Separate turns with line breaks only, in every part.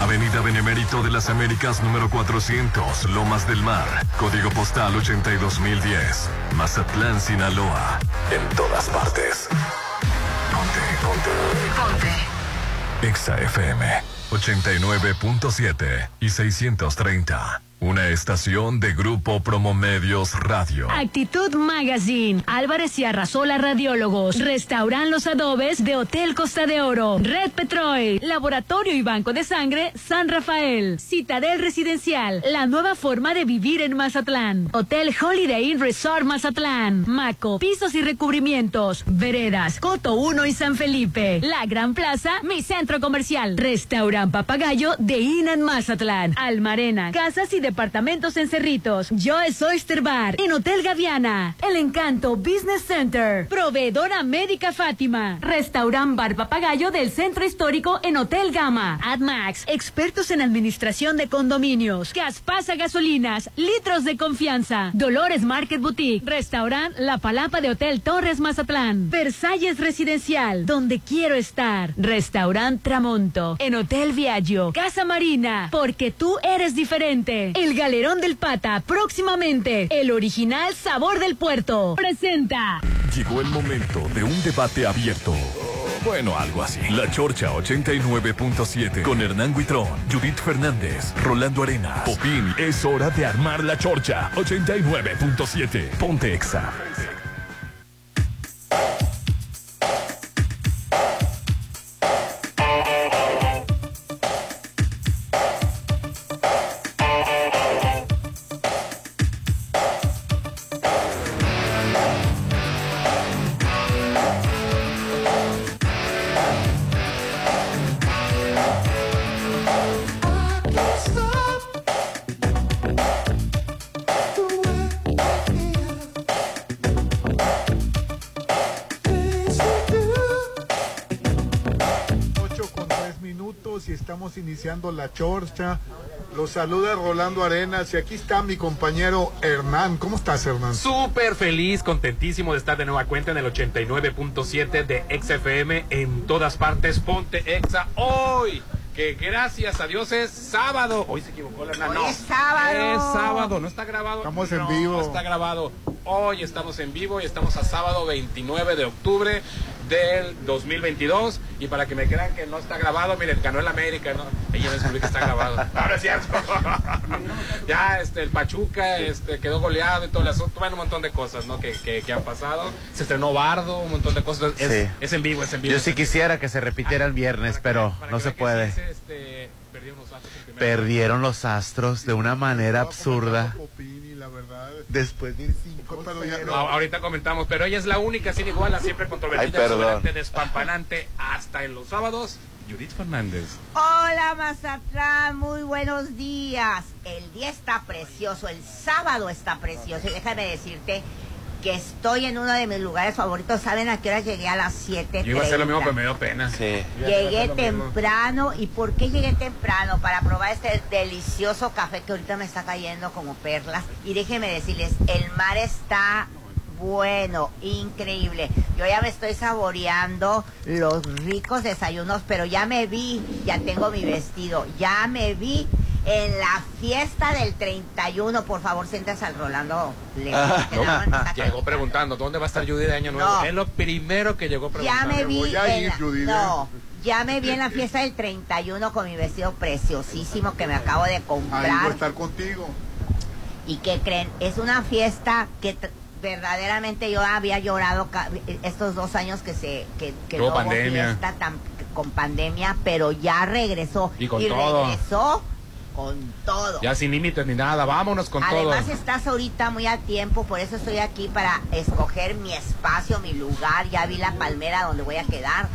Avenida Benemérito de las Américas número 400, Lomas del Mar, código postal 82010, Mazatlán, Sinaloa. En todas partes. Ponte, ponte.
Ponte.
Exa FM 89.7 y 630. Una estación de Grupo Promomedios Radio.
Actitud Magazine. Álvarez y Arrasola Radiólogos. Restauran Los Adobes de Hotel Costa de Oro. Red Petrol. Laboratorio y Banco de Sangre San Rafael. Citadel Residencial. La nueva forma de vivir en Mazatlán. Hotel Holiday Inn Resort Mazatlán. Maco. Pisos y recubrimientos. Veredas. Coto 1 y San Felipe. La Gran Plaza. Mi centro comercial. Restaurant Papagayo de Inan Mazatlán. Almarena. Casas y departamentos en Cerritos. Joyce Oyster Bar. En Hotel Gaviana. El Encanto Business Center. Proveedora Médica Fátima. Restaurant Bar Papagayo del Centro Histórico en Hotel Gama. AdMax. Expertos en administración de condominios. Gaspasa Gasolinas. Litros de confianza. Dolores Market Boutique. Restaurant La Palapa de Hotel Torres Mazatlán. Versalles Residencial. Donde quiero estar. Restaurant Tramonto. En Hotel Viaggio. Casa Marina. Porque tú eres diferente. El Galerón del Pata, próximamente. El original sabor del puerto. Presenta.
Llegó el momento de un debate abierto. Bueno, algo así. La Chorcha 89.7 con Hernán Guitrón, Judith Fernández, Rolando Arenas, Popín. Es hora de armar la Chorcha 89.7. Ponte Exa.
La chorcha. Los saluda Rolando Arenas y aquí está mi compañero Hernán. ¿Cómo estás, Hernán?
Súper feliz, contentísimo de estar de nueva cuenta en el 89.7 de XFM en todas partes. Ponte Exa hoy. Que gracias a Dios es sábado. Hoy se equivocó la Hernán.
Hoy
No,
es sábado.
Es sábado, no está grabado.
Estamos en
No,
vivo.
Está grabado. Hoy estamos en vivo y estamos a sábado 29 de octubre del 2022. Y para que me crean que no está grabado, miren, ganó el América, ¿no? Ella descubrió que está grabado. Ahora es cierto. ya, este, el Pachuca, este, quedó goleado y todo el asunto. Bueno, un montón de cosas, ¿no? Que, que, que han pasado. Se estrenó Bardo, un montón de cosas. Es,
Sí.
es en vivo, es en vivo.
Yo sí quisiera que se repitiera el viernes,
que-
pero
para
no
que
se
que
puede.
sí, este, perdieron los Astros en primera
Perdieron los astros de una manera absurda.
Popini, la verdad.
Después de ir cinco
Pero ya
No, ahorita comentamos, pero ella es la única sin igual, la siempre controvertida, despampanante, hasta en los sábados. Judith Fernández.
Hola Mazatlán, muy buenos días. El día está precioso, el sábado está precioso. Y déjame decirte que estoy en uno de mis lugares favoritos. ¿Saben a qué hora llegué a las 7?
Yo iba a hacer lo mismo, pero me dio pena.
Sí.
Llegué temprano. ¿Y por qué llegué temprano? Para probar este delicioso café que ahorita me está cayendo como perlas. Y déjenme decirles, el mar está bueno, increíble. Yo ya me estoy saboreando los ricos desayunos, pero ya me vi, ya tengo mi vestido, ya me vi en la fiesta del 31. Por favor, siéntase al Rolando. Le-
Ah,
Llegó preguntando, ¿dónde va a estar Judy de Año Nuevo?
No.
Es lo primero que llegó
Ya
preguntando.
me vi
voy a
en
ir,
la-
Judy,
no, ya me vi en la fiesta del 31 con mi vestido preciosísimo que me acabo de
Ahí voy a
comprar.
estar contigo.
¿Y qué creen? Es una fiesta que verdaderamente yo había llorado estos dos años que se que, que no hubo
pandemia.
fiesta tan- con pandemia, pero ya regresó
Y con todo.
regresó con todo.
Ya sin límites ni nada, vámonos con
Además
todo.
estás ahorita muy a tiempo, por eso estoy aquí para escoger mi espacio, mi lugar. Ya vi la palmera donde voy a quedar.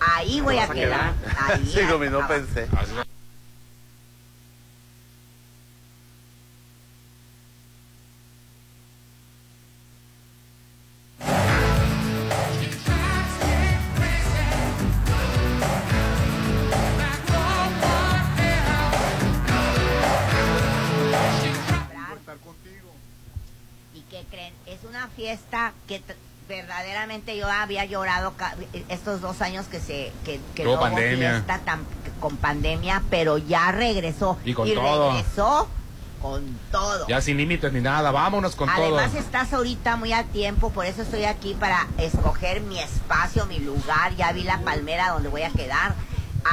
Ahí voy a
a
quedar. Ahí,
Sí, no pensé.
Fiesta que verdaderamente yo había llorado estos dos años que se que, que no
pandemia.
fiesta tan- con pandemia, pero ya regresó
Y con todo.
regresó con todo.
Ya sin límites ni nada, vámonos con
Además
todo.
estás ahorita muy a tiempo, por eso estoy aquí para escoger mi espacio, mi lugar. Ya vi la palmera donde voy a quedar.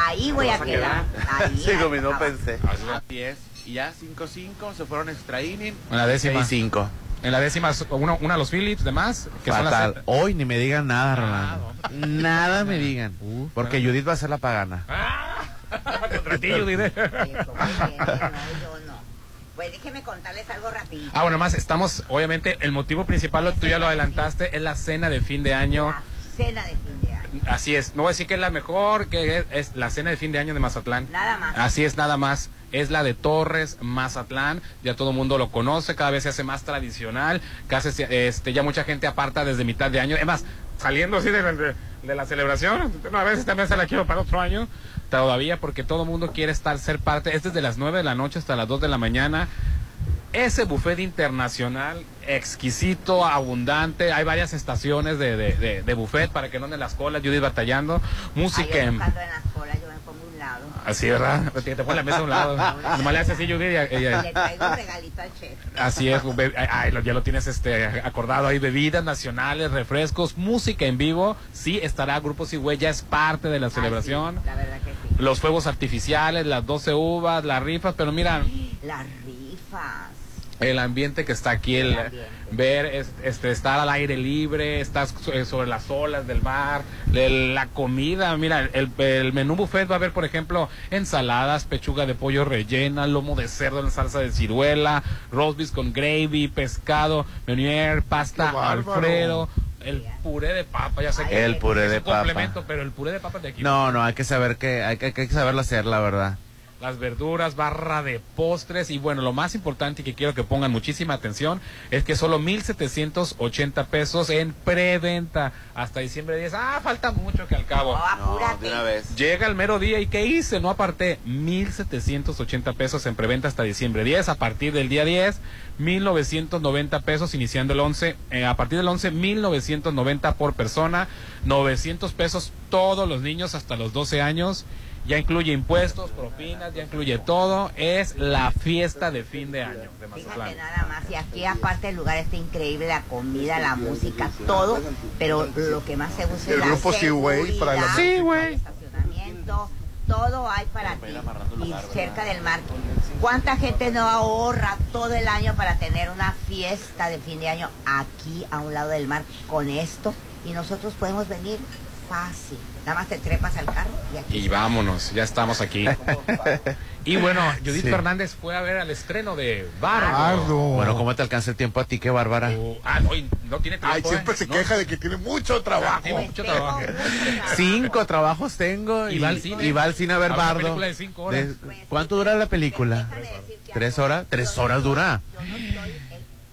Ahí voy a quedar. Ahí,
minutos
ah,
pensé.
Así es.
10 y ya 5-5 se fueron extra inning.
En la décima.
5
En la décima, uno, una de los Phillips, demás, que son
Fatal.
las...
Hoy ni me digan nada, Rolando. Nada me digan.
Uh,
Porque
bueno.
Judith va a ser la pagana.
Contra ti, Judith.
Pues déjeme contarles algo rapidito.
Ah, bueno, más estamos, obviamente, el motivo principal, tú ya lo adelantaste, es la cena de fin de año.
La cena de fin de año.
Así es, no voy a decir que es la mejor, que es, es la cena de fin de año de Mazatlán.
Nada más.
Así es, nada más. Es la de Torres, Mazatlán, ya todo el mundo lo conoce, cada vez se hace más tradicional, casi este, ya mucha gente aparta desde mitad de año. Es más, saliendo así de, la- de- de la celebración, a veces también se la quiero para otro año, todavía, porque todo el mundo quiere estar, ser parte. Es desde las 9 de la noche hasta las 2 de la mañana. Ese buffet internacional exquisito, abundante, hay varias estaciones de, de, de- de buffet para que no anden las colas, Judith batallando, música
Ay, yo
en...
no ando en las colas, yo me pongo a un lado.
Así, ¿verdad? Te, te pone la mesa a un lado. Nomás le hace así, Judith, y- y- y-
Le traigo un regalito al chef.
Así es, ay, ya lo tienes este acordado. Hay bebidas nacionales, refrescos, música en vivo. Sí, estará Grupo Sigüey, ya es parte de la celebración.
Ah, sí, la verdad que sí.
Los fuegos artificiales, las 12 uvas, las rifas, pero mira,
Las rifas.
El ambiente que está aquí, el, ver, es- este, estar al aire libre, estás eh, sobre las olas del mar, el- la comida, mira, el, el menú buffet va a haber, por ejemplo, ensaladas, pechuga de pollo rellena, lomo de cerdo en salsa de ciruela, roast beef con gravy, pescado, meunier, pasta alfredo, el puré de papa, ya sé
Ay,
que
El puré
es
de
un
papa.
complemento, pero el puré de papa de aquí.
No, no, hay que saber que hay que, hay que saberlo hacer, la verdad.
Las verduras, barra de postres y bueno, lo más importante y que quiero que pongan muchísima atención es que solo 1.780 pesos en preventa hasta diciembre 10. Ah, falta mucho que al cabo.
No,
vez.
Llega el mero día y ¿qué hice? No aparté 1.780 pesos en preventa hasta diciembre 10. A partir del día 10, 1.990 pesos iniciando el 11. eh, a partir del 11, 1.990 por persona. 900 pesos todos los niños hasta los 12 años. Ya incluye impuestos, propinas, ya incluye todo. Es la fiesta de fin de año de Mazatlán.
Fíjate nada más, y aquí aparte el lugar está increíble, la comida, la música, todo, pero lo que más se usa
El
es la
grupo Seaway para la
seguridad,
Sí,
el
güey.
estacionamiento, todo hay para ti, y cerca del mar. ¿Cuánta gente no ahorra todo el año para tener una fiesta de fin de año aquí a un lado del mar con esto? Y nosotros podemos venir fácil, nada más te trepas al carro y aquí
Y vámonos, ya estamos aquí. y bueno, Judith
Sí.
Fernández fue a ver al estreno de Bardo.
Bardo.
Bueno, ¿cómo te alcanza el tiempo a ti? Qué bárbara.
Oh, ah, no, no tiene tiempo.
Ay, siempre
¿eh?
se
No.
queja de que tiene mucho trabajo.
Tiene
Pues
mucho
tengo
trabajo.
Cinco trabajos tengo
Y
y,
va al cine.
y va al cine a ver
A
Bardo.
película de cinco horas.
De-
Pues,
¿Cuánto dura la película? ¿Tres horas? ¿Tres horas
no-
dura?
yo no estoy-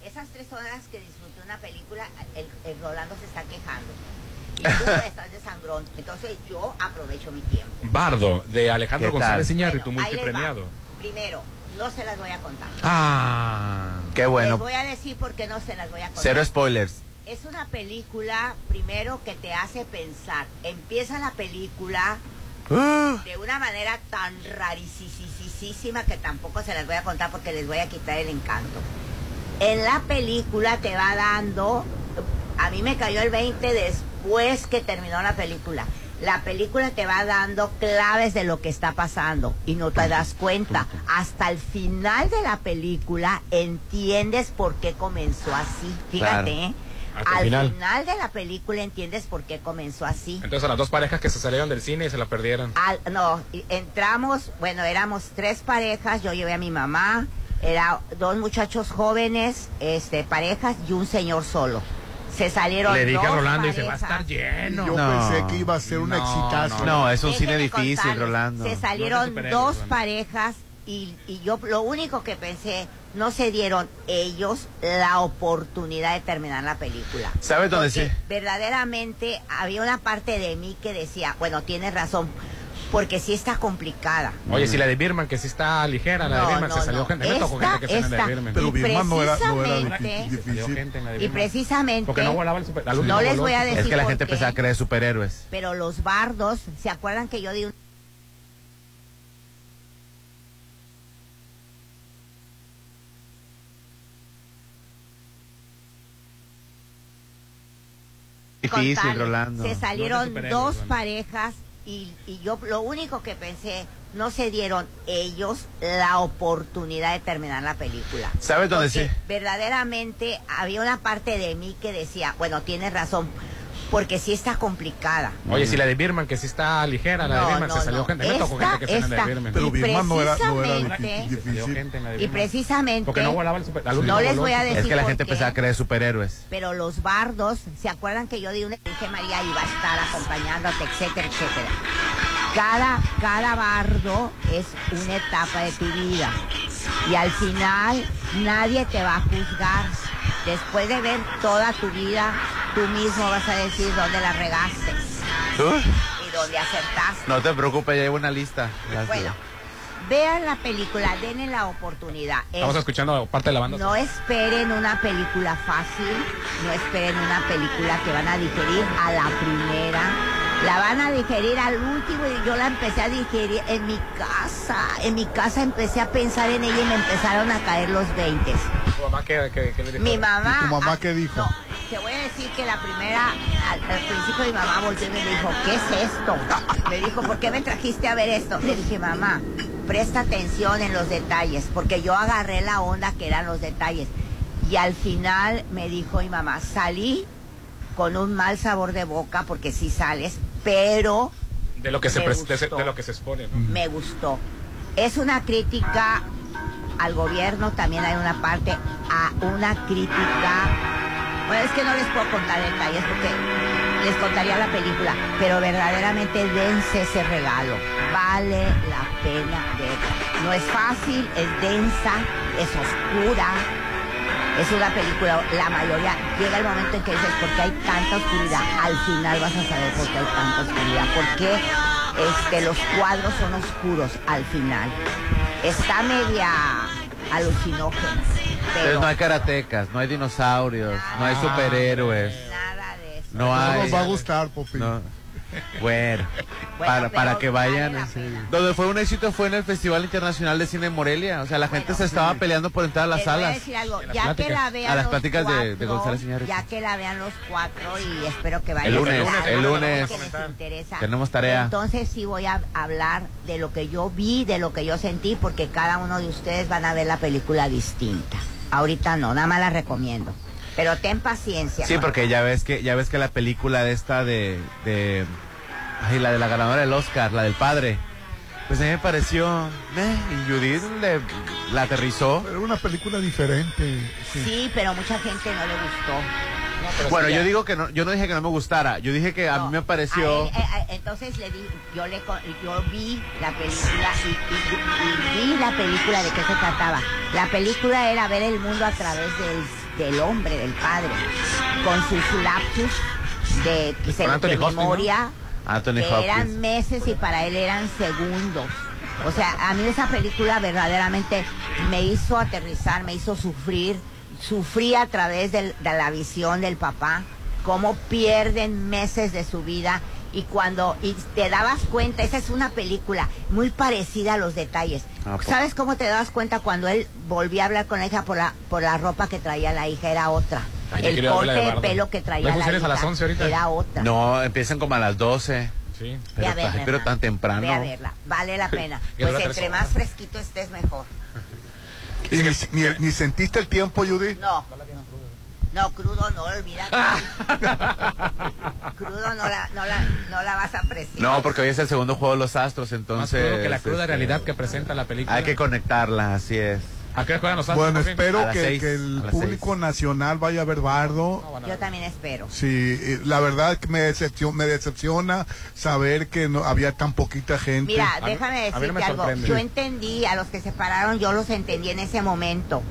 esas tres horas que disfruté una película, el, el Rolando se está quejando. Y tú estás Entonces yo aprovecho mi tiempo.
Bardo, de Alejandro. González Iñárritu,
Bueno, les
multipremiado.
Primero, no se las voy a contar.
Ah.
Qué
Les
bueno.
voy a decir por qué no se las voy a contar.
Cero spoilers.
Es una película, primero, que te hace pensar. Empieza la película
Uh,
de una manera tan rarísima que tampoco se las voy a contar porque les voy a quitar el encanto. En la película te va dando, a mí me cayó el 20 después que terminó la película. La película te va dando claves de lo que está pasando y no te das cuenta. Hasta el final de la película entiendes por qué comenzó así. Fíjate,
Claro.
¿eh? Al
final.
final de la película entiendes por qué comenzó así.
Entonces a las dos parejas que se salieron del cine y se la perdieron.
Al- no, entramos, bueno, éramos tres parejas, yo llevé a mi mamá, era dos muchachos jóvenes, este, parejas y un señor solo. Se salieron
Le dije a
dos
Rolando y se va a
parejas.
estar lleno.
yo
No.
pensé que iba a ser un
No,
exitazo.
no, es un cine difícil,
contarles,
Rolando.
Se
No
salieron dos
Rolando.
parejas y, y yo lo único que pensé, no se dieron ellos la oportunidad de terminar la película.
¿Sabes dónde sí?
Verdaderamente había una parte de mí que decía, bueno, tienes razón. Porque sí está complicada.
Oye, si la de Birman, que sí está ligera, la de
No,
Birman,
no,
se salió
no.
gente. Me tocó
Esta-
gente que se la
esta-
de Birman.
Pero
Y
Birman no era, no era difícil.
gente en la de
Y precisamente,
Porque no volaba el super. al último
No les
voló
voy a decir
Es que la gente empezaba a creer superhéroes.
pero los bardos, ¿se acuerdan que yo di un...
Difícil? Rolando.
Se salieron
de
dos parejas y, y yo lo único que pensé, no se dieron ellos la oportunidad de terminar la película.
¿Sabes dónde sí?
Verdaderamente había una parte de mí que decía, bueno, tienes razón, porque sí está complicada.
Oye, si la de Birman, que sí está ligera, la de Birman,
no,
se salió
no.
gente. Me tocó
Esta-
gente que se en la
esta-
de Birman.
Pero
Y
Birman no era, no era difícil.
Y precisamente,
Porque no volaba el super.
No les voy a
super-
Es que la gente empezaba a creer superhéroes.
pero los bardos, ¿se acuerdan que yo di una dije María iba a estar acompañándote, etcétera, etcétera? Cada, cada bardo es una etapa de tu vida. Y al final nadie te va a juzgar. Después de ver toda tu vida, tú mismo vas a decir dónde la regaste y dónde acertaste.
No te preocupes, ya llevo una lista. Gracias.
Bueno, vean la película, denle la oportunidad. Es-
Estamos escuchando parte de la banda.
no esperen una película fácil, no esperen una película que van a digerir a la primera. La van a digerir al último y yo la empecé a digerir en mi casa. En mi casa empecé a pensar en ella y me empezaron a caer los 20.
¿Tu mamá qué, qué- qué le dijo?
Mi mamá...
¿Y tu mamá qué dijo?
No, te voy a decir que la primera, al, al principio mi mamá volteó y me dijo, ¿qué es esto? Me dijo, ¿por qué me trajiste a ver esto? Le dije, mamá, presta atención en los detalles, porque yo agarré la onda que eran los detalles. Y al final me dijo mi mamá, salí con un mal sabor de boca, porque sí sales, pero
De lo que se,
Me
pres- de,
gustó.
de lo que se expone, ¿no?
me gustó. Es una crítica al gobierno, también hay una parte a una crítica. Bueno, es que no les puedo contar detalles porque les contaría la película, pero verdaderamente dense ese regalo. Vale la pena verla. No es fácil, es densa, es oscura. Es una película, la mayoría, llega el momento en que dices, ¿por qué hay tanta oscuridad? Al final vas a saber por qué hay tanta oscuridad. ¿Por qué este, los cuadros son oscuros al final? Está media alucinógena.
Pero
Pero
no hay karatecas, no hay dinosaurios, no hay superhéroes.
nada de eso.
No
No
hay.
nos va a gustar, Popi.
No. Bueno,
Bueno,
para, para que vayan. Donde fue un éxito fue en el Festival Internacional de Cine en Morelia. O sea, la gente se estaba peleando por entrar a las
Les voy a
salas.
decir algo,
En las
ya que
pláticas.
la vean
A las
los
pláticas de- de
cuatro,
González Iñárritu.
Ya que la vean los cuatro y espero que vayan
El lunes, el lunes.
les interesa.
Tenemos tarea.
Entonces sí voy a hablar de lo que yo vi, de lo que yo sentí, porque cada uno de ustedes van a ver la película distinta. Ahorita no, nada más la recomiendo. Pero ten paciencia.
Sí, porque ya ves que ya ves que la película de esta de, de ay, la de la ganadora del Oscar, la del padre, pues a mí me pareció, eh, y Judith le, la aterrizó.
Era una película diferente. sí.
Sí, pero mucha gente no le gustó.
No, pero
Bueno,
sí,
yo digo que no, yo no dije que no me gustara, yo dije que a mí me pareció.
a él, eh, eh, entonces le di, yo le co- yo vi la película y, y- y vi la película de qué se trataba. La película era ver el mundo a través del, del hombre, del padre, con sus lapsus de, memoria,
Anthony
que
Hopkins.
eran meses y para él eran segundos. O sea, a mí esa película verdaderamente me hizo aterrizar, me hizo sufrir. Sufrí a través del- de la visión del papá, cómo pierden meses de su vida y cuando y te dabas cuenta, esa es una película muy parecida a los detalles.
¿A poco?
¿Sabes cómo te dabas cuenta cuando él volvía a hablar con la hija por la, por la ropa que traía la hija? Era otra.
Ay,
El corte
de
pelo que
¿No
traía la hija
a las 11 ahorita?
era otra.
No, empiezan como a las 12.
Sí.
Pero,
a verla,
pero
Hernán.
tan temprano.
Ve a verla, vale la pena. Pues entre más fresquito estés mejor.
¿Y ni, ni- ni sentiste el tiempo, Judy?
No. No, crudo no, olvídate. crudo no la, no, la, no la vas a apreciar.
No, porque hoy es el segundo juego de los Astros,
Más
entonces.
crudo que la cruda
este,
realidad que presenta la película.
Hay que conectarla, así es.
¿A qué juegan los Astros?
Bueno, espero que,
seis,
que
a
el público
seis.
nacional vaya a ver Bardo.
No, van a
Yo también espero.
Sí, eh, la verdad que me decepciona, me decepciona saber que no había tan poquita gente.
Mira,
A
déjame
no
decirte algo. Yo entendí, a los que se pararon, yo los entendí en ese momento.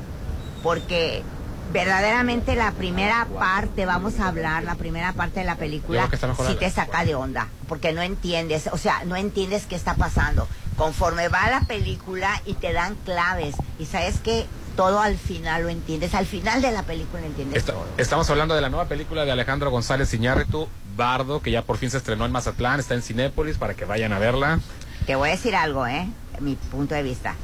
Porque verdaderamente la primera parte, vamos a hablar, la primera parte de la película,
mejor
sí te saca de onda, porque no entiendes, o sea, no entiendes qué está pasando. Conforme va la película y te dan claves, y sabes que todo al final lo entiendes, al final de la película entiendes todo.
estamos hablando de la nueva película de Alejandro González Iñárritu, Bardo, que ya por fin se estrenó en Mazatlán, está en Cinépolis para que vayan a verla.
Te voy a decir algo, ¿eh? Mi punto de vista.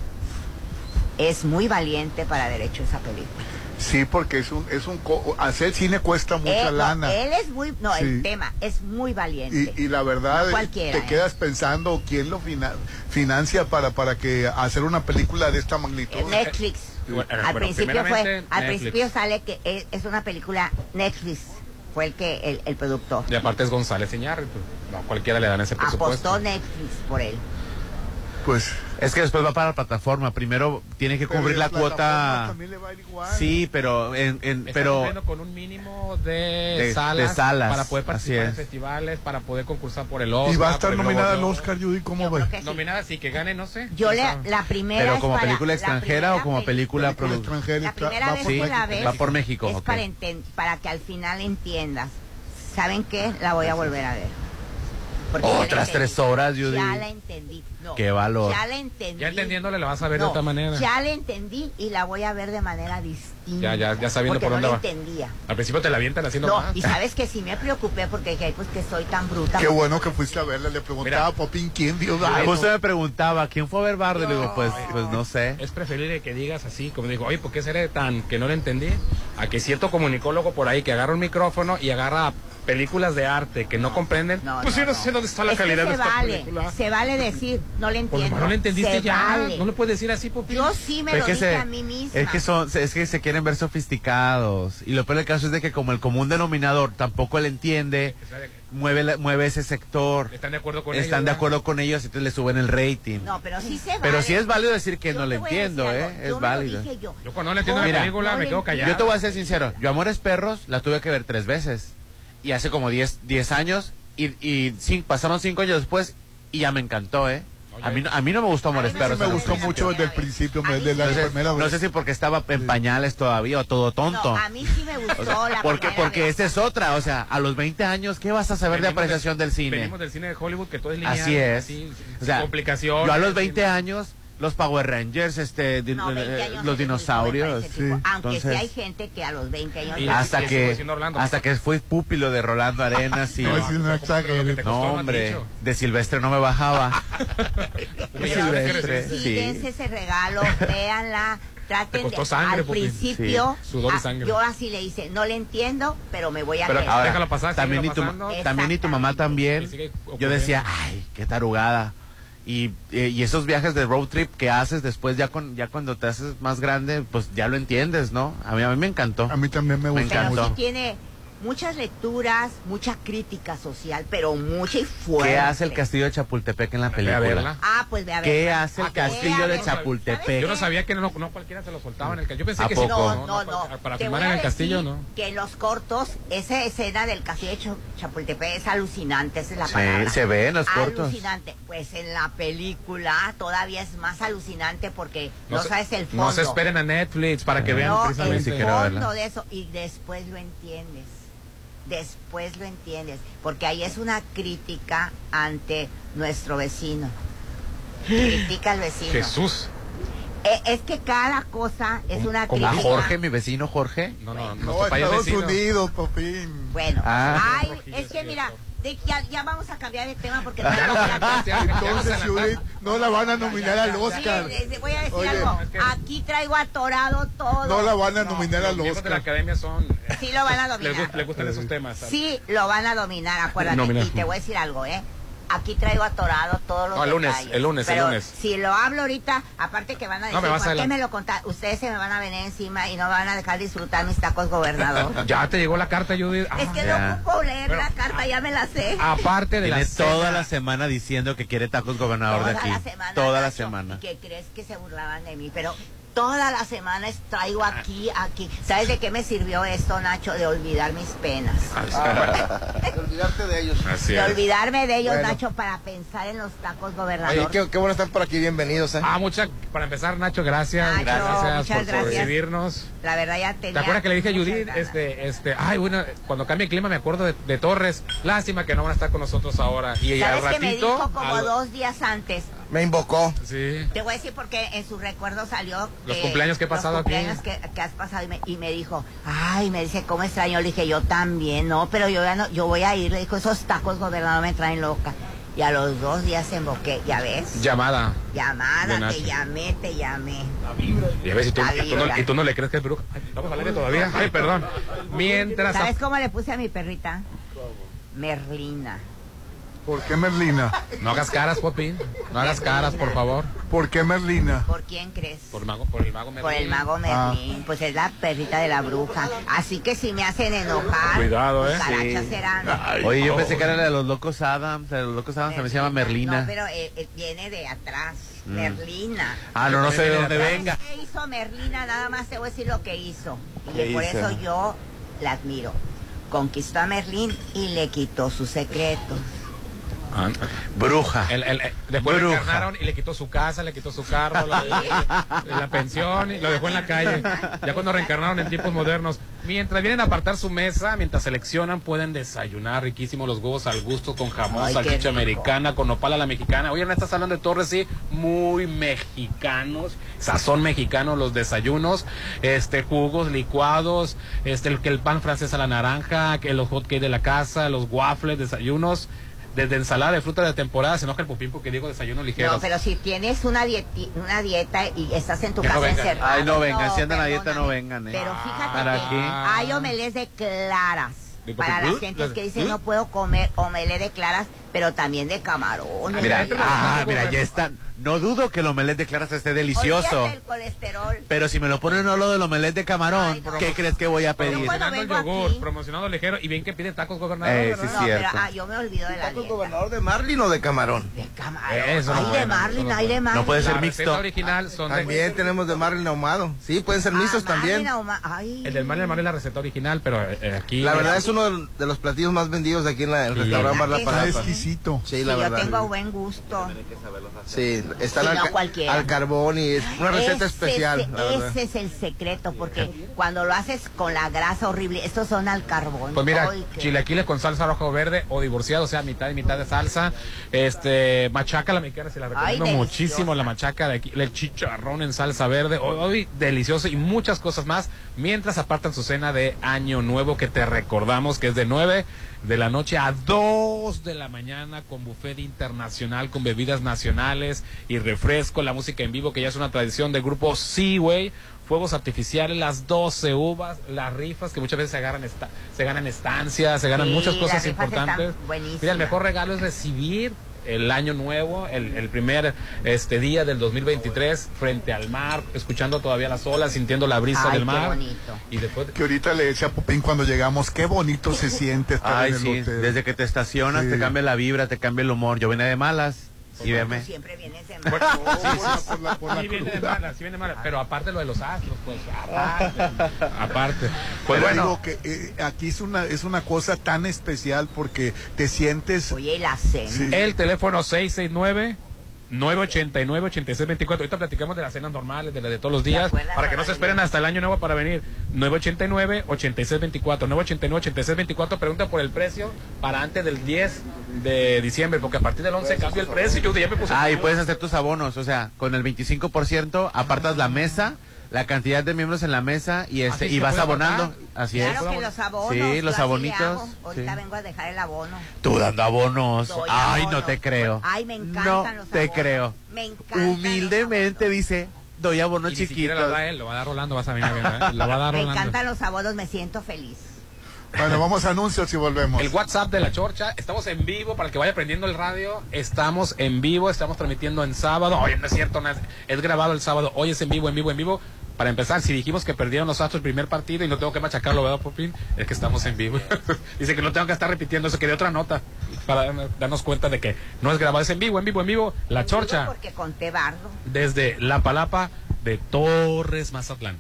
Es muy valiente para haber hecho esa película.
Sí, porque es un, es un, co- hacer cine cuesta mucha
Él, no,
lana.
él es muy, no,
Sí.
el tema es muy valiente.
Y, y la verdad,
No cualquiera,
te
¿eh?
quedas pensando quién lo fina- financia para, para que hacer una película de esta magnitud.
Eh, Netflix.
Bueno,
al
bueno,
principio fue, al
Netflix.
principio sale que es, es una película Netflix. Fue el que el, el productor
Y aparte es González Iñárritu. No, cualquiera le dan ese presupuesto.
apostó Netflix por él.
Pues,
Es que después va para la plataforma. Primero tiene que
pero
cubrir la cuota.
también le va a ir igual.
Sí, pero en, en-
Están
pero
con un mínimo de,
De-
salas,
de salas,
para poder participar en
es.
festivales, para poder concursar por el Oscar.
y va a estar nominada al. Oscar, Judy, ¿cómo
sí.
Nominada, sí, que gane, no sé.
Yo le, la primera
pero como
para-
película
la
extranjera o
primera
como
pe-
película,
Película extranjera.
La primera
va
vez
por
que la
México.
ves
Va por México,
es
ok.
para, para que al final entiendas. ¿Saben qué? La voy a volver a ver. La
Otras tres horas, Judy.
Ya la entendí. No,
Qué valor.
Ya la entendí.
Ya entendiéndole la vas a ver
No,
de otra manera.
Ya la entendí y la voy a ver de manera distinta.
Ya, ya, ya sabiendo
porque
por
no
dónde
la
va.
entendía.
Al principio te la avientan haciendo
No,
más.
y sabes que sí me preocupé porque dije, "Ay, pues que soy tan bruta.
Qué bueno que fuiste a verla. Le preguntaba a Popín quién dio
Ay. Justo me preguntaba, ¿quién fue a ver Bardo? Y le digo, pues, pues no sé.
Es preferible que digas así, como digo, oye, ¿por qué seré tan que no le entendí? A que cierto comunicólogo por ahí que agarra un micrófono y agarra películas de arte que no, comprenden.
No,
pues
no,
yo no
no.
sé dónde está la
Es que
calidad de
se
esta
vale,
película.
Se vale decir, no le
Pues
entiendo.
no le entendiste
Se
ya.
vale.
No le puedes decir así, Popín.
Yo sí me
Es
lo dije
se,
a mí misma.
es que son, es que se quieren ver sofisticados. Y lo peor del caso es de que como el común denominador tampoco le entiende, mueve, la- mueve ese sector.
¿Están de acuerdo con
Están
ellos,
de
¿verdad?
acuerdo con ellos y entonces le suben el rating.
No, pero sí se vale.
Pero sí es válido decir que
Yo
no le entiendo. ¿eh?
Yo
Es válido.
dije yo.
Yo cuando no le entiendo
Mira,
la película
no
me quedo callado.
Yo te voy a ser sincero, yo Amores Perros la tuve que ver tres veces. Y hace como 10 10 años, y, y cin- pasaron cinco años después, y ya me encantó, ¿eh? A mí, no- a mí no me gustó Amores
A mí
Sí,
Perros.
me gustó
principio.
mucho desde el principio, desde la
me
primera
No
vez.
sé si porque estaba en pañales todavía o todo tonto.
No, a mí sí me gustó la
porque
primera
porque
vez.
esta es otra, o sea, a los 20 años, ¿qué vas a saber de
Venimos
apreciación del cine?
Venimos del cine de Hollywood que todo es lineal.
Así es.
sin
O sea,
complicaciones.
yo a los
sin-
20 años, los Power Rangers, este, di-
No, 20
eh, los dinosaurios,
sí.
Aunque
Entonces-
sí hay gente que a los 20 años...
Y-
hasta que hasta que fui púpilo de Rolando Arenas y
No,
hombre, de Silvestre no me bajaba. De Silvestre.
Sí, dense ese regalo, véanla, traten de,
sangre,
al principio,
Sí, sudor y
ah, yo así le hice, no le entiendo, pero me voy a
Pero ahora- Déjalo pasar,
también, y tu, también y tu mamá también. Yo decía, ay, qué tarugada. Y, eh, y esos viajes de road trip que haces después, ya con ya cuando te haces más grande, pues ya lo entiendes, ¿no? A mí, a mí me encantó.
A mí también me
Me
gustó
pero
encantó.
tiene muchas lecturas, mucha crítica social, pero mucha y fuerte.
¿Qué hace el castillo de Chapultepec en la
Ve a
película?
verla.
Ah, pues ve a ver.
¿Qué hace el
Ah,
castillo
ve a
de. Chapultepec?
Yo no sabía que no, no cualquiera se lo soltaba en el castillo. Yo pensé
¿A
que
poco?
sí.
No, no, no.
Para, para
Te
filmar en el castillo, ¿no?
Que en los cortos, esa escena del castillo de Ch- Chapultepec es alucinante, esa es la
Sí,
palabra.
se ve en los cortos.
Alucinante. Pues en la película todavía es más alucinante porque no,
se-
sabes el fondo.
No se esperen a Netflix para que vean
No,
precisamente.
El fondo
verla.
de eso y después lo entiendes. Después lo entiendes, porque ahí es una crítica ante nuestro vecino. Critica al vecino.
Jesús.
Eh, es que cada cosa es una
¿Como a
crítica.
Jorge, mi vecino Jorge?
No, no,
No, Estados
vecino.
Unidos, Popín.
Bueno,
Ah.
ay, es que mira. De- ya, ya vamos a cambiar de tema porque
ya
Entonces. Judith, no la van a nominar al
Sí,
Oscar.
les voy a decir
Oye,
algo. Aquí traigo atorado todo.
No la van a nominar
Los
al
miembros de la
Oscar.
academia son.
Sí lo van a dominar.
les gustan esos temas. ¿sabes?
Sí, lo van a dominar, acuérdate. Y te voy a decir algo, ¿eh? Aquí traigo atorado todos los
No, el lunes,
detalles.
el lunes, el lunes.
Si lo hablo ahorita, aparte que van a
No,
decir,
me vas a
¿por qué
adelant-
me lo contar? Ustedes se me van a venir encima y no me van a dejar disfrutar mis tacos gobernador.
Ya te llegó la carta, Judith. Ah,
es que
ya.
no ocupo leer
Pero-
la carta, ya me la sé.
Aparte de
Tiene
la
toda
cena-
la semana diciendo que quiere tacos gobernador de aquí.
la semana.
toda la semana.
¿Y que crees que se burlaban de mí? Pero toda la semana traigo aquí, aquí. ¿Sabes de qué me sirvió esto, Nacho? De olvidar mis penas.
De olvidarte de ellos.
Así
De
es.
olvidarme de ellos,
Bueno.
Nacho, para pensar en los tacos,
Oye,
gobernador.
qué, qué bueno estar por aquí, bienvenidos. ¿eh?
Ah, mucha, para empezar, Nacho, gracias.
Nacho,
gracias
muchas
por,
gracias.
recibirnos.
La verdad ya tenía...
¿Te acuerdas que le dije a Judith,
ganas.
este, este, ay, bueno, cuando cambie el clima me acuerdo de, de Torres. Lástima que no van a estar con nosotros ahora. Y al
¿Sabes que me
ratito.
dijo como
al-
dos días antes?
Me invocó.
Sí.
Te voy a decir porque en su recuerdo salió...
Los cumpleaños que he pasado
los
aquí.
cumpleaños que, que has pasado y me, y me dijo, ay, me dice, ¿cómo extraño? Le dije, yo también, no, pero yo ya no, yo voy a ir. Le dijo, esos tacos, gobernador, me traen loca. Y a los dos días emboqué, ya ves.
Llamada.
Llamada, te llamé, te llamé.
Y a ver si tú,
La
y tú no,
vibra.
y tú no le crees que es bruja. Ay, Vamos a hablar todavía. Ay, perdón. Mientras.
¿Sabes cómo le puse a mi perrita? Merlina.
¿Por qué Merlina?
No hagas caras, Popín. No hagas caras, por favor.
¿Por qué Merlina?
¿Por quién crees?
Por, el mago, por el mago
Por
Merlín.
el mago
Ah.
Merlín, pues es la perrita de la bruja. Así que si me hacen enojar,
Cuidado, ¿eh?
Sí.
serán.
Oye, yo pensé que era la de los locos Adams, de los locos Adams también se llama Merlina.
No, pero eh, eh, viene de atrás.
Mm.
Merlina.
Ah, no, no sé de dónde
¿Sabes
venga.
¿Qué hizo Merlina? Nada más te voy a decir lo que hizo. Y
¿Qué
por
hizo?
eso yo la admiro. Conquistó a Merlín y le quitó sus secretos.
Ah,
Bruja.
el- el- el- después lo
Bruja.
encarnaron y le quitó su casa, le quitó su carro, la, la pensión y lo dejó en la calle. Ya cuando reencarnaron en tiempos modernos. Mientras vienen a apartar su mesa, mientras seleccionan, pueden desayunar riquísimos los huevos al gusto con jamón,
Ay,
salchicha americana, con nopal a la mexicana. Oye, en esta salón de Torres, sí, muy mexicanos, sazón mexicano, los desayunos, este, jugos, licuados, este, el, el pan francés a la naranja, que los hot cakes de la casa, los waffles, desayunos. Desde ensalada de fruta de temporada, se enoja el pupín porque digo desayuno ligero.
No, pero si tienes una, dieti- una dieta y estás en tu
Que no
casa encerrado.
Ay, no vengan, si andan a dieta, no vengan, ¿eh?
Pero fíjate
¿Para
que
qué?
hay omelés de claras.
¿De
Para las gentes que dicen no puedo comer omelé de claras, pero también de camarones.
Mira, ah, mira, ya está. No dudo que el omelette de claras esté delicioso.
Colesterol.
Pero si me lo ponen al lado del omelette de camarón,
Ay, no.
¿qué crees que voy a pedir?
bueno,
Promocionando el yogur,
aquí.
promocionando ligero y bien que pide tacos gobernador.
Eh, sí,
no,
cierto.
pero ah, yo me olvido de la
¿Tacos
dieta.
gobernador de Marlin o de camarón?
De camarón.
Eso no
hay de Marlin, hay de. Marlin.
No puede ser
La
mixto.
receta original son de-
También tenemos de Marlin ahumado. Sí, pueden ser mixtos
Ah,
también.
Marlin ahuma- Ay.
El del mar del mar es la receta original, pero eh, aquí.
La verdad es uno de los platillos más vendidos de aquí en la- el restaurante Mar La Palapa.
exquisito.
Sí, la
yo
verdad.
tengo buen gusto.
Sí, está
Sí,
al, ca- al carbón y es una receta
Ese
especial,
ese es el secreto, porque cuando lo haces con la grasa horrible, estos son al carbón.
Pues mira,
Ay,
chilaquiles con salsa roja o verde o divorciado, o sea, mitad y mitad de salsa. Este, machaca la mexicana, se la recomiendo
Ay,
muchísimo, la machaca de aquí, el chicharrón en salsa verde, hoy, hoy delicioso y muchas cosas más, mientras apartan su cena de Año Nuevo que te recordamos que es de 9 de la noche a 2 de la mañana con buffet internacional, con bebidas nacionales y refresco, la música en vivo que ya es una tradición del grupo Seaway. Fuegos artificiales, las 12 uvas, las rifas que muchas veces se agarran esta- se ganan estancias, se ganan
Sí,
muchas cosas importantes. Mira, el mejor regalo es recibir el año nuevo, el, el primer este día del 2023 frente al mar, escuchando todavía las olas, sintiendo la brisa
Ay,
del
qué
mar.
bonito.
Y después
Que ahorita le decía a Popín cuando llegamos, qué bonito se siente estar
Ay,
en el
sí,
hotel.
desde que te estacionas
Sí.
te cambia la vibra, te cambia el humor. Yo venía de malas y veme.
siempre vienes de
bueno, por la- por la
Sí, viene de mala, sí viene de mala, pero aparte lo de los astros, pues aparte, aparte. Pues
Pero
bueno,
digo que eh, aquí es una, es una cosa tan especial porque te sientes...
Oye, la cena.
Sí.
el teléfono 669 989 8624. Ahorita platicamos de las cenas normales, de las de todos los días, para que no se esperen hasta el año nuevo para venir. 989 8624. 989 8624. Pregunta por el precio para antes del 10 de diciembre, porque a partir del 11 cambia el precio. Yo ya me puse.
Ah, y puedes hacer tus abonos, o sea, con el 25% apartas la mesa, la cantidad de miembros en la mesa y este
Ah, sí,
y vas abonando.
abonar.
Así es.
Claro que los abonos.
Sí, los abonitos.
Ahorita
sí.
vengo a dejar el abono.
Tú dando abonos.
Doy
Ay,
abonos.
no te creo.
Ay, me encantan
No
los
te
abonos.
creo.
Me encantan
Humildemente
los
dice, doy abonos chiquitos.
lo va a dar Rolando, vas a venir a ver, ¿eh? Lo va a dar
Me
Rolando.
encantan los abonos, me siento feliz.
Bueno, vamos a anuncios y volvemos.
El WhatsApp de la Chorcha, estamos en vivo, para el que vaya prendiendo el radio, estamos en vivo, estamos transmitiendo en sábado, oye, no es cierto, no es, es grabado el sábado, hoy es en vivo, en vivo, en vivo. Para empezar, si dijimos que perdieron los Astros el primer partido y no tengo que machacarlo, ¿verdad, Popín? Es que estamos en vivo. Dice que no tengo que estar repitiendo eso, que de otra nota, para darnos- cuenta de que no es grabado, es en vivo, en vivo, en vivo. La Chorcha,
Porque conté bardo.
desde La Palapa,
de Torres Mazatlán.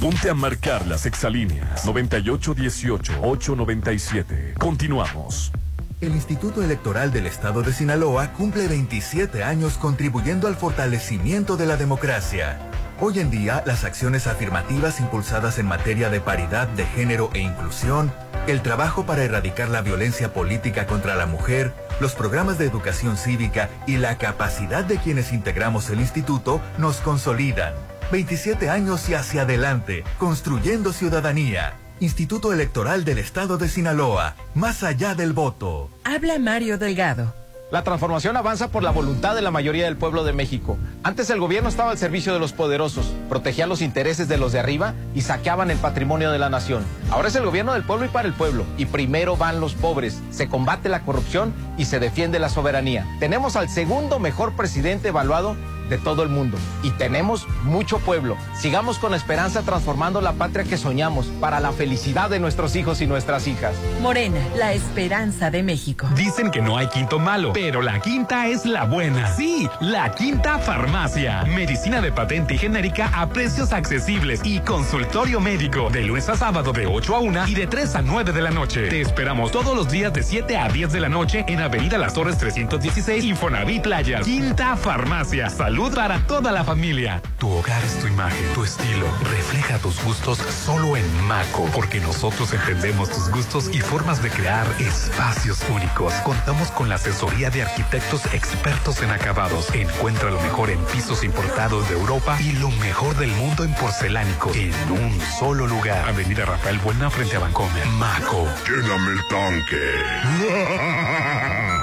Ponte a marcar las exalíneas 9818-897. Continuamos.
El Instituto Electoral del Estado de Sinaloa cumple 27 años contribuyendo al fortalecimiento de la democracia. Hoy en día, las acciones afirmativas impulsadas en materia de paridad de género e inclusión, el trabajo para erradicar la violencia política contra la mujer, los programas de educación cívica y la capacidad de quienes integramos el instituto nos consolidan. 27 años y hacia adelante, construyendo ciudadanía. Instituto Electoral del Estado de Sinaloa, más allá del voto.
Habla Mario Delgado.
La transformación avanza por la voluntad de la mayoría del pueblo de México. Antes el gobierno estaba al servicio de los poderosos, protegía los intereses de los de arriba y saqueaban el patrimonio de la nación. Ahora es el gobierno del pueblo y para el pueblo. Y primero van los pobres, se combate la corrupción y se defiende la soberanía. Tenemos al segundo mejor presidente evaluado de todo el mundo. Y tenemos mucho pueblo. Sigamos con esperanza transformando la patria que soñamos para la felicidad de nuestros hijos y nuestras hijas.
Morena, la esperanza de México.
Dicen que no hay quinto malo, pero la quinta es la buena. Sí, la quinta farmacia. Medicina de patente y genérica a precios accesibles y consultorio médico de lunes a sábado de 8 a 1 y de 3 a 9 de la noche. Te esperamos todos los días de 7 a 10 de la noche en Avenida Las Torres 316 Infonavit Playas. Quinta farmacia. Salud para toda la familia. Tu hogar es tu imagen, tu estilo. Refleja tus gustos solo en Maco, porque nosotros entendemos tus gustos y formas de crear espacios únicos. Contamos con la asesoría de arquitectos expertos en acabados. Encuentra lo mejor en pisos importados de Europa y lo mejor del mundo en porcelánico en un solo lugar. Avenida Rafael Buena frente a Vancomer. Maco.
Lléname el tanque.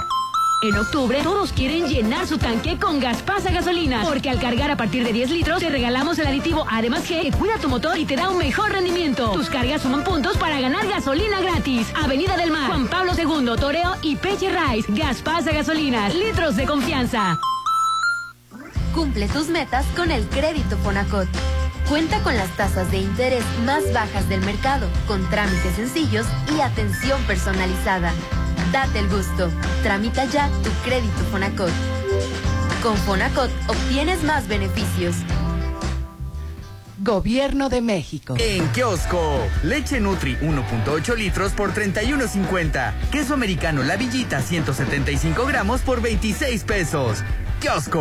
En octubre, todos quieren llenar su tanque con Gaspasa Gasolina, porque al cargar a partir de 10 litros te regalamos el aditivo Además G que cuida tu motor y te da un mejor rendimiento. Tus cargas suman puntos para ganar gasolina gratis. Avenida del Mar, Juan Pablo II, Toreo y Peche Rice. Gaspasa Gasolina, litros de confianza.
Cumple tus metas con el crédito Fonacot. Cuenta con las tasas de interés más bajas del mercado, con trámites sencillos y atención personalizada. Date el gusto. Tramita ya tu crédito Fonacot. Con Fonacot obtienes más beneficios.
Gobierno de México.
En kiosco, leche Nutri 1.8 litros por 31.50. Queso americano La Villita 175 gramos por 26 pesos.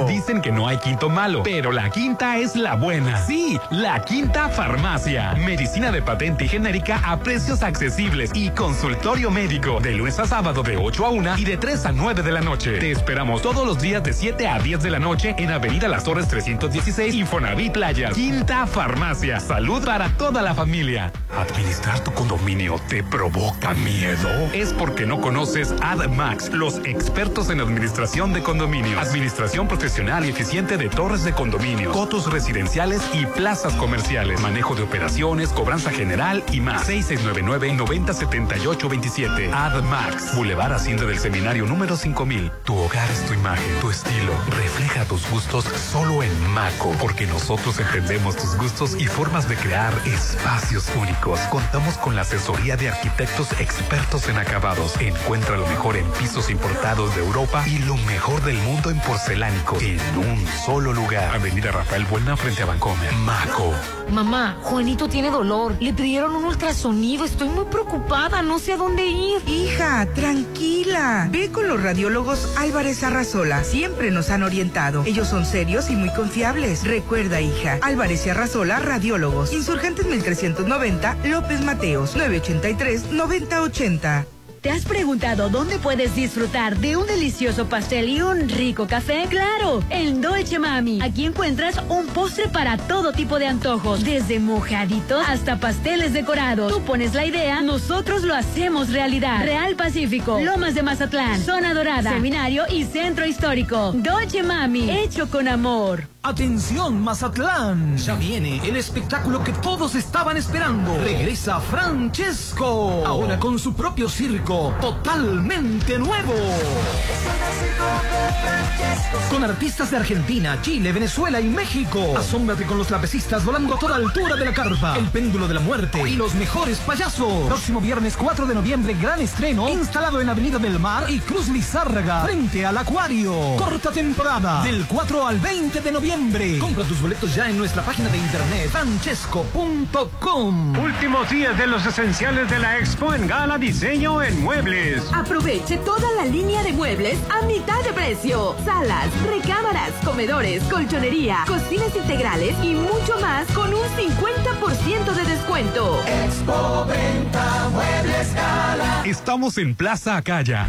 Dicen que no hay quinto malo, pero la quinta es la buena. Sí, la quinta farmacia. Medicina de patente y genérica a precios accesibles y consultorio médico de lunes a sábado de 8 a 1 y de 3 a 9 de la noche. Te esperamos todos los días de 7 a 10 de la noche en Avenida Las Torres 316 Infonavit Playas. Quinta farmacia. Salud para toda la familia. ¿Administrar tu condominio te provoca miedo? Es porque no conoces AdMax, los expertos en administración de condominios. Administración profesional y eficiente de torres de condominio, cotos residenciales y plazas comerciales, manejo de operaciones, cobranza general y más. 6699-907827. AdMax, Boulevard Hacienda del Seminario número 5000. Tu hogar es tu imagen, tu estilo. Refleja tus gustos solo en Maco, porque nosotros entendemos tus gustos y formas de crear espacios únicos. Contamos con la asesoría de arquitectos expertos en acabados. Encuentra lo mejor en pisos importados de Europa y lo mejor del mundo en porcelánico en un solo lugar. Avenida Rafael Buena frente a Vancomer. Maco.
Mamá, Juanito tiene dolor. Le pidieron un ultrasonido. Estoy muy preocupada. No sé a dónde ir.
Hija, tranquila. Ve con los radiólogos Álvarez Arrasola. Siempre nos han orientado. Ellos son serios y muy confiables. Recuerda, hija. Álvarez y Arrasola, radiólogos. Insurgentes 1390, López Mateos, 983-9080.
¿Te has preguntado dónde puedes disfrutar de un delicioso pastel y un rico café? Claro, en Dolce Mami. Aquí encuentras un postre para todo tipo de antojos, desde mojaditos hasta pasteles decorados. Tú pones la idea, nosotros lo hacemos realidad. Real Pacífico, Lomas de Mazatlán, Zona Dorada, Seminario y Centro Histórico. Dolce Mami, hecho con amor.
Atención Mazatlán, ya viene el espectáculo que todos estaban esperando. Regresa Francesco, ahora con su propio circo, totalmente nuevo. Con artistas de Argentina, Chile, Venezuela y México. Asómbrate con los trapecistas volando a toda altura de la carpa. El péndulo de la muerte y los mejores payasos. Próximo viernes 4 de noviembre, gran estreno, instalado en Avenida del Mar y Cruz Lizárraga, frente al Acuario. Corta temporada, del 4 al 20 de noviembre noviembre. Compra tus boletos ya en nuestra página de internet francesco.com.
Últimos días de los esenciales de la expo en Gala Diseño en Muebles.
Aproveche toda la línea de muebles a mitad de precio. Salas, recámaras, comedores, colchonería, cocinas integrales y mucho más con un 50% de descuento.
Expo Venta Muebles Gala.
Estamos en Plaza Acaya.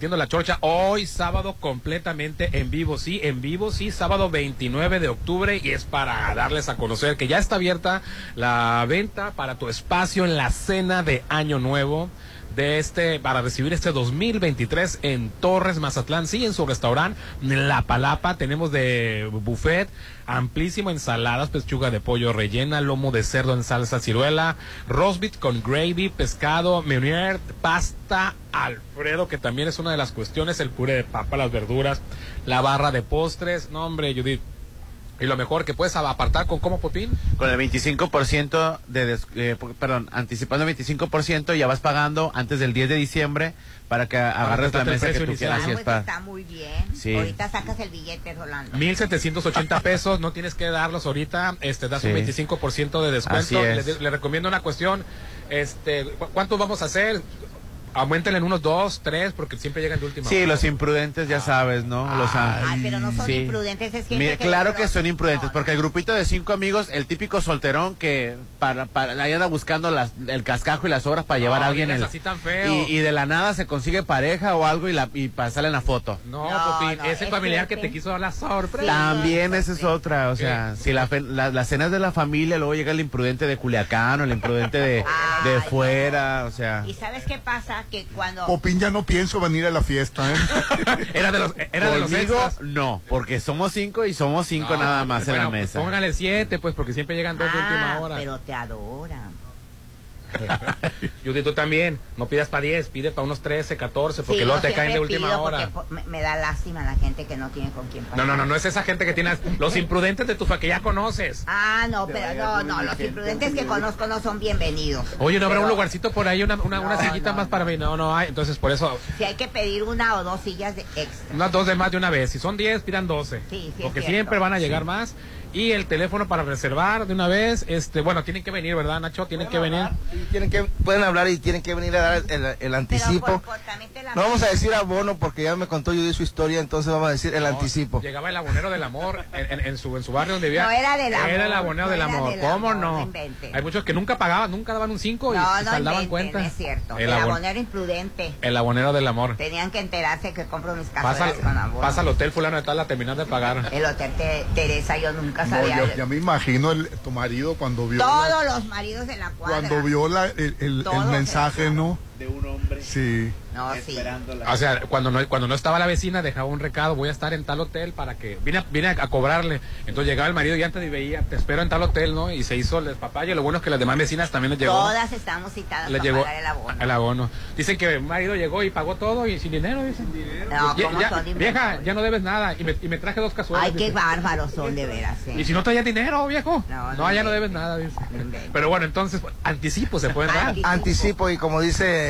La chorcha hoy sábado completamente en vivo, sí, en vivo, sí, sábado 29 de octubre y es para darles a conocer que ya está abierta la venta para tu espacio en la cena de Año Nuevo de este para recibir este 2023 en Torres Mazatlán, sí, en su restaurante La Palapa tenemos de buffet amplísimo ensaladas, pechuga de pollo rellena, lomo de cerdo en salsa ciruela, roast con gravy, pescado, meunier, pasta Alfredo, que también es una de las cuestiones, el puré de papa, las verduras, la barra de postres, no hombre, Judith. Y lo mejor que puedes apartar con cómo Popín.
Con el 25% de, des- eh, perdón, anticipando el 25% ya vas pagando antes del 10 de diciembre para que agarres la mesa que tú quieras.
Ah, pues está muy bien.
Sí.
Ahorita sacas el billete, Rolando.
1780 pesos, no tienes que darlos ahorita, este das un
Sí.
25% de descuento.
Así es.
Le, le recomiendo una cuestión, este, ¿cu- ¿cuántos vamos a hacer? Aumentenle en unos dos, tres, porque siempre llegan de última
Sí,
hora.
los imprudentes ya sabes, ¿no? Los
Ay, pero no son
sí.
imprudentes, es
Mira,
que
claro que son imprudentes, porque el grupito de cinco amigos, el típico solterón que para, para ahí anda buscando las, el cascajo y las obras para llevar
No,
a alguien en
así tan feo.
y, y de la nada se consigue pareja o algo y la y pasarle en la foto.
No,
No,
Popín,
no,
ese
es
familiar que te quiso dar la sorpresa.
También esa es otra, o sea, si la, fe- la- las cenas de la familia, luego llega el imprudente de Culiacán o el imprudente de, de fuera, o sea.
¿Y sabes qué pasa? Que cuando...
Popín ya no pienso venir a la fiesta, ¿eh?
Era de los, era de los extras.
no, porque somos cinco y somos cinco
No,
nada más en la
bueno, pues
mesa.
Póngale siete, pues, porque siempre llegan dos de última
Ah,
hora.
pero te adoran.
Judith, tú también, no pidas para 10, pide para unos 13, 14, porque
Sí,
luego te caen de última
pido
hora.
me, me da lástima la gente que no tiene con quién pasar.
No, no, no, no es esa gente que tienes, los imprudentes de tu fa que ya conoces.
Ah, no, pero no, no, los imprudentes que conozco no son bienvenidos.
Oye, ¿no habrá un lugarcito por ahí, una, una, una
No,
sillita
no,
más para mí? No, no hay, entonces por eso,
Si hay que pedir una o dos sillas de extra.
unas dos de más de una vez. Si son 10, pidan 12.
Sí, sí, es
porque siempre van a llegar más. Y el teléfono para reservar de una vez, este, bueno, tienen que venir, ¿verdad, Nacho? Tienen que venir.
Y tienen que, pueden hablar y tienen que venir a dar el, el anticipo. No vamos a decir abono porque ya me contó Judy su historia, entonces vamos a decir el anticipo.
Llegaba el abonero del amor en, en- en su, en su barrio donde vivía.
No, era del amor,
Era el abonero
no
del amor.
del
¿Cómo
amor,
no? Hay muchos que nunca pagaban, nunca daban un 5 y
No,
saldaban
inventen,
cuenta.
es cierto.
El,
El,
abon-
abonero imprudente.
el abonero del amor.
Tenían que enterarse que compro mis
Pasa,
cazuelas con abono.
pasa al hotel fulano de tal a terminar de pagar.
El hotel Te- Teresa, yo nunca
No,
sabía.
ya, ya me imagino el, tu marido cuando vio la-
Todos los maridos de la cuadra.
cuando vio la- el, el- el mensaje, ¿no?
De un hombre.
Sí.
No, sí.
O sea, cuando no, cuando no estaba la vecina, dejaba un recado, voy a estar en tal hotel para que... Vine a, vine a cobrarle. Entonces llegaba el marido y antes veía, te espero en tal hotel, ¿no? Y se hizo el despapalle. Lo bueno es que las demás vecinas también les llegó.
Todas estábamos citadas
le
para
llegó
pagar el abono.
el abono. Dicen que el marido llegó y pagó todo y sin dinero, dicen.
No,
Ya-
¿cómo
ya-
son
vieja, ya no debes nada. Y me, y me traje dos cazuelas.
Ay, qué
dice.
bárbaros son de veras. ¿eh?
Y si no traías dinero, viejo.
No,
No,
no
ya no debes nada, dice. Pero bueno, entonces, anticipo se pueden dar.
Anticipo y como dice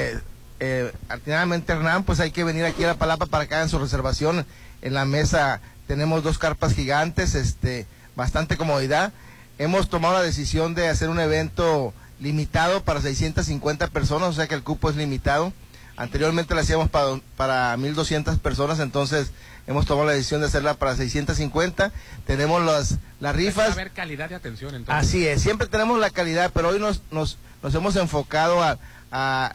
eh, atinadamente Hernán, pues hay que venir aquí a la Palapa para que hagan su reservación. En la mesa tenemos dos carpas gigantes, este, bastante comodidad. Hemos tomado la decisión de hacer un evento limitado para 650 personas, o sea que el cupo es limitado. Anteriormente lo hacíamos para, para 1200 personas, entonces hemos tomado la decisión de hacerla para 650. Tenemos las, las
Va a
rifas.
haber calidad de atención, entonces.
Así es, siempre tenemos la calidad, pero hoy nos, nos, nos hemos enfocado a,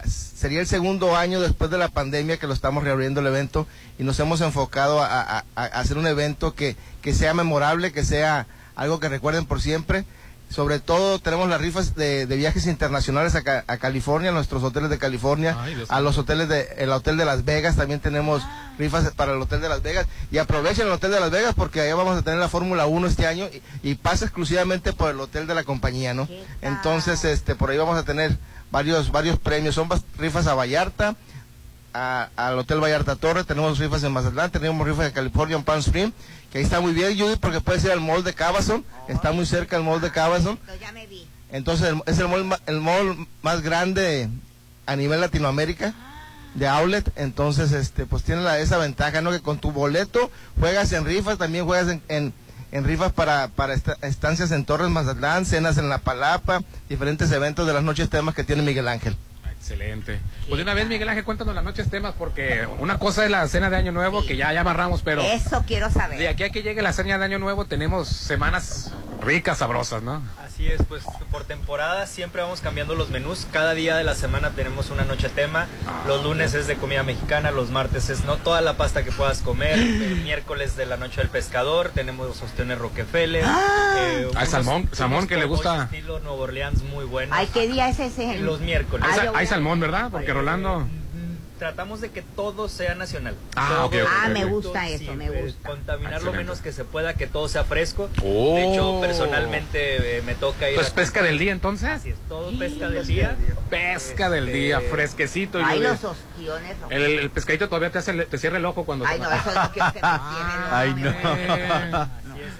sería el segundo año después de la pandemia que lo estamos reabriendo el evento y nos hemos enfocado a, a- a- a hacer un evento que, que sea memorable, que sea algo que recuerden por siempre. Sobre todo tenemos las rifas de, de viajes internacionales a, Ca- a California, a nuestros hoteles de California,
Ay,
a los hoteles de el hotel de Las Vegas también tenemos rifas para el hotel de Las Vegas y aprovechen el hotel de Las Vegas porque allá vamos a tener la Fórmula 1 este año y, y pasa exclusivamente por el hotel de la compañía, ¿no? Entonces, este por ahí vamos a tener varios varios premios, son rifas a Vallarta, a- al Hotel Vallarta Torre, tenemos rifas en Mazatlán, tenemos rifas en California, en Palm Spring, que ahí está muy bien, Judy, porque puede ser al mall de Cabazon, está muy cerca el mall de Cabazon. Entonces el- es el mall, ma- el mall más grande a nivel Latinoamérica de outlet, entonces este pues tiene la, esa ventaja, ¿no? Que con tu boleto juegas en rifas, también juegas en, en, en rifas para, para esta- estancias en Torres Mazatlán, cenas en La Palapa, diferentes eventos de las noches temas que tiene Miguel Ángel.
Excelente. Pues de una vez, Miguel Ángel, cuéntanos las noches temas, porque una cosa es la cena de Año Nuevo, que ya, ya amarramos, pero
Eso quiero saber.
de aquí a que llegue la cena de Año Nuevo tenemos semanas ricas, sabrosas, ¿no?
Así es, pues por temporada siempre vamos cambiando los menús. Cada día de la semana tenemos una noche tema. Los lunes es de comida mexicana, los martes es no toda la pasta que puedas comer. El miércoles de la noche del pescador tenemos ostiones Rockefeller. eh,
Ah,
unos-
salmón- salmón que le gusta.
Estilo Nuevo Orleans muy bueno.
Ay, ¿qué día es ese?
Los miércoles.
Hay salmón, ¿verdad? Porque Rolando...
Tratamos de que todo sea nacional.
Ah,
Todo
ok, ok,
Ah, me gusta eso, me gusta.
Contaminar lo
Excelente.
menos que se pueda, que todo sea fresco.
Oh.
De hecho, personalmente eh, me toca ir
Pues
a-
pesca del día, entonces.
Así es, todo pesca del día.
Pesca del día, fresquecito.
Ay, los ostiones.
El, el- el pescadito todavía te, hace, te cierra el ojo cuando...
Ay, no, eso no quiero que me tienen.
Ay,
mi
no.
amor.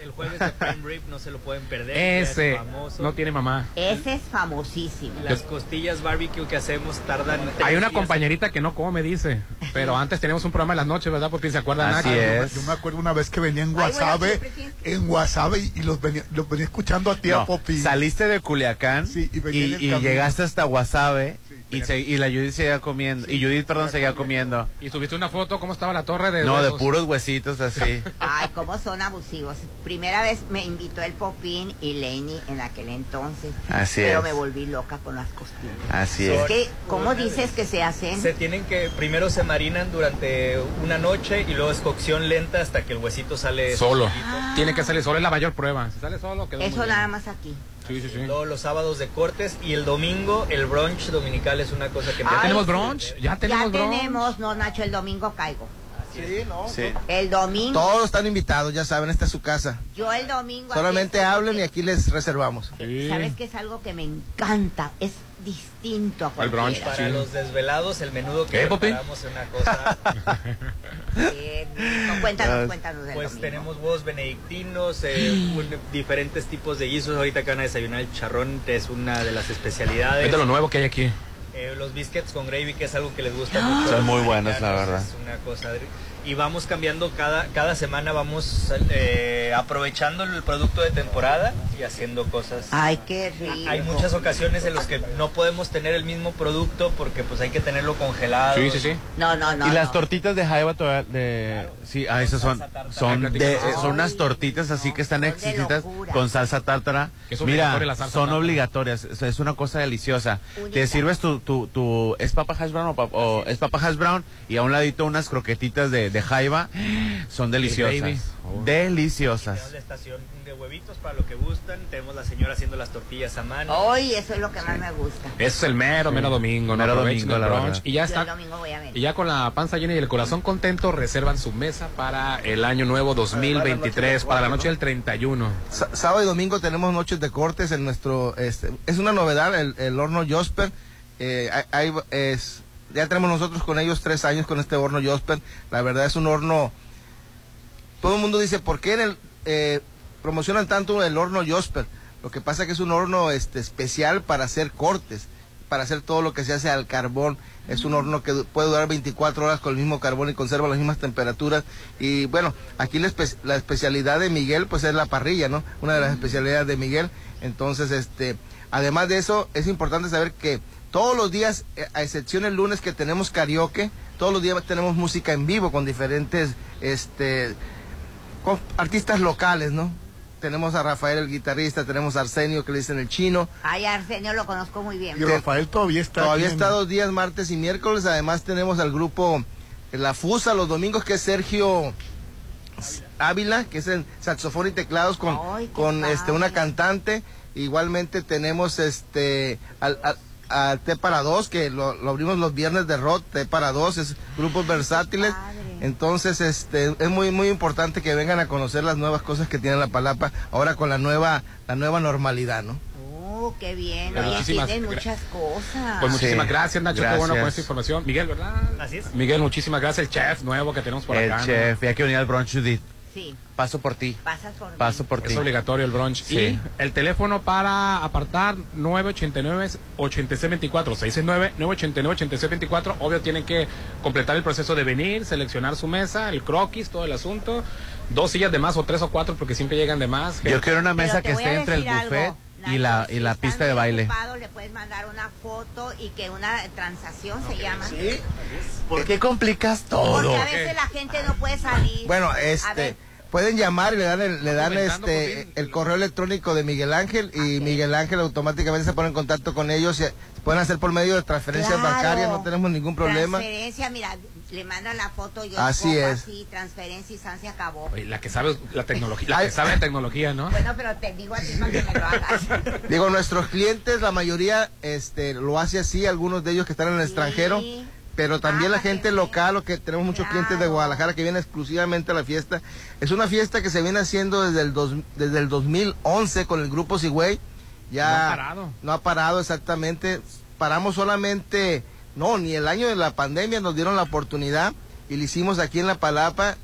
El jueves de prime rib no se lo pueden perder.
Ese
es famoso.
no tiene mamá.
Ese es famosísimo.
Las costillas barbecue que hacemos tardan.
Hay una
días.
compañerita que no come, dice. Pero antes teníamos un programa en las noches, ¿verdad? Porque se acuerdan
Así
Nacho?
es.
Yo me acuerdo una vez que venía en Guasave,
tienes
en Guasave y, y los, venía, los venía escuchando a tía
No,
Popi.
saliste de Culiacán
Sí, y
y,
venía en el
y
camino.
llegaste hasta Guasave y, se- y la Judith seguía comiendo. y Judith, perdón, seguía comiendo.
Y subiste una foto, ¿cómo estaba la torre de
No, de puros huesitos así.
Ay, cómo son abusivos. Primera vez me invitó el Popín y Lenny en aquel entonces.
Así
pero
es.
me volví loca con las costillas.
Así
Es
es.
que, ¿cómo dices que se hacen?
Se tienen que, primero se marinan durante una noche y luego es cocción lenta hasta que el huesito sale
Solo.
solito.
Tiene que salir solo, es la mayor prueba. Si sale solo, quedó muy
Eso
bien.
nada más aquí.
Sí, sí, sí.
Luego los sábados de cortes y el domingo el brunch dominical es una cosa que
¿Ya
Ay,
tenemos brunch? ¿Ya
Ya
tenemos brunch?
tenemos, no, Nacho, el domingo caigo.
Sí, no.
Sí.
El domingo.
Todos están invitados, ya saben, esta es su casa.
Yo el domingo.
Solamente hablen y aquí les reservamos.
Sí.
¿Sabes que es algo que me encanta? Es distinto a
El brunch,
cualquiera.
Para
Sí.
los desvelados el menudo que
¿Qué, Popi?
preparamos es una cosa
Eh, no, cuéntanos,
Ah,
cuéntanos
Pues
domingo.
tenemos huevos benedictinos, eh, un- diferentes tipos de guisos. Ahorita que van a desayunar el charrón, que es una de las especialidades.
Es de lo nuevo que hay aquí.
Eh, los biscuits con gravy, que es algo que les gusta mucho. a
Son muy buenos, la verdad.
Es una cosa. Y vamos cambiando cada, cada semana, vamos eh, aprovechando el producto de temporada y haciendo cosas.
Ay, qué rico.
Hay muchas ocasiones en las que no podemos tener el mismo producto porque pues hay que tenerlo congelado.
Sí, sí, sí.
No, no, no.
y las
no.
tortitas de jaiba todavía de sí, ah, esas son son de son unas tortitas así que están exquisitas con salsa tártara. Mira,
obligatoria la salsa
son
tártara.
obligatorias, o sea, es una cosa deliciosa.
Única.
Te sirves tu tu, tu es papa hash brown o, pap- o es papa hash brown y a un ladito unas croquetitas de, de jaiba, son deliciosas.
Oh.
Deliciosas.
Tenemos la estación de huevitos para lo que gustan. Tenemos la señora haciendo las tortillas a mano.
Hoy eso es lo que más me gusta.
Ese es el mero, mero domingo.
Mero domingo, la
brunch. Y ya
Yo el
está.
domingo voy a venir.
Y ya con la panza llena y el corazón contento, reservan su mesa para el año nuevo 2023, para la noche del 31.
Sa- sábado y domingo tenemos noches de cortes en nuestro este, es una novedad el, el horno Josper eh, hay- hay- es, ya tenemos nosotros con ellos tres años con este horno Josper la verdad es un horno todo el mundo dice por qué en el eh, promocionan tanto el horno Josper lo que pasa que es un horno este especial para hacer cortes para hacer todo lo que se hace al carbón. Es un horno que puede durar 24 horas con el mismo carbón y conserva las mismas temperaturas. Y bueno, aquí la, espe- la especialidad de Miguel pues es la parrilla, ¿no? Una de las especialidades de Miguel. Entonces, este, además de eso, es importante saber que todos los días, eh, a excepción el lunes que tenemos karaoke, todos los días tenemos música en vivo con diferentes, este, con artistas locales, ¿no? Tenemos a Rafael el guitarrista, tenemos a Arsenio que le dicen el chino,
Ay, Arsenio lo conozco muy bien.
Y Rafael todavía está.
Todavía
aquí en-
está dos días, martes y miércoles. Además tenemos al grupo eh, La Fusa los domingos, que es Sergio Ávila, que es en saxofón y teclados con,
Ay,
con este una cantante. Igualmente tenemos este al, al- a T para dos, que lo, lo abrimos los viernes de rock, T para dos, es grupos versátiles. Entonces, este, es muy, muy importante que vengan a conocer las nuevas cosas que tiene la Palapa, ahora con la nueva, la nueva normalidad, ¿no?
Oh, qué bien.
Muchísimas
tienen muchas cosas.
Pues muchísimas gracias, Nacho. Qué bueno con
Gracias.
esta información. Miguel, ¿verdad?
Así es.
Miguel, muchísimas gracias. El chef nuevo que tenemos por
El
acá. ¿no?
chef, y hay que al brunch, Judith.
Sí,
Paso por ti.
pasas por mí.
Paso por ti.
Es obligatorio el brunch.
Sí.
Y el teléfono para apartar 989-8624. 669-989-8624. Obvio, tienen que completar el proceso de venir, seleccionar su mesa, el croquis, todo el asunto. Dos sillas de más o tres o cuatro porque siempre llegan de más.
Yo quiero una mesa que esté entre el buffet
algo,
y la, y la pista de baile.
ocupado, le puedes mandar una foto y que una transacción se llama.
¿Por qué complicas todo?
Porque a veces la gente no puede salir.
Bueno,
A
este,
ver,
pueden llamar y le dan, el, le dan este, el correo electrónico de Miguel Ángel y Miguel Ángel automáticamente se pone en contacto con ellos. y pueden hacer por medio de transferencias
Claro.
bancarias, no tenemos ningún problema.
Transferencia, mira, le manda la foto, yo
Así es.
así, transferencia y san se acabó.
Oye, la que sabe la tecnología, la que sabe de tecnología, ¿no?
Bueno, pero te digo a ti para que me lo hagas.
Digo, nuestros clientes, la mayoría este, lo hace así, algunos de ellos que están en el
Sí.
extranjero, pero también
Ah,
la gente
que
local, o que tenemos muchos clientes de. Guadalajara que vienen exclusivamente a la fiesta. Es una fiesta que se viene haciendo desde el, dos- desde el 2011 con el grupo Sigüey. Ya
No ha parado.
No ha parado exactamente. Paramos solamente, no, ni el año de la pandemia nos dieron la oportunidad y lo hicimos aquí en La Palapa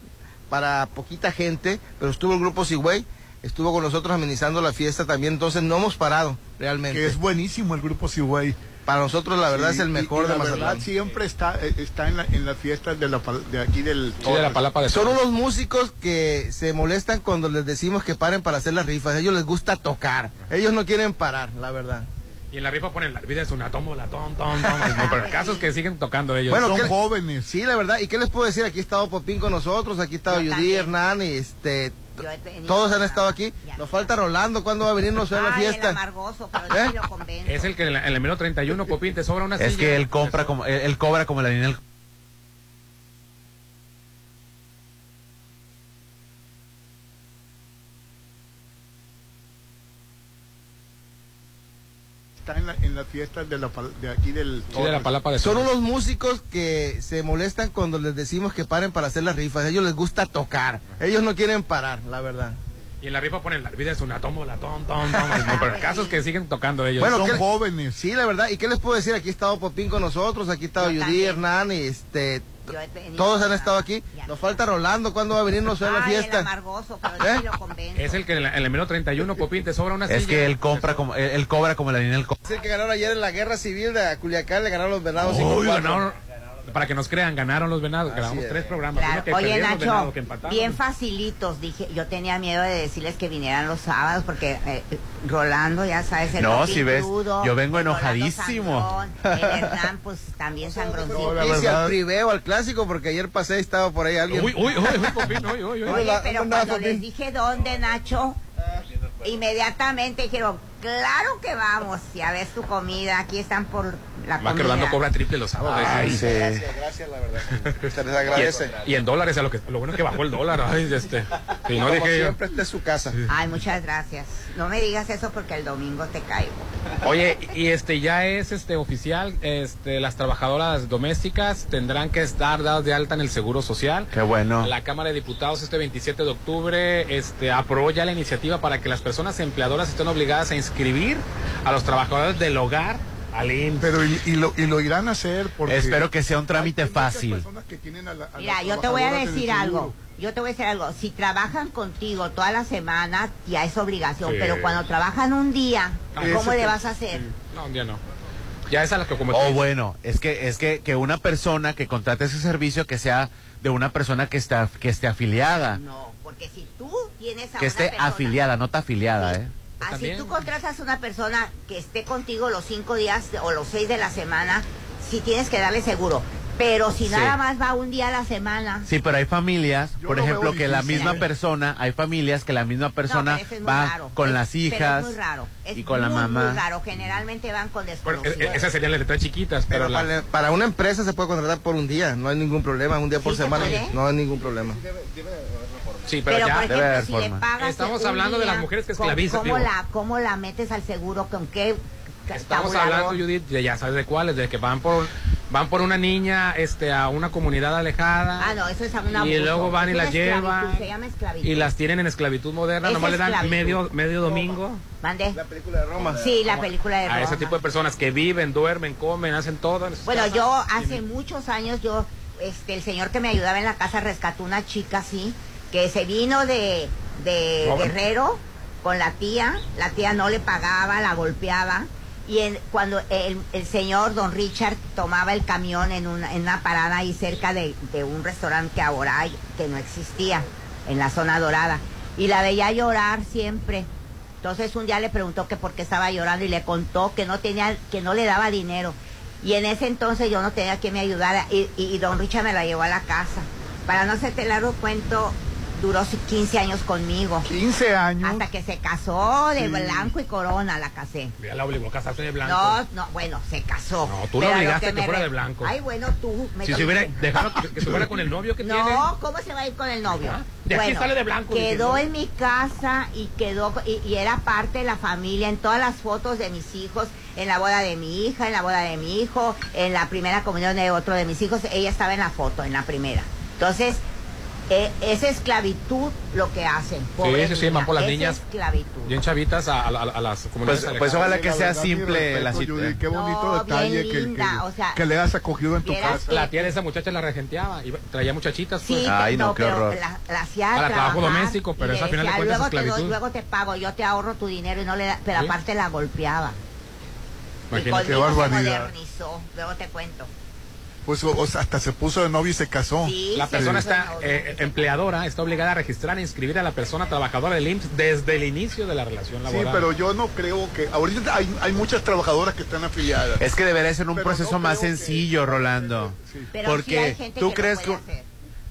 para poquita gente, pero estuvo el grupo Sigüey, estuvo con nosotros amenizando la fiesta también, entonces no hemos parado realmente.
Que es buenísimo el grupo Sigüey.
Para nosotros la verdad
Sí,
es el
y-
mejor
y
de
la
Mazatlán.
verdad siempre está, eh, está en, la, en las fiestas de, la, pal- de aquí del...
Sí, de la palapa de
Son unos músicos que se molestan cuando les decimos que paren para hacer las rifas. A ellos les gusta tocar. Ellos no quieren parar, la verdad.
Y en la rifa ponen la vida es una tómbola, tom, tom, tom. No, pero el caso es que siguen tocando ellos.
Bueno,
Son
¿qué-
jóvenes.
Sí, la verdad. ¿Y qué les puedo decir? Aquí ha estado Popín con nosotros, aquí ha estado Judy. Hernán y este...
Yo he tenido-
Todos han estado aquí.
Ya.
Nos falta Rolando. ¿Cuándo va a venir? No sé, a la
el
fiesta.
amargoso, pero
¿Eh?
Es el que en, el menú 31, Popín, te sobra una
Es
silla.
que él compra como, él, él cobra como la línea
Está en, la, en las fiestas de, la, pal- de aquí del...
Sí, de la palapa de
Son unos músicos que se molestan cuando les decimos que paren para hacer las rifas. A ellos les gusta tocar. Ellos no quieren parar, la verdad.
Y en la rifa ponen la vida es una tómbola, tom, tom, tom. Pero el caso es que siguen tocando ellos.
Bueno,
Son
¿qué-
jóvenes.
Sí, la verdad. ¿Y qué les puedo decir? Aquí ha estado Popín con nosotros, aquí ha estado Judy. Hernán y este... Todos han estado aquí.
Ya.
Nos falta Rolando. ¿Cuándo va a venir? No sé, a la fiesta.
amargoso, pero yo
¿Eh?
sí lo convenzo.
Es el que en, la- en el menú 31, Popín, te sobra una silla.
Es que él compra como, él, él cobra como la del
Es el que ganaron ayer en la guerra civil de Culiacán, le ganaron los venados.
Uy,
5-4.
ganaron, para que nos crean, ganaron los venados.
Así
Grabamos
es.
tres programas.
Claro.
Uno que
Oye, Nacho,
venados, que empataron.
bien facilitos. Dije, yo tenía miedo de decirles que vinieran los sábados porque eh, Rolando, ya sabes, el
No, si ves, yo vengo enojadísimo.
Sangrón, El Hernán, pues también sangroncito.
No, Dice al priveo, al clásico, porque ayer pasé y estaba por ahí alguien.
Uy, uy, uy, uy, Popín, uy, uy, uy.
Oye, pero
¿cómo
cuando les dije dónde, Nacho, inmediatamente dijeron, claro que vamos. Ya ves tu comida, aquí están por la
Más que
comida.
Rolando cobra triple los sábados.
Ay,
Ay,
sí.
Gracias, gracias, la verdad. Se les
Y,
agradece.
en- y en dólares, a lo, que, lo bueno es que bajó el dólar. Ay, este. Si no
Como
dije yo.
siempre, esta es su casa.
Ay, muchas gracias. No me digas eso porque el domingo te caigo.
Oye, y este ya es este oficial, este las trabajadoras domésticas tendrán que estar dadas de alta en el Seguro Social.
Qué bueno.
La Cámara de Diputados este 27 de octubre este aprobó ya la iniciativa para que las personas empleadoras estén obligadas a inscribir a los trabajadores del hogar al IMSS.
Pero y, y lo, y lo irán a hacer porque...
Espero que sea un trámite
hay
fácil.
personas que tienen a la- a
Mira, yo te voy a decir algo. Yo te voy a decir algo. Si trabajan contigo toda la semana, ya es obligación.
Sí.
Pero cuando trabajan un día, ¿cómo le vas a hacer?
No, ya no. Ya es a las que
O bueno, es que es que, que una persona que contrate ese servicio que sea de una persona que está que esté afiliada,
No, porque si tú tienes a
que
una
esté
persona-
afiliada, no está afiliada, ¿eh?
Así
También.
tú contratas a una persona que esté contigo los cinco días o los seis de la semana, si tienes que darle seguro. Pero si
Sí.
nada más va un día a la semana.
Sí, pero hay familias,
Yo
por
lo
ejemplo, que la misma persona, hay familias que la misma persona
No, es
va
raro.
con
Es-
las hijas
es muy raro. Es
y con la mamá.
Muy raro. Generalmente van con
Bueno,
desconocidos.
e- esas serían las letras chiquitas, pero,
Pero
la-
para, para una empresa se puede contratar por un día, no hay ningún problema, un día por
¿Sí se
semana, no hay ningún problema.
Sí, pero,
Pero,
ya
por ejemplo, si le pagas
Estamos hablando de
día,
las mujeres que
¿cómo-
esclavizan.
¿cómo la, ¿Cómo la metes al seguro? ¿Con qué
Estamos hablando, Judith, de ya sabes de cuáles, de que van por van por una niña este a una comunidad alejada.
Ah, no, eso es un
y
abuso.
luego van y
Es una
las
esclavitud,
llevan
Se llama esclavitud.
y las tienen en esclavitud moderna,
Es
nomás le dan
esclavitud.
medio medio domingo
¿Mande?
La película de Roma.
Sí, la película de
a
Roma.
ese tipo de personas que viven, duermen, comen, hacen todo.
Bueno,
casas.
yo hace muchos años, yo, este, el señor que me ayudaba en la casa rescató una chica así, que se vino de, de. Guerrero con la tía, la tía no le pagaba, la golpeaba, y en- cuando el, el señor, don Richard, tomaba el camión en una, en una parada ahí cerca de, de un restaurante que ahora hay, que no existía, en la zona dorada, y la veía llorar siempre. Entonces un día le preguntó que por qué estaba llorando y le contó que no tenía, que no le daba dinero. Y en ese entonces yo no tenía quien me ayudara y, y- y don Richard me la llevó a la casa. Para no hacerte largo cuento, duró 15 años conmigo.
15 años.
Hasta que se casó de
Sí.
blanco y corona, la casé.
Ya la obligó a casarse de blanco.
No, no, bueno, se casó.
No, tú la obligaste que
me
fuera
re-
de blanco.
Ay, bueno, tú. me
si se hubiera dejado que, que se fuera con el novio que tiene.
no, ¿cómo se va a ir con el novio?
De aquí sale de blanco,
Quedó
diciendo.
en mi casa y quedó y, y era parte de la familia en todas las fotos de mis hijos, en la boda de mi hija, en la boda de mi hijo, en la primera comunión de otro de mis hijos, ella estaba en la foto, en la primera. Entonces, es esclavitud lo que hacen. pobre
sí, sí,
niña,
van por las
es
niñas.
esclavitud.
Bien chavitas a, a- a- a las comunidades
Pues- pues ojalá que
La
sea simple la
respeto,
cita.
Judy, Qué bonito
No,
detalle
bien
que,
linda,
que-
o sea,
que le has acogido en tu casa.
La tía de esa muchacha la regenteaba, iba- traía muchachitas.
Sí,
pues.
Ay, no, qué
pero
horror.
La, la hacía
Para trabajo doméstico, pero
y
eso
le
al final de cuentas es
luego te doy-
esclavitud.
luego te pago, yo te ahorro tu dinero y no le da, pero
Sí.
aparte la golpeaba. Y
Imagínate.
Qué
conmigo se
barbaridad.
modernizó, luego te cuento.
Pues o- o sea, hasta se puso de novio y se casó.
Sí,
La persona está, eh, empleadora, está obligada a registrar e inscribir a la persona trabajadora del IMSS desde el inicio de la relación
Sí,
laboral.
pero yo no creo que. Ahorita hay, hay muchas trabajadoras que están afiliadas.
Es que debería ser un
Pero
proceso
no
más
que-
sencillo, Rolando.
Pero sí
Porque
hay gente
tú
que
crees que...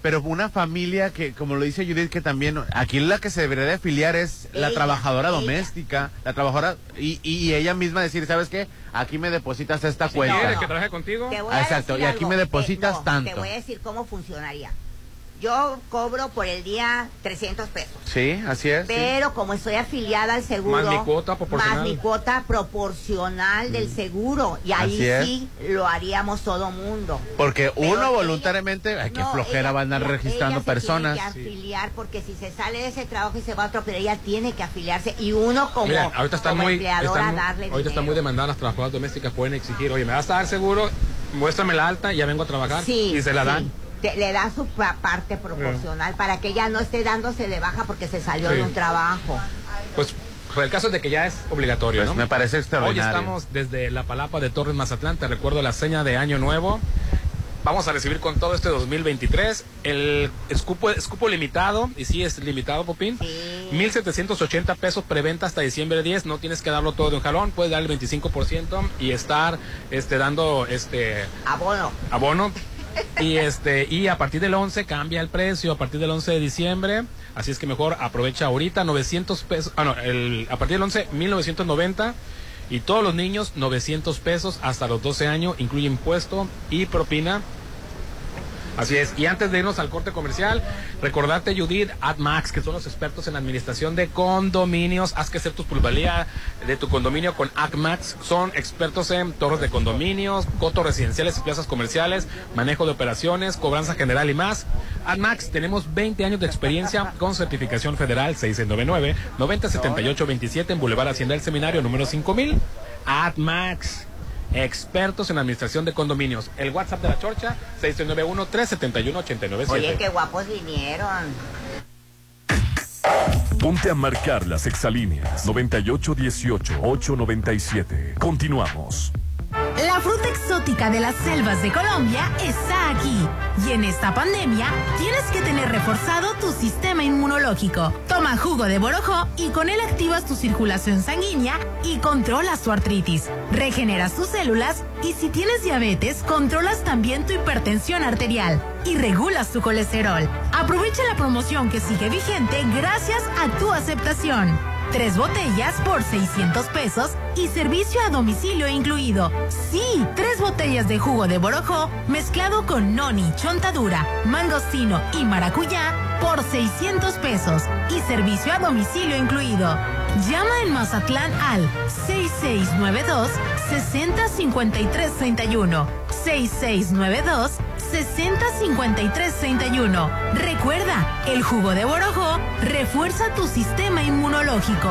Pero una familia que, como lo dice Judith, que también aquí la que se debería de afiliar es la trabajadora
ella.
doméstica, la trabajadora, y, y ella misma decir, ¿sabes qué? Aquí me depositas esta cuenta.
que trabaje contigo,
Te voy
Ah,
a
exacto,
decir
y aquí
algo,
me
te-
depositas
no,
tanto.
Te voy a decir cómo funcionaría. Yo cobro por el día 300 pesos.
Sí, así es. sí.
Pero como estoy afiliada al seguro,
Más mi cuota proporcional.
más mi cuota proporcional del seguro, y ahí sí lo haríamos todo mundo.
Porque
Pero
uno
ella-
voluntariamente, ay, qué
No,
flojera
ella-
va a andar registrando
ella se
personas.
Tiene que afiliar porque si se sale de ese trabajo y se va a otro, pero ella tiene que afiliarse y uno como,
Mira, ahorita
como
muy,
empleadora
están,
darle
ahorita están muy
dinero.
demandadas las trabajadoras domésticas, pueden exigir, oye, me vas a dar seguro, muéstrame la alta y ya vengo a trabajar.
Sí,
y se la dan.
Te- le da su pa- parte proporcional para que ella no esté dándose de baja porque se salió
Sí.
de un trabajo.
Pues, pues el caso es de que ya es obligatorio,
Pues
¿no?
me parece
Hoy
extraordinario.
estamos desde la Palapa de Torres Mazatlán, te recuerdo la seña de Año Nuevo. Vamos a recibir con todo este 2023 el escupo, escupo limitado, y sí es limitado, Popín. 1.780 pesos preventa hasta diciembre 10, no tienes que darlo todo de un jalón, puedes dar el 25% y estar este, dando este
Abono.
abono. Y este y a partir del 11 cambia el precio, a partir del 11 de diciembre, así es que mejor aprovecha ahorita 900 pesos, ah no, el, a partir del 11 1990 y todos los niños 900 pesos hasta los 12 años, incluye impuesto y propina. Así es. Y antes de irnos al corte comercial, recordarte Judith AdMax, que son los expertos en administración de condominios. Haz que ser tu plusvalía de tu condominio con AdMax. Son expertos en torres de condominios, cotos residenciales y plazas comerciales, manejo de operaciones, cobranza general y más. AdMax, tenemos 20 años de experiencia con certificación federal 699 907827 en Boulevard Hacienda del Seminario número 5000. AdMax. Expertos en administración de condominios. El WhatsApp de la Chorcha, 691-371-897.
Oye, qué guapos vinieron.
Ponte a marcar las exalíneas 9818-897. Continuamos.
La fruta exótica de las selvas de Colombia está aquí. Y en esta pandemia tienes que tener reforzado tu sistema inmunológico. Toma jugo de borojó y con él activas tu circulación sanguínea y controlas tu artritis. Regeneras tus células y si tienes diabetes, controlas también tu hipertensión arterial y regulas tu colesterol. Aprovecha la promoción que sigue vigente gracias a tu aceptación. Tres botellas por 600 pesos y servicio a domicilio incluido. Sí, tres botellas de jugo de borojó mezclado con noni, chontadura, mangostino y maracuyá por 600 pesos y servicio a domicilio incluido. Llama en Mazatlán al 6692 605331 6692 605331. Recuerda, el jugo de borojó refuerza tu sistema inmunológico.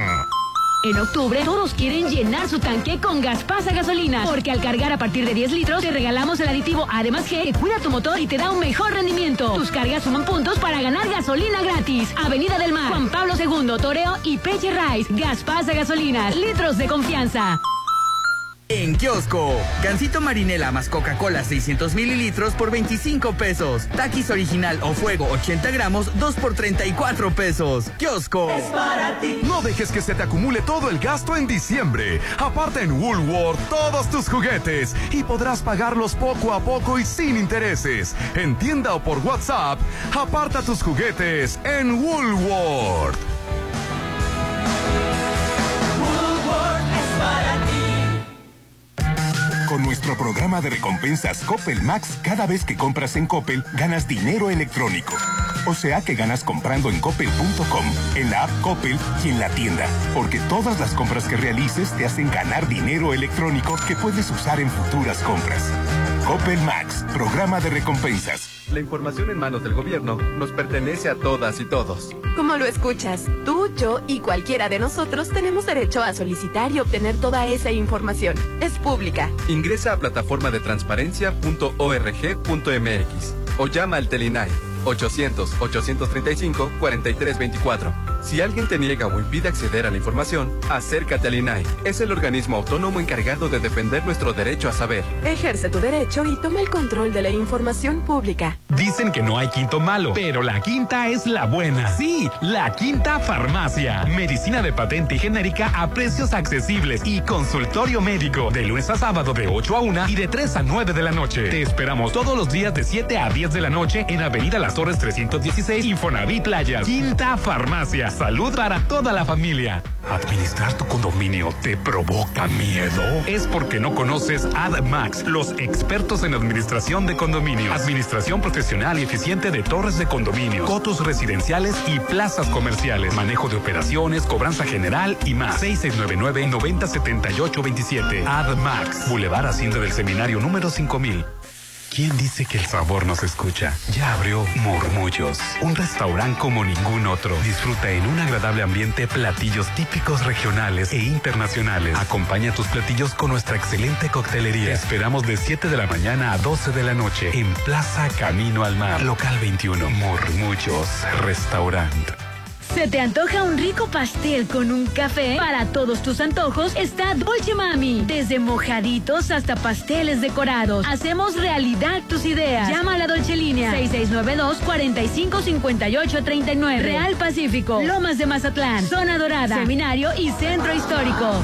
En octubre, todos quieren llenar su tanque con Gaspasa Gasolina, porque al cargar a partir de 10 litros te regalamos el aditivo Además G que cuida tu motor y te da un mejor rendimiento. Tus cargas suman puntos para ganar gasolina gratis. Avenida del Mar, Juan Pablo II, Toreo y Peche Rice. Gaspasa Gasolina, litros de confianza.
En kiosco, Gansito Marinela más Coca-Cola 600 mililitros por 25 pesos. Taquis original o fuego 80 gramos 2 por 34 pesos. Kiosco.
Es para ti. No dejes que se te acumule todo el gasto en diciembre. Aparta en Woolworth todos tus juguetes y podrás pagarlos poco a poco y sin intereses. En tienda o por WhatsApp, aparta tus juguetes en Woolworth.
Nuestro programa de recompensas Coppel Max, cada vez que compras en Coppel, ganas dinero electrónico. O sea que ganas comprando en coppel.com, en la app Coppel y en la tienda. Porque todas las compras que realices te hacen ganar dinero electrónico que puedes usar en futuras compras. Coppel Max, programa de recompensas.
La información en manos del gobierno nos pertenece a todas y todos.
Como lo escuchas, tú, yo y cualquiera de nosotros tenemos derecho a solicitar y obtener toda esa información. Es pública.
Ingresa a plataforma de transparencia.org.mx o llama al Telinai 800-835-4324. Si alguien te niega o impide acceder a la información, acércate al INAI. Es el organismo autónomo encargado de defender nuestro derecho a saber.
Ejerce tu derecho y toma el control de la información pública.
Dicen que no hay quinto malo, pero la quinta es la buena. Sí, la quinta farmacia. Medicina de patente y genérica a precios accesibles y consultorio médico. De lunes a sábado de 8 a 1 y de 3 a 9 de la noche. Te esperamos todos los días de 7 a 10 de la noche en Avenida Las Torres 316, Infonavit Playas. Quinta farmacia. Salud para toda la familia. ¿Administrar tu condominio te provoca miedo? Es porque no conoces AdMax, los expertos en administración de condominios. Administración profesional y eficiente de torres de condominio, cotos residenciales y plazas comerciales. Manejo de operaciones, cobranza general y más. 6699-907827. AdMax. Boulevard Hacienda del Seminario número 5000. ¿Quién dice que el sabor nos escucha? Ya abrió Murmullos, un restaurante como ningún otro. Disfruta en un agradable ambiente platillos típicos regionales e internacionales. Acompaña tus platillos con nuestra excelente coctelería. Te esperamos de 7 de la mañana a 12 de la noche en Plaza Camino al Mar, local 21. Murmullos Restaurant.
¿Se te antoja un rico pastel con un café? Para todos tus antojos está Dolce Mami. Desde mojaditos hasta pasteles decorados. Hacemos realidad tus ideas. Llama a la Dolce Línea 6692-455839. Real Pacífico, Lomas de Mazatlán, Zona Dorada, Seminario y Centro Histórico.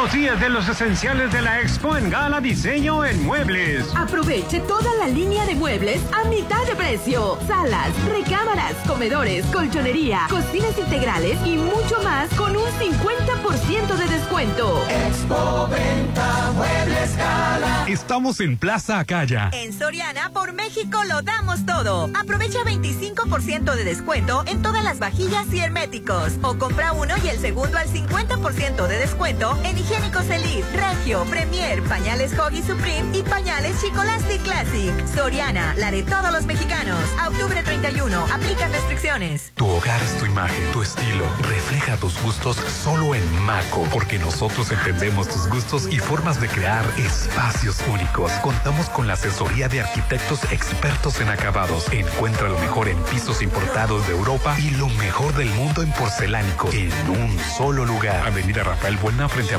Últimos días de los esenciales de la Expo en Gala Diseño en Muebles.
Aproveche toda la línea de muebles a mitad de precio. Salas, recámaras, comedores, colchonería, cocinas integrales y mucho más con un 50% de descuento.
Expo Venta Muebles Gala.
Estamos en Plaza Acaya.
En Soriana, por México lo damos todo. Aprovecha 25% de descuento en todas las vajillas y herméticos. O compra uno y el segundo al 50% de descuento en higiénicos Elite, Regio, Premier, pañales Hoggy Supreme y pañales Chicolastic Classic. Soriana, la de todos los mexicanos. A octubre 31, aplica restricciones.
Tu hogar es tu imagen, tu estilo. Refleja tus gustos solo en Maco, porque nosotros entendemos tus gustos y formas de crear espacios únicos. Contamos con la asesoría de arquitectos expertos en acabados. Encuentra lo mejor en pisos importados de Europa y lo mejor del mundo en porcelánico en un solo lugar. Avenida Rafael Buena frente a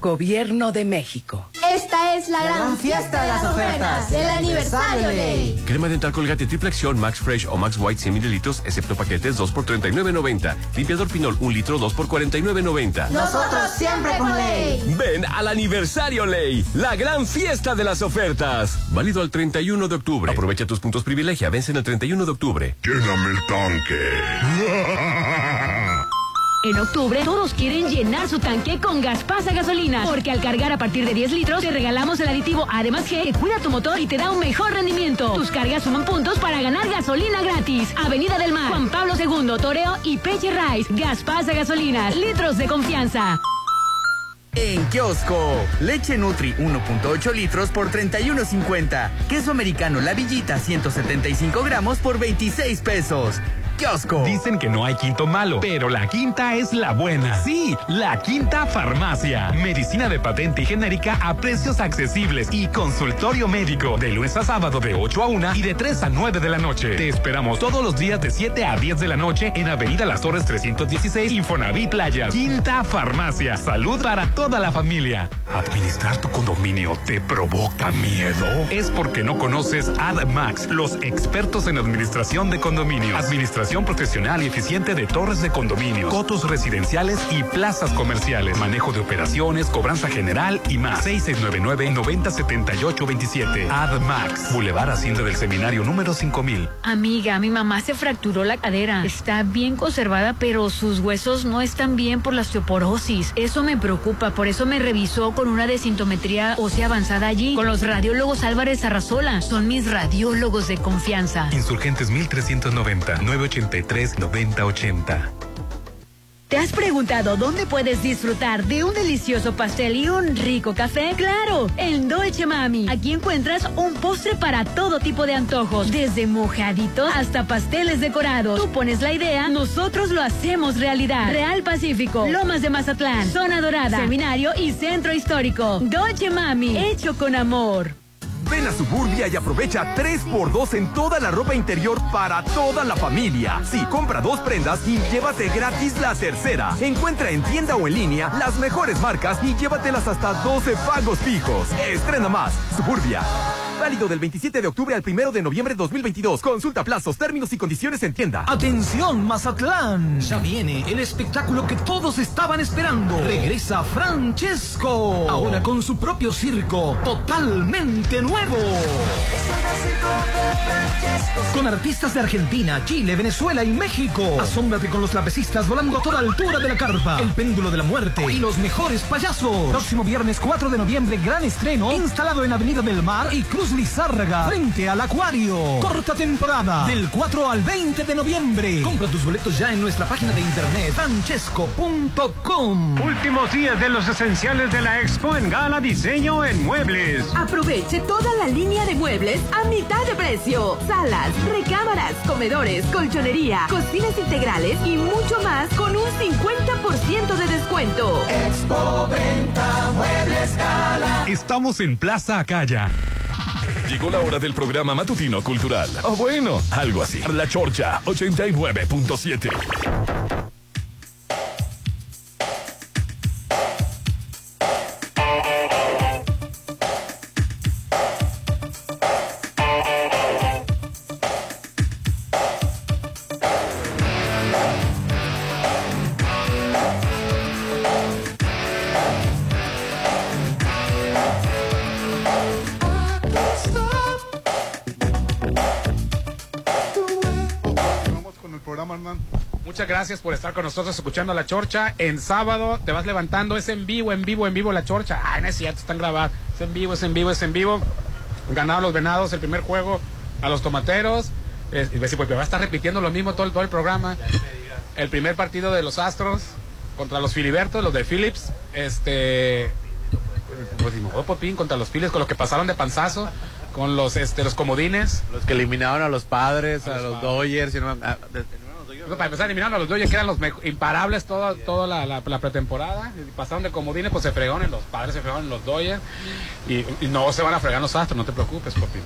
Gobierno de México.
Esta es la gran fiesta de las ofertas del aniversario Ley.
Crema dental colgate triple acción Max Fresh o Max White 100 mililitros, excepto paquetes 2 por 39.90. Limpiador Pinol 1 litro 2 por 49.90.
Nosotros siempre con Ley.
Ven al aniversario Ley, la gran fiesta de las ofertas. Válido al 31 de octubre. Aprovecha tus puntos privilegia, vence en el 31 de octubre.
Lléname el tanque.
En octubre, todos quieren llenar su tanque con Gaspasa Gasolina, porque al cargar a partir de 10 litros, te regalamos el aditivo Además G que cuida tu motor y te da un mejor rendimiento. Tus cargas suman puntos para ganar gasolina gratis. Avenida del Mar, Juan Pablo II, Toreo y Peche Rice. Gaspasa Gasolina, litros de confianza.
En kiosco, leche Nutri 1.8 litros por 31.50. Queso americano La Villita 175 gramos por 26 pesos. Kiosco.
Dicen que no hay quinto malo, pero la quinta es la buena. Sí, la quinta farmacia. Medicina de patente y genérica a precios accesibles y consultorio médico. De lunes a sábado de 8 a 1 y de 3 a 9 de la noche. Te esperamos todos los días de 7 a 10 de la noche en Avenida Las Torres 316, Infonavit Playa. Quinta farmacia. Salud para toda la familia. ¿Administrar tu condominio te provoca miedo? Es porque no conoces AdMax, los expertos en administración de condominios. Administración profesional y eficiente de torres de condominio, cotos residenciales y plazas comerciales, manejo de operaciones, cobranza general y más. 6699-907827. AdMax, Boulevard Hacienda del Seminario número 5000.
Amiga, mi mamá se fracturó la cadera. Está bien conservada, pero sus huesos no están bien por la osteoporosis. Eso me preocupa, por eso me revisó con una desintometría ósea avanzada allí, con los radiólogos Álvarez Arrazola. Son mis radiólogos de confianza.
Insurgentes 1390 980 83 9080.
¿Te has preguntado dónde puedes disfrutar de un delicioso pastel y un rico café? Claro, en Dolce Mami. Aquí encuentras un postre para todo tipo de antojos, desde mojaditos hasta pasteles decorados. Tú pones la idea, nosotros lo hacemos realidad. Real Pacífico, Lomas de Mazatlán, Zona Dorada, Seminario y Centro Histórico. Dolce Mami, hecho con amor.
Ven a Suburbia y aprovecha 3x2 en toda la ropa interior para toda la familia. Sí, compra dos prendas y llévate gratis la tercera. Encuentra en tienda o en línea las mejores marcas y llévatelas hasta 12 pagos fijos. Estrena más. Suburbia. Válido del 27 de octubre al 1 de noviembre de 2022. Consulta plazos, términos y condiciones en tienda.
Atención, Mazatlán. Ya viene el espectáculo que todos estaban esperando. Regresa Francesco. Ahora con su propio circo. Totalmente nuevo. Con artistas de Argentina, Chile, Venezuela y México. Asómbrate con los trapecistas volando a toda altura de la carpa. El péndulo de la muerte y los mejores payasos. Próximo viernes 4 de noviembre, gran estreno. Instalado en Avenida del Mar y Cruz Lizárraga, frente al Acuario. Corta temporada, del 4 al 20 de noviembre. Compra tus boletos ya en nuestra página de internet, francesco.com.
Últimos días de los esenciales de la Expo en Gala Diseño en Muebles.
Aproveche toda la línea de muebles a mitad de precio. Salas, recámaras, comedores, colchonería, cocinas integrales y mucho más con un 50% de descuento.
Expo Venta Muebles Gala.
Estamos en Plaza Acaya.
Llegó la hora del programa matutino cultural. O bueno, algo así. La Chorcha 89.7.
Muchas gracias por estar con nosotros escuchando La Chorcha. En sábado te vas levantando, es en vivo, en vivo, en vivo La Chorcha. Ay, no es cierto, están grabados. Es en vivo, es en vivo, es en vivo. Ganaron los venados el primer juego a los tomateros. Es- y pues, va a estar repitiendo lo mismo todo, el- todo el programa. El primer partido de los Astros contra los Filibertos, los de Phillips. Este. Pues Popín, contra los Phillips, con los que pasaron de panzazo, con los, este, los comodines.
Los que eliminaron a los padres, a, los Dodgers. y no- a- de-
Para empezar, eliminaron a los Dodgers, que eran los imparables toda, toda la, la- la pretemporada. Pasaron de comodines, pues se fregaron en los padres, se fregaron en los Dodgers. Y, y no se van a fregar los Astros, no te preocupes, papi.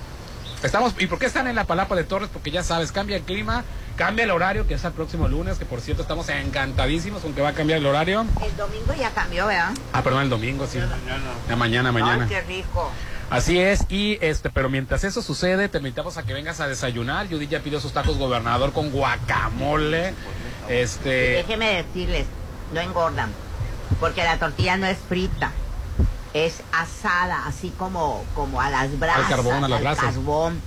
Estamos, ¿Y por qué están en la palapa de Torres? Porque ya sabes, cambia el clima, cambia el horario, que es el próximo lunes, que por cierto estamos encantadísimos con que va a cambiar el horario.
El domingo ya cambió, ¿verdad?
Ah, perdón, el domingo, sí. Mañana, mañana.
Ay, qué rico.
Así es, y este, pero mientras eso sucede, te invitamos a que vengas a desayunar. Judith ya pidió sus tacos gobernador con guacamole. Este.
Déjeme decirles, no engordan, porque la tortilla no es frita, es asada, así como, como a las brasas.
carbón, a las
al
brasas.
carbón.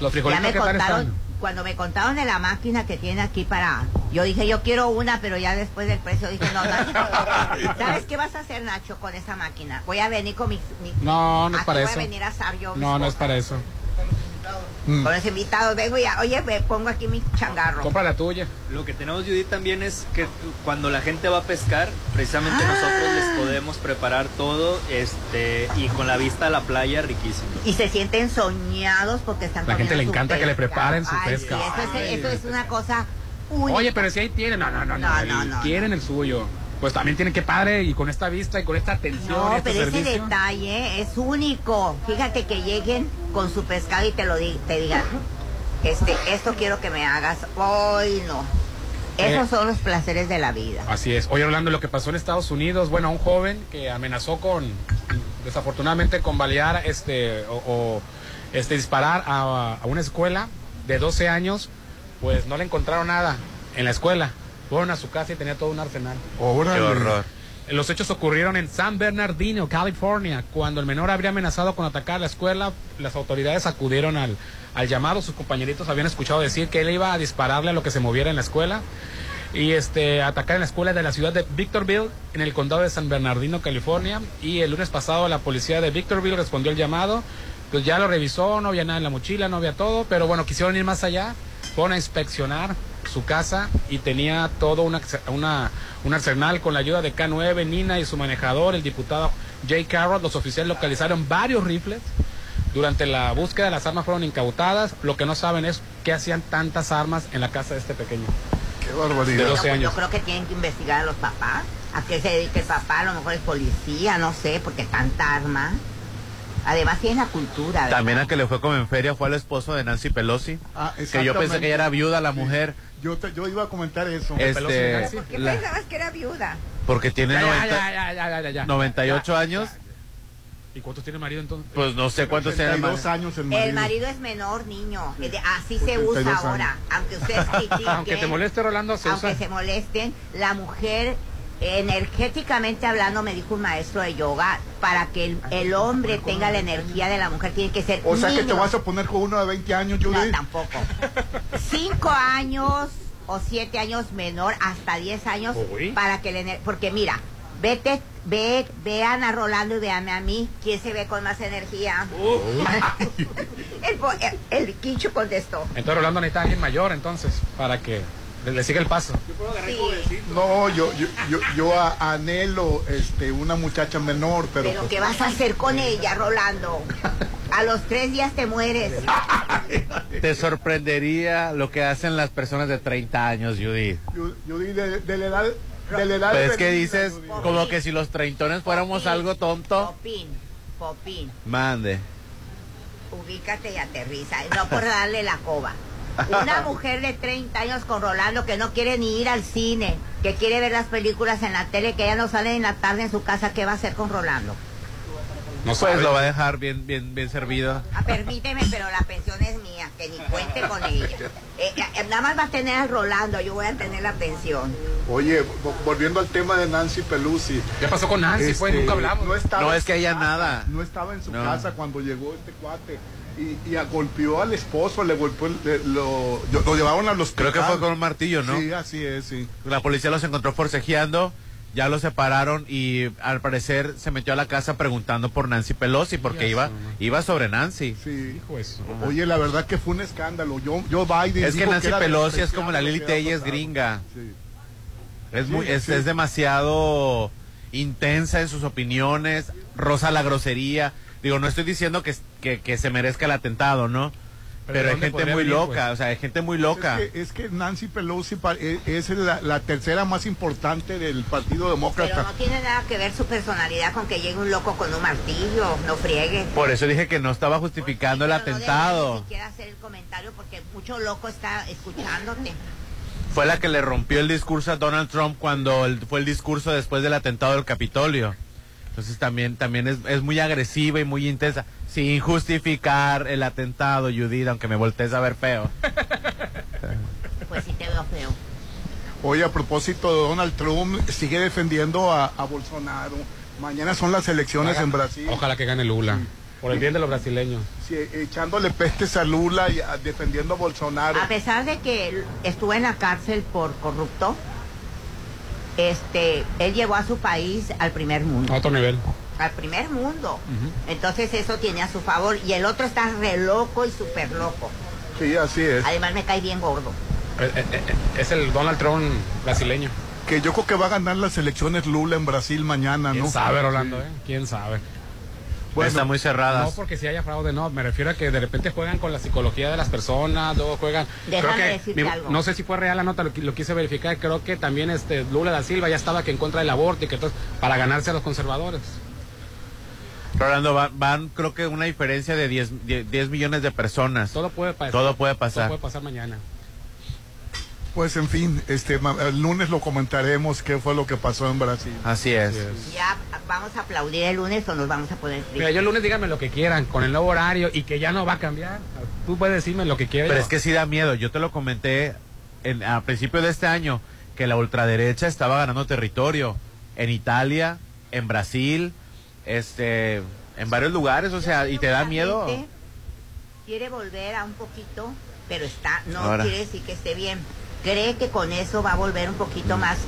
Los
Ya
frijolitos
me
¿qué tal
contaron,
están?
Cuando me contaron de la máquina que tiene aquí para... Yo dije, yo quiero una, pero ya después del precio dije, no, Nacho. ¿Sabes qué vas a hacer, Nacho, con esa máquina? Voy a venir con mis-
No, no es para
voy
eso.
a venir a asar yo mis
No, no es para eso.
Con los invitados vengo y, oye, me pongo aquí mi changarro.
Compra la tuya.
Lo que tenemos, Judith, también es que cuando la gente va a pescar, precisamente nosotros les podemos preparar todo este y con la vista a la playa, riquísimo.
Y se sienten soñados porque están
La gente le encanta que le preparen su
Ay,
pesca.
sí, eso, es,
Ay.
eso es una cosa única.
Oye, pero si ahí tienen, no, no, no, no,
No,
el-
no, no,
quieren el suyo. Pues también tienen que padre y con esta vista y con esta atención
No,
este
pero ese detalle es único. Fíjate que lleguen con su pescado y te lo di- te digan, este, esto quiero que me hagas. Hoy no. Esos
Eh.
son los placeres de la vida.
Así es. Oye, hablando de lo que pasó en Estados Unidos, bueno, un joven que amenazó con, desafortunadamente, con balear este, o, o, este, disparar a, a una escuela de 12 años, pues no le encontraron nada en la escuela. Fueron a su casa y tenía todo un arsenal.
Órale. Qué horror.
Los hechos ocurrieron en San Bernardino, California. Cuando el menor habría amenazado con atacar la escuela, las autoridades acudieron al, al llamado. Sus compañeritos habían escuchado decir que él iba a dispararle a lo que se moviera en la escuela y este atacar en la escuela de la ciudad de Victorville, en el condado de San Bernardino, California. Y el lunes pasado la policía de Victorville respondió el llamado. Pues ya lo revisó, no había nada en la mochila, no había todo, pero bueno, quisieron ir más allá, fueron a inspeccionar su casa y tenía todo una, una, un arsenal con la ayuda de K9, Nina y su manejador, el diputado Jay Carroll. Los oficiales localizaron varios rifles. Durante la búsqueda las armas fueron incautadas. Lo que no saben es qué hacían tantas armas en la casa de este pequeño.
Qué barbaridad.
De 12
No, pues
años.
Yo creo que tienen que investigar a los papás. ¿A qué se dedica el papá? A lo mejor es policía, no sé, porque tanta arma. Además tiene la cultura. ¿verdad?
También a que le fue como en feria fue al esposo de Nancy Pelosi.
Ah,
que yo pensé que ella era viuda la mujer.
Yo, te- yo iba a comentar eso.
Este,
¿Por qué
la-
pensabas que era viuda?
porque tiene
Ya, ya,
90
ya, ya, ya, ya, ya.
98 años.
¿Y cuántos tiene el marido entonces?
Pues no sé cuántos tiene el marido.
32 años el
El
marido.
marido es menor, niño. Eh, Así se
72
usa
años.
ahora. Aunque ustedes critiquen.
Aunque te moleste, Rolando, se
aunque
usa.
se molesten, la mujer, energéticamente hablando, me dijo un maestro de yoga, para que el, el hombre tenga la energía de la mujer, tiene que ser
O sea que te vas a poner con uno de 20 años,
No,
Judith.
tampoco. Cinco años o siete años menor, hasta 10 años,
Uy.
para que le... Porque mira, vete, ve, vean a Rolando y veanme a mí, ¿quién se ve con más energía? el, po- el, el Quicho contestó.
Entonces Rolando necesita a alguien mayor entonces para que le, siga el paso.
No, yo, yo, yo, yo a- anhelo este, una muchacha menor, pero...
Pero
pues,
¿qué vas a hacer con ella, Rolando? A los tres días te mueres.
Te sorprendería lo que hacen las personas de 30 años, Judith.
Yo, yo di de, de la edad...
Pero
de
es que dices como que si los treintones fuéramos algo tonto.
Popín, Popín,
Mande.
ubícate y aterriza. No por darle la coba. Una mujer de 30 años con Rolando que no quiere ni ir al cine, que quiere ver las películas en la tele, que ella no sale en la tarde en su casa, ¿qué va a hacer con Rolando?
No pues lo va a dejar bien, bien, bien servido.
Ah, permíteme, pero la pensión es mía, que ni cuente con ella. Eh, eh, nada más va a tener a Rolando, yo voy a tener la pensión.
Oye, vo- volviendo al tema de Nancy Pelusi.
¿Qué pasó con Nancy?
Este,
Pues nunca hablamos.
No, estaba
No,
en
es que
su
haya
casa,
nada.
No estaba en su
No.
casa cuando llegó este cuate. Y, y a- golpeó al esposo, le golpeó, el- le- lo, lo llevaron al hospital.
Creo que fue con un martillo, ¿no?
Sí, así es, sí.
La policía los encontró forcejeando, ya los separaron y al parecer se metió a la casa preguntando por Nancy Pelosi porque iba, iba sobre Nancy.
Sí. Oye, la verdad que fue un escándalo. Yo, Joe Biden
Es que Nancy Pelosi es como la Lili Telles gringa.
Sí.
Es, muy,
Sí,
es,
sí.
es demasiado intensa en sus opiniones, rosa la grosería. Digo, no estoy diciendo que, que, que se merezca el atentado, ¿no?
Pero
Pero,
¿de
hay gente muy loca,
pues?
o sea, hay gente muy loca.
Es que, es que Nancy Pelosi pa- e- es la, la tercera más importante del Partido
Pero
Demócrata.
no tiene nada que ver su personalidad con que llegue un loco con un martillo, no friegue.
Por eso dije que no estaba justificando el
Pero no
atentado.
ni siquiera hacer el comentario porque mucho loco está escuchándote.
Fue la que le rompió el discurso a Donald Trump cuando el- fue el discurso después del atentado del Capitolio. Entonces también, también es, es muy agresiva y muy intensa. Sin justificar el atentado, Judith, aunque me voltees a ver feo.
Pues sí te veo feo.
Oye, a propósito de Donald Trump, sigue defendiendo a, a Bolsonaro. Mañana son las elecciones en Brasil.
Ojalá que gane Lula. Por el bien de los brasileños.
Sí, echándole pestes a Lula y a- defendiendo a Bolsonaro.
A pesar de que estuvo en la cárcel por corrupto, este, él llevó a su país al primer mundo.
A otro nivel.
Al primer mundo. Entonces eso tiene a su favor. Y el otro está re loco y súper loco.
Sí, así es.
Además me cae bien gordo.
Eh, eh, eh, Es el Donald Trump brasileño.
Que yo creo que va a ganar las elecciones Lula en Brasil mañana, ¿no?
¿Quién sabe, Rolando? eh? ¿Quién sabe?
Bueno, Está muy cerradas.
No porque si haya fraude, no. Me refiero a que de repente juegan con la psicología de las personas, luego juegan.
Déjame
creo que,
decirte
mi-
algo.
No sé si fue real la nota, lo quise verificar. Creo que también este Lula da Silva ya estaba que en contra del aborto y que entonces para ganarse a los conservadores.
Rolando, van, van, creo que una diferencia de 10, 10 10 millones de personas.
Todo puede pasar.
Todo puede
Todo
pasar.
puede pasar mañana.
Pues en fin, este ma- el lunes lo comentaremos qué fue lo que pasó en Brasil.
Así es.
Ya vamos a aplaudir el lunes o nos vamos a poner.
Mira, yo el lunes díganme lo que quieran con el nuevo horario y que ya no va a cambiar. Tú puedes decirme lo que quieras.
Pero es que sí da miedo. Yo te lo comenté en, a principio de este año que la ultraderecha estaba ganando territorio en Italia, en Brasil, este, en varios lugares, o sea, y te da miedo.
Quiere volver a un poquito, pero está, no
Ahora.
quiere decir que esté bien. Cree que con eso va a volver un poquito más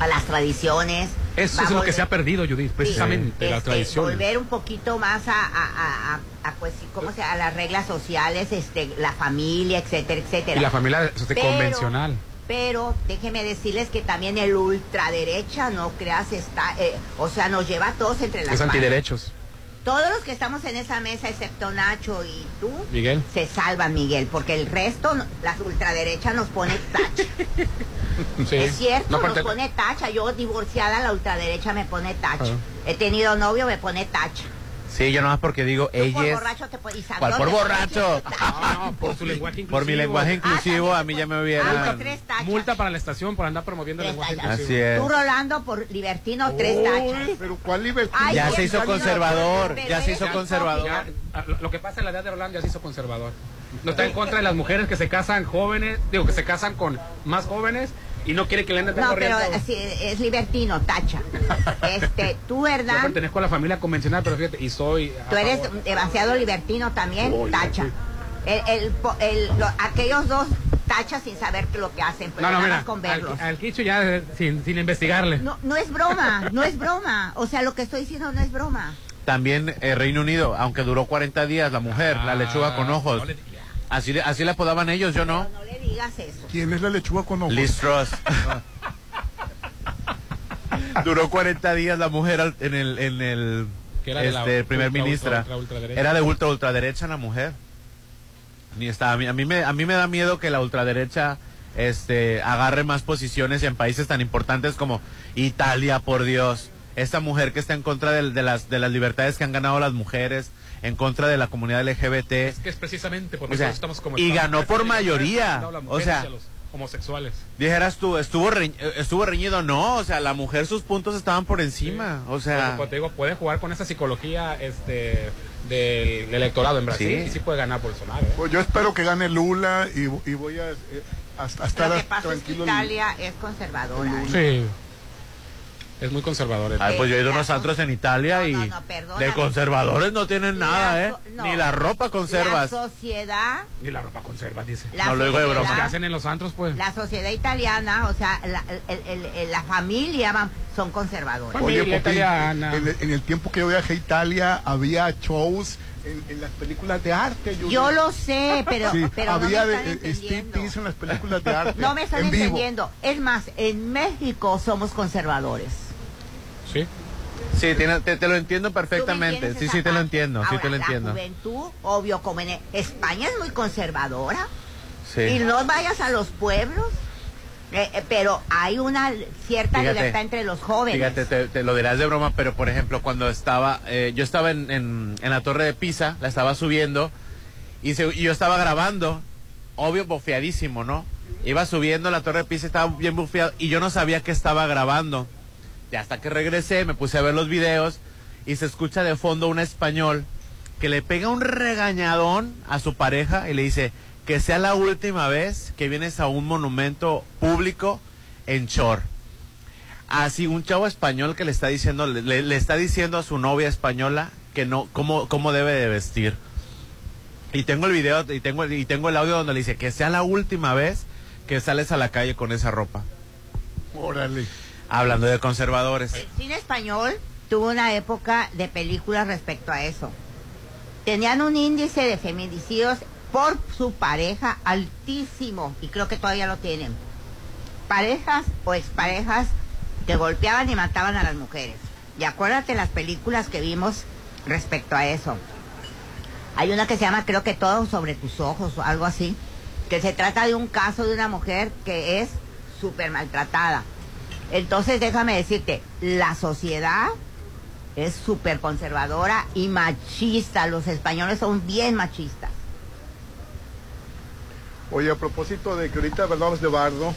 a las tradiciones.
Eso es lo que se ha perdido, Judith, precisamente,
Sí,
las
este,
tradiciones.
Volver un poquito más a, a, a- a- a, pues, ¿cómo se A las reglas sociales, este, la familia, etcétera, etcétera.
Y la familia este,
Pero-
convencional.
Pero déjeme decirles que también el ultraderecha, no creas, está, eh, o sea, nos lleva a todos entre las
Es
manos.
antiderechos.
Todos los que estamos en esa mesa, excepto Nacho y tú,
Miguel.
se salvan, Miguel, porque el resto, la ultraderecha nos pone tacha.
Sí.
Es cierto,
No,
nos pone tacha. Yo divorciada, la ultraderecha me pone tacha.
Ah.
He tenido novio, me pone tacha.
Sí, yo nomás porque digo,
Por
ella es...
borracho te pone... y
¿Cuál por borracho?
tacha.
No, por su lenguaje inclusivo.
Por mi lenguaje inclusivo, a mí ya me
Ah,
hubiera...
Multa para la estación por andar promoviendo el lenguaje inclusivo.
Así es.
Tú, Rolando, por libertino, tres tachas.
Pero ¿cuál libertad?
Ay,
Ya se hizo conservador, ya se hizo conservador.
Lo que pasa en la edad de Rolando ya se hizo conservador. No está en contra de las mujeres que se casan jóvenes, digo, que se casan con más jóvenes y no quiere que le anden
No, pero sí, es libertino, tacha. Este, tú,
Yo
¿verdad?
pertenezco a la familia convencional, pero fíjate, y soy...
Tú eres
favor.
demasiado libertino también, tacha. El, el, po- el- lo- aquellos dos tachas sin saber lo que hacen, pero
No, no,
nada
mira,
más con verlos.
al, al Quicho ya eh, sin, sin investigarle.
No, no es broma, no es broma. O sea, lo que estoy diciendo no es broma.
También eh, Reino Unido, aunque duró 40 días, la mujer, la lechuga con ojos. Así, le- así le apodaban ellos, yo no.
No le digas eso.
¿Quién es la lechuga con ojos?
Liz Truss. Duró 40 días la mujer en el, en el
era de la
este, primer
ultra,
ministra.
ultra, ultra, ultraderecha.
Era de ultra ultraderecha la mujer. Ni está, a, mí, a mí me a mí me da miedo que la ultraderecha este agarre más posiciones en países tan importantes como Italia, por Dios. esta mujer que está en contra de, de las, de las libertades que han ganado las mujeres, en contra de la comunidad LGBT.
Es que es precisamente por
O sea,
estamos como
y ganó por mayoría. O sea,
homosexuales.
Dijeras tú, estuvo, reñ- estuvo reñido, no, o sea, la mujer sus puntos estaban por encima, o sea...
Como te digo, pueden jugar con esa psicología este del electorado en Brasil
Sí.
y sí puede ganar Bolsonaro. ¿eh?
Pues yo espero que gane Lula y, y voy a, eh, a- a estar
Lo que pasa es que
tranquilo.
Italia es conservadora.
Sí. Es muy conservador.
Ah, pues yo he ido a unos antros en Italia y
no,
de conservadores no tienen nada,
La
¿eh?
no.
Ni la ropa
La
conservas.
sociedad,
Ni la ropa conserva, dice.
La
no lo digo de
sociedad-
broma.
¿Qué hacen en los antros, pues?
la sociedad italiana, o sea, la, el- el- el- la familia son conservadores.
Oye,
Familia italiana.
en, el- en el tiempo que yo viajé a Italia había shows en, en las películas de arte.
Yo lo sé, pero,
Sí,
pero no me
había
están
de- eh,
entendiendo.
en las películas de arte.
No me están
en vivo.
entendiendo. Es más, en México somos conservadores.
Sí.
Sí, tiene- te, te lo entiendo
¿Tú me
perfectamente. Sí, sí, te lo entiendo. Sí, te lo
La
entiendo.
juventud, obvio, como en España es muy conservadora.
Sí.
Y no vayas a los pueblos. eh, eh, pero hay una cierta
Fíjate,
libertad entre los jóvenes.
Fíjate, te, te lo dirás de broma, pero por ejemplo, cuando estaba, eh, yo estaba en, en- en la torre de Pisa, la estaba subiendo, y, se- y yo estaba grabando, obvio, bofeadísimo, ¿no? Iba subiendo la torre de Pisa, estaba bien bufeado, y yo no sabía que estaba grabando. Y hasta que regresé, me puse a ver los videos, y se escucha de fondo un español que le pega un regañadón a su pareja y le dice que sea la última vez que vienes a un monumento público en Chor. Así un chavo español que le está diciendo, le, está diciendo a su novia española que no, cómo, cómo debe de vestir. Y tengo el video y tengo, y tengo el audio donde le dice que sea la última vez que sales a la calle con esa ropa.
Órale.
Hablando de conservadores.
El cine español tuvo una época de películas respecto a eso. Tenían un índice de feminicidios por su pareja altísimo y creo que todavía lo tienen. Parejas o exparejas que golpeaban y mataban a las mujeres. Y acuérdate las películas que vimos respecto a eso. Hay una que se llama creo que todo sobre tus ojos o algo así, que se trata de un caso de una mujer que es súper maltratada. Entonces déjame decirte, la sociedad es súper conservadora y machista. Los españoles son bien machistas.
Oye, a propósito de que ahorita hablamos de Bardo,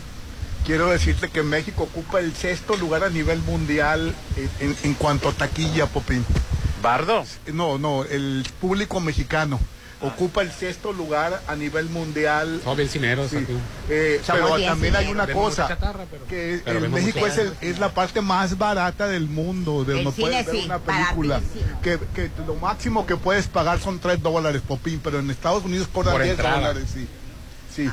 quiero decirte que México ocupa el sexto lugar a nivel mundial en, en- en cuanto a taquilla, Popín.
¿Bardo?
No, no, el público mexicano ocupa el sexto lugar a nivel mundial.
Bien cineros
Sí. Eh, pero
bien
también hay una cosa,
mucha chatarra, pero-
que
pero
el México es, el- es la parte más barata del mundo, de donde
cine
puedes ver
sí,
una película. Que, que lo máximo que puedes pagar son 3 dólares, Popín, pero en Estados Unidos cobran
Por
10
entrada.
dólares, sí. Sí.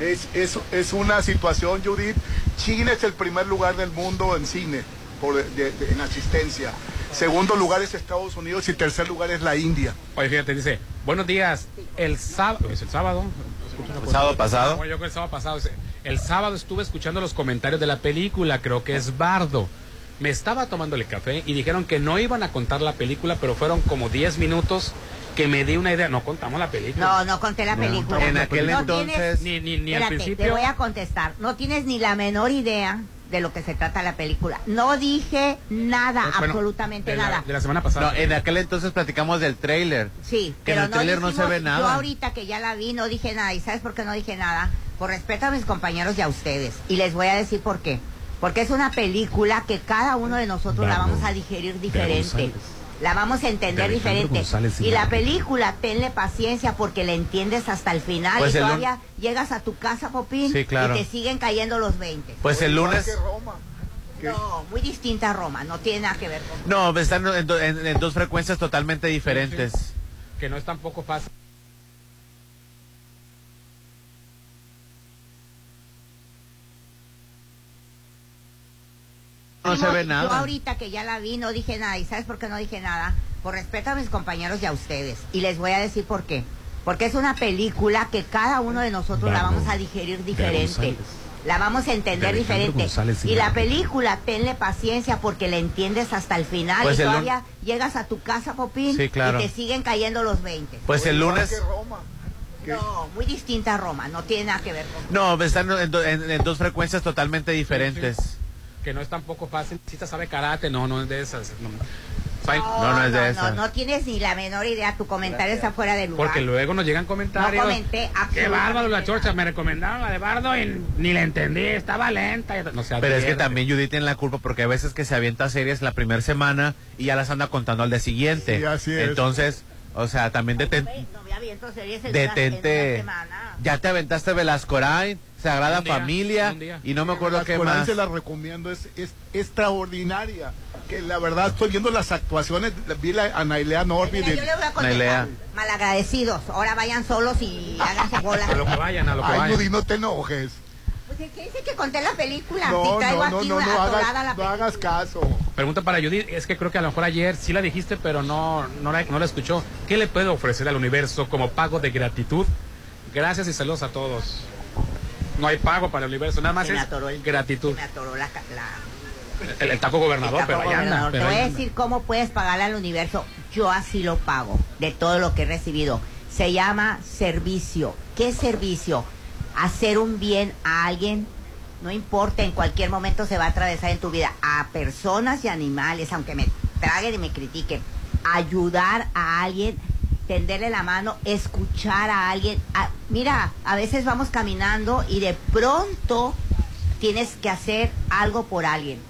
Es, es, es una situación, Judith. China es el primer lugar del mundo en cine, por, de- de- en asistencia. Segundo lugar es Estados Unidos y tercer lugar es la India.
Oye, fíjate, dice, buenos días, el sábado, ¿es el sábado?
¿El sábado pasado?
Bueno, yo el sábado pasado. El sábado estuve escuchando los comentarios de la película, creo que es Bardo. Me estaba tomándole café y dijeron que no iban a contar la película, pero fueron como 10 minutos que me di una idea. No contamos la película.
No, no conté la película.
En aquel
No
entonces-
tienes-
Ni, ni, ni al principio.
te voy a contestar. No tienes ni la menor idea de lo que se trata la película. No dije nada,
Bueno,
absolutamente
de la-
nada.
de la semana pasada.
No, en aquel entonces platicamos del trailer.
Sí,
Que en el
no
tráiler no se ve nada.
Yo ahorita que ya la vi no dije nada. ¿Y sabes por qué no dije nada? Por respeto a mis compañeros y a ustedes. Y les voy a decir por qué. Porque es una película que cada uno de nosotros la vamos a digerir diferente. La vamos a entender diferente.
González
Y la película, tenle paciencia porque la entiendes hasta el final.
Pues
y
el lun-
todavía llegas a tu casa, Popín,
Sí, claro.
y te siguen cayendo los 20.
Pues el lunes...
Que Roma. que-
No, muy distinta a Roma. No tiene nada que ver con...
No, están en- en dos frecuencias totalmente diferentes.
Que no es tampoco fácil.
No se ve
Yo
nada.
ahorita que ya la vi no dije nada. ¿Y sabes por qué no dije nada? Por respeto a mis compañeros y a ustedes. Y les voy a decir por qué. Porque es una película que cada uno de nosotros la
Bravo.
vamos a digerir diferente. La vamos a entender diferente.
González
Y la película, tenle paciencia porque la entiendes hasta el final.
Pues
y
el lun-
todavía llegas a tu casa, Popín,
Sí, claro.
y te siguen cayendo los 20.
Pues el lunes...
Roma.
No, muy distinta a Roma. No tiene nada que ver con...
No, están en, do- en- en dos frecuencias totalmente diferentes.
Que no es tampoco fácil. Si te sabe karate, no, no es de esas. No,
no, no es de esas. No, tienes ni la menor idea. Tu comentario está fuera de lugar.
Porque luego nos llegan comentarios.
No comenté
Qué bárbaro la chorcha. Me recomendaron la de Bardo y ni la entendí. Estaba lenta. No
Pero es que también Judith tiene la culpa porque a veces que se avienta series la primera semana y ya las anda contando al día siguiente.
Sí, así es.
Entonces, o sea, también detente. detente. Ya te aventaste Velasco Sagrada Familia y no me acuerdo qué más.
se la recomiendo, es, es extraordinaria. Que la verdad estoy viendo las actuaciones, vi la, a Nailea Norby.
Yo le voy a malagradecidos, ahora vayan solos y háganse bolas.
A lo que vayan, a lo que
Ay,
vayan.
Judy, no te enojes.
Pues ¿qué dice que conté la película?
No,
si traigo
no,
aquí
no, no,
atorada
hagas,
la
no hagas caso.
Pregunta para Judith, es que creo que a lo mejor ayer sí la dijiste, pero no, no, la, no la escuchó. ¿Qué le puede ofrecer al universo como pago de gratitud? Gracias y saludos a todos. No hay pago para el universo, nada más
Se
es
el-
gratitud.
Me atoró la... la-
El, el taco gobernador,
el
pero
gobernador.
anda.
Te voy a decir cómo puedes pagarle al universo. Yo así lo pago, de todo lo que he recibido. Se llama servicio. ¿Qué servicio? Hacer un bien a alguien, no importa, en cualquier momento se va a atravesar en tu vida. A personas y animales, aunque me traguen y me critiquen. Ayudar a alguien, tenderle la mano, escuchar a alguien. A- mira, a veces vamos caminando y de pronto tienes que hacer algo por alguien.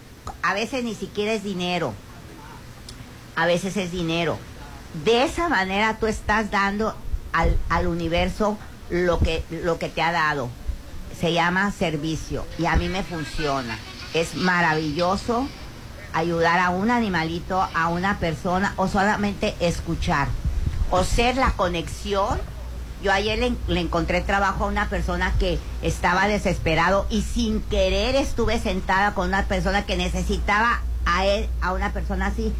A veces ni siquiera es dinero. A veces es dinero. De esa manera tú estás dando al, al universo lo que, lo que te ha dado. Se llama servicio y a mí me funciona. Es maravilloso ayudar a un animalito, a una persona o solamente escuchar o ser la conexión. Yo ayer le, encontré trabajo a una persona que estaba desesperado y sin querer estuve sentada con una persona que necesitaba a él, a una persona así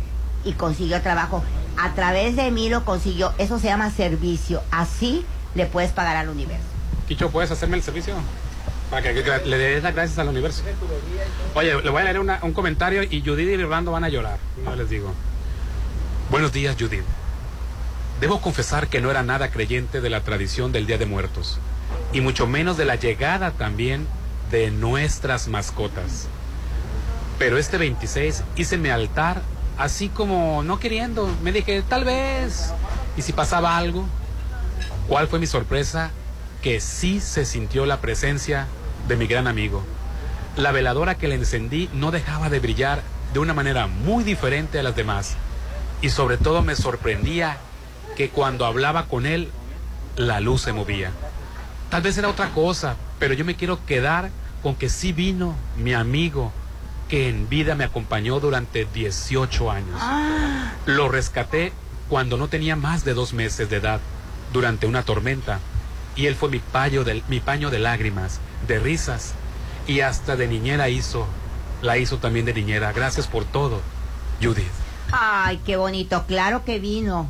y consiguió trabajo. A través de mí lo consiguió. Eso se llama servicio. Así le puedes pagar al universo.
Quicho, ¿puedes hacerme el servicio? Para que, le des las gracias al universo. Oye, le voy a leer un comentario y Judith y Orlando van a llorar. No les digo. Buenos días, Judith. Debo confesar que no era nada creyente de la tradición del Día de Muertos. Y mucho menos de la llegada también de nuestras mascotas. Pero este 26 hice mi altar así como no queriendo. Me dije, tal vez. ¿Y si pasaba algo? ¿Cuál fue mi sorpresa? Que sí se sintió la presencia de mi gran amigo. La veladora que le encendí no dejaba de brillar de una manera muy diferente a las demás. Y sobre todo me sorprendía que cuando hablaba con él, la luz se movía. Tal vez era otra cosa, pero yo me quiero quedar con que sí vino mi amigo, que en vida me acompañó durante 18 años. Lo rescaté cuando no tenía más de dos meses de edad, durante una tormenta, y él fue mi, paño de, mi paño de lágrimas, de risas, y hasta de niñera hizo, la hizo también de niñera. Gracias por todo, Judith.
Ay, qué bonito. Claro que vino.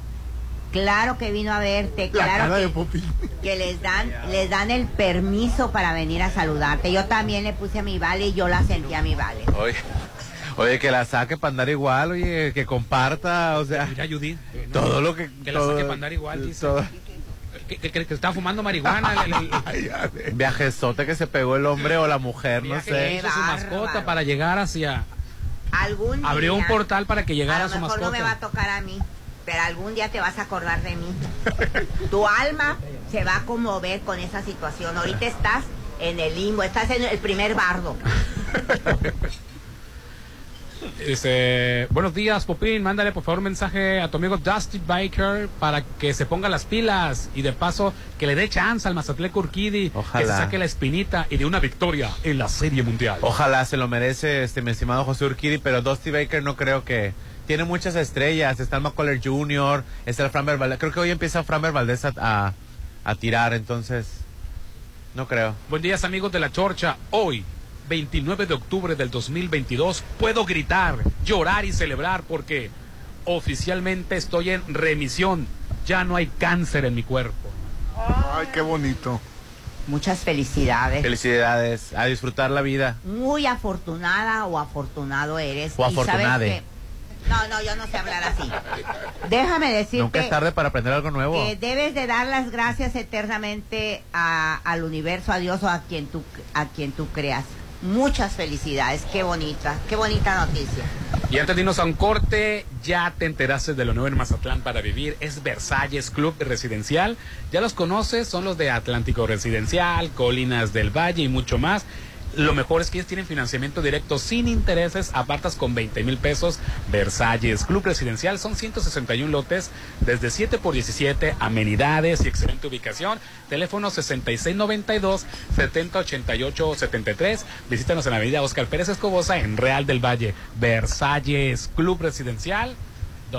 Claro que vino a verte.
La
Claro
cara
que, que les dan les dan el permiso para venir a saludarte. Yo también le puse a mi vale y yo la sentí a mi vale.
Oye, oye, que la saque para andar igual, oye, que comparta, o sea,
Mira, Judith.
todo lo que...
Que la saque para andar igual, dice.
todo-
Que, que, que- está fumando marihuana. el- el- el-
Viajezote que se pegó el hombre o la mujer, no sé.
hizo su mascota para llegar hacia...
Algún
Abrió un
día,
portal para que llegara
a lo
su
mejor
mascota.
no me va a tocar a mí, pero algún día te vas a acordar de mí. tu alma se va a conmover con esa situación. Ahorita estás en el limbo, estás en el primer bardo.
Dice, buenos días, Popín. Mándale por favor un mensaje a tu amigo Dusty Biker para que se ponga las pilas y de paso que le dé chance al Mazatleco Urquidi que se
Ojalá.
saque la espinita y de una victoria en la Serie Mundial.
Ojalá se lo merece este mi estimado José Urquidi, pero Dusty Baker no creo que tiene muchas estrellas. Está el McCuller Jr., está el Framber Valdez. Creo que hoy empieza Framber Valdez a, a, a tirar, entonces no creo.
Buen días, amigos de la Chorcha. Hoy, 29 de octubre del 2022, puedo gritar, llorar y celebrar porque oficialmente estoy en remisión. Ya no hay cáncer en mi cuerpo.
Ay, qué bonito.
Muchas felicidades.
Felicidades, a disfrutar la vida.
Muy afortunada o afortunado eres.
O
Y sabes
afortunade.
No, no, yo no sé hablar así. Déjame decirte
Nunca es tarde para aprender algo nuevo.
que debes de dar las gracias eternamente a- al universo, a Dios o a quien tú, a quien tú creas. Muchas felicidades, qué bonita, qué bonita noticia.
Y antes de irnos a un corte, ya te enteraste de lo nuevo en Mazatlán para vivir. Es Versalles Club Residencial. Ya los conoces, son los de Atlántico Residencial, Colinas del Valle y mucho más. Lo mejor es que ellos tienen financiamiento directo sin intereses, apartas con 20 mil pesos. Versalles Club Residencial son 161 lotes desde 7 por 17, amenidades y excelente ubicación. Teléfono 6692 7088 73. Visítanos en la avenida Oscar Pérez Escobosa en Real del Valle. Versalles Club Residencial,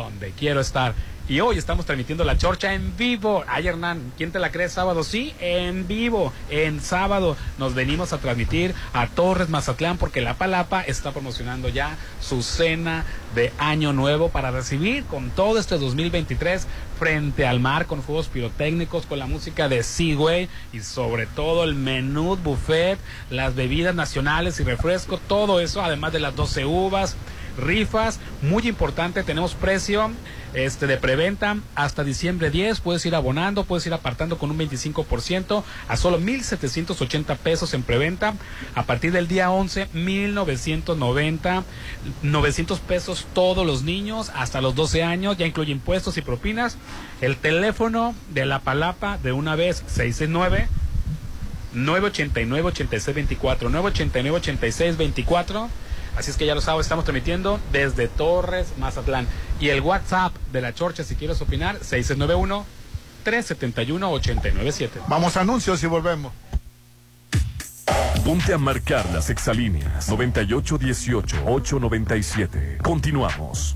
donde quiero estar. Y hoy estamos transmitiendo la chorcha en vivo. Ay, Hernán, ¿quién te la cree sábado? Sí, en vivo. En sábado nos venimos a transmitir a Torres Mazatlán porque La Palapa está promocionando ya su cena de Año Nuevo para recibir con todo este 2023 frente al mar con fuegos pirotécnicos, con la música de Seaway y sobre todo el menú buffet, las bebidas nacionales y refresco, todo eso, además de las 12 uvas, rifas, muy importante, tenemos precio este de preventa hasta diciembre 10, puedes ir abonando, puedes ir apartando con un 25% a solo 1780 pesos en preventa, a partir del día 11 1990, 900 pesos todos los niños hasta los 12 años, ya incluye impuestos y propinas. El teléfono de la Palapa de una vez 669 989 8624 989 8624 Así es que ya lo sabes, estamos transmitiendo desde Torres, Mazatlán. Y el WhatsApp de la Chorcha, si quieres opinar, 691 371 897.
Vamos a anuncios y volvemos.
Ponte a marcar las exalíneas 9818-897. Continuamos.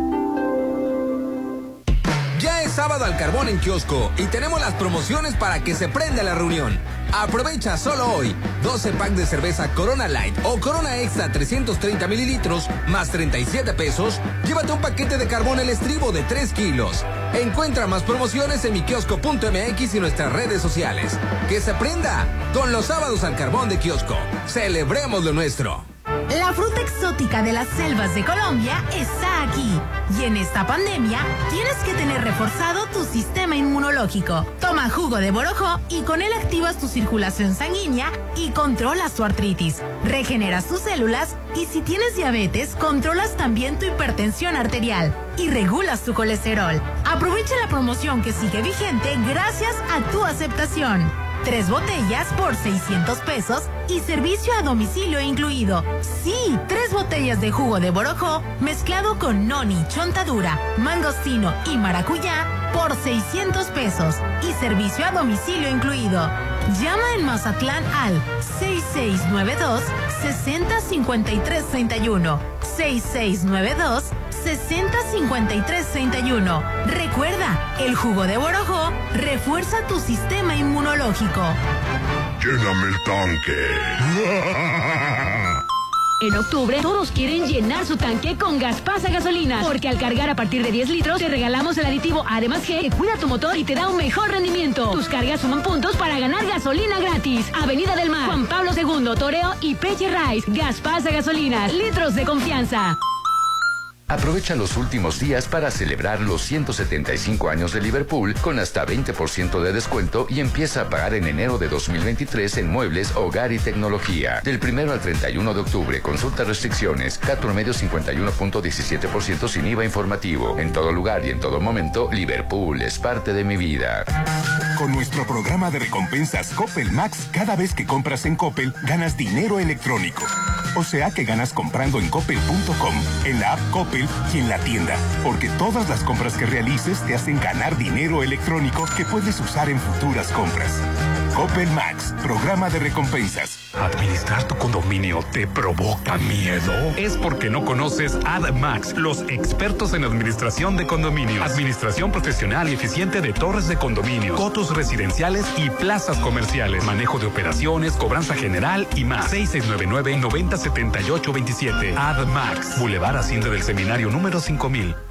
Sábado al carbón en kiosco y tenemos las promociones para que se prenda la reunión. Aprovecha solo hoy 12 packs de cerveza Corona Light o Corona Extra 330 mililitros más 37 pesos. Llévate un paquete de carbón el estribo de 3 kilos. Encuentra más promociones en mi kiosco.mx y nuestras redes sociales. Que se prenda con los sábados al carbón de kiosco. Celebremos lo nuestro.
La fruta exótica de las selvas de Colombia está aquí. Y en esta pandemia tienes que tener reforzado tu sistema inmunológico. Toma jugo de borojó y con él activas tu circulación sanguínea y controlas tu artritis. Regeneras tus células y si tienes diabetes, controlas también tu hipertensión arterial y regulas tu colesterol. Aprovecha la promoción que sigue vigente gracias a tu aceptación. Tres botellas por 600 pesos y servicio a domicilio incluido. Sí, tres botellas de jugo de borojó mezclado con noni, chontadura, mangostino y maracuyá por 600 pesos y servicio a domicilio incluido. Llama en Mazatlán al 6692 605331 6692 605331. Recuerda, el jugo de borojó refuerza tu sistema inmunológico.
Lléname el tanque.
En octubre, todos quieren llenar su tanque con Gaspasa Gasolina. Porque al cargar a partir de 10 litros, te regalamos el aditivo Además G que cuida tu motor y te da un mejor rendimiento. Tus cargas suman puntos para ganar gasolina gratis. Avenida del Mar, Juan Pablo II, Toreo y Peche Rice. Gaspasa Gasolina. Litros de confianza.
Aprovecha los últimos días para celebrar los 175 años de Liverpool con hasta 20% de descuento y empieza a pagar en enero de 2023 en muebles, hogar y tecnología. Del primero al 31 de octubre, consulta restricciones, CAT promedio 51.17% sin IVA informativo. En todo lugar y en todo momento, Liverpool es parte de mi vida.
Con nuestro programa de recompensas Coppel Max, cada vez que compras en Coppel, ganas dinero electrónico. O sea que ganas comprando en coppel.com, en la app Coppel y en la tienda. Porque todas las compras que realices te hacen ganar dinero electrónico que puedes usar en futuras compras. Coppel Max, programa de recompensas.
¿Administrar tu condominio te provoca miedo? Es porque no conoces AdMax, los expertos en administración de condominios. Administración profesional y eficiente de torres de condominio, cotos residenciales y plazas comerciales. Manejo de operaciones, cobranza general y más. 6699-907827. AdMax, Boulevard Asciende del Seminario número 5000.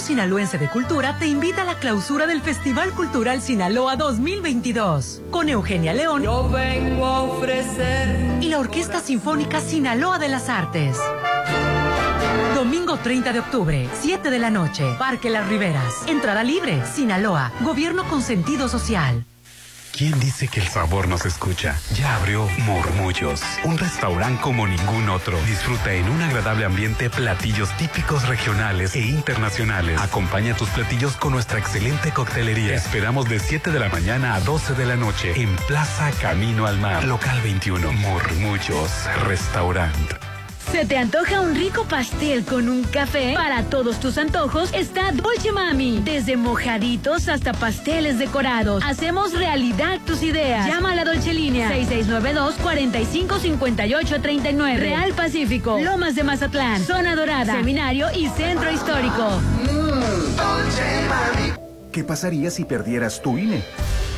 Sinaloense de Cultura te invita a la clausura del Festival Cultural Sinaloa 2022 con Eugenia León.
Yo vengo a ofrecer.
Y la Orquesta Sinfónica Sinaloa de las Artes. Domingo 30 de octubre, 7 de la noche, Parque Las Riberas. Entrada libre, Sinaloa, Gobierno con sentido social.
¿Quién dice que el sabor nos escucha? Ya abrió Murmullos, un restaurante como ningún otro. Disfruta en un agradable ambiente platillos típicos regionales e internacionales. Acompaña tus platillos con nuestra excelente coctelería. Esperamos de 7 de la mañana a 12 de la noche en Plaza Camino al Mar, local 21, Murmullos, restaurante.
¿Se te antoja un rico pastel con un café? Para todos tus antojos está Dolce Mami. Desde mojaditos hasta pasteles decorados. Hacemos realidad tus ideas. Llama a la Dolce Línea 6692-455839. Real Pacífico, Lomas de Mazatlán, Zona Dorada, Seminario y Centro Histórico.
¿Qué pasaría si perdieras tu INE?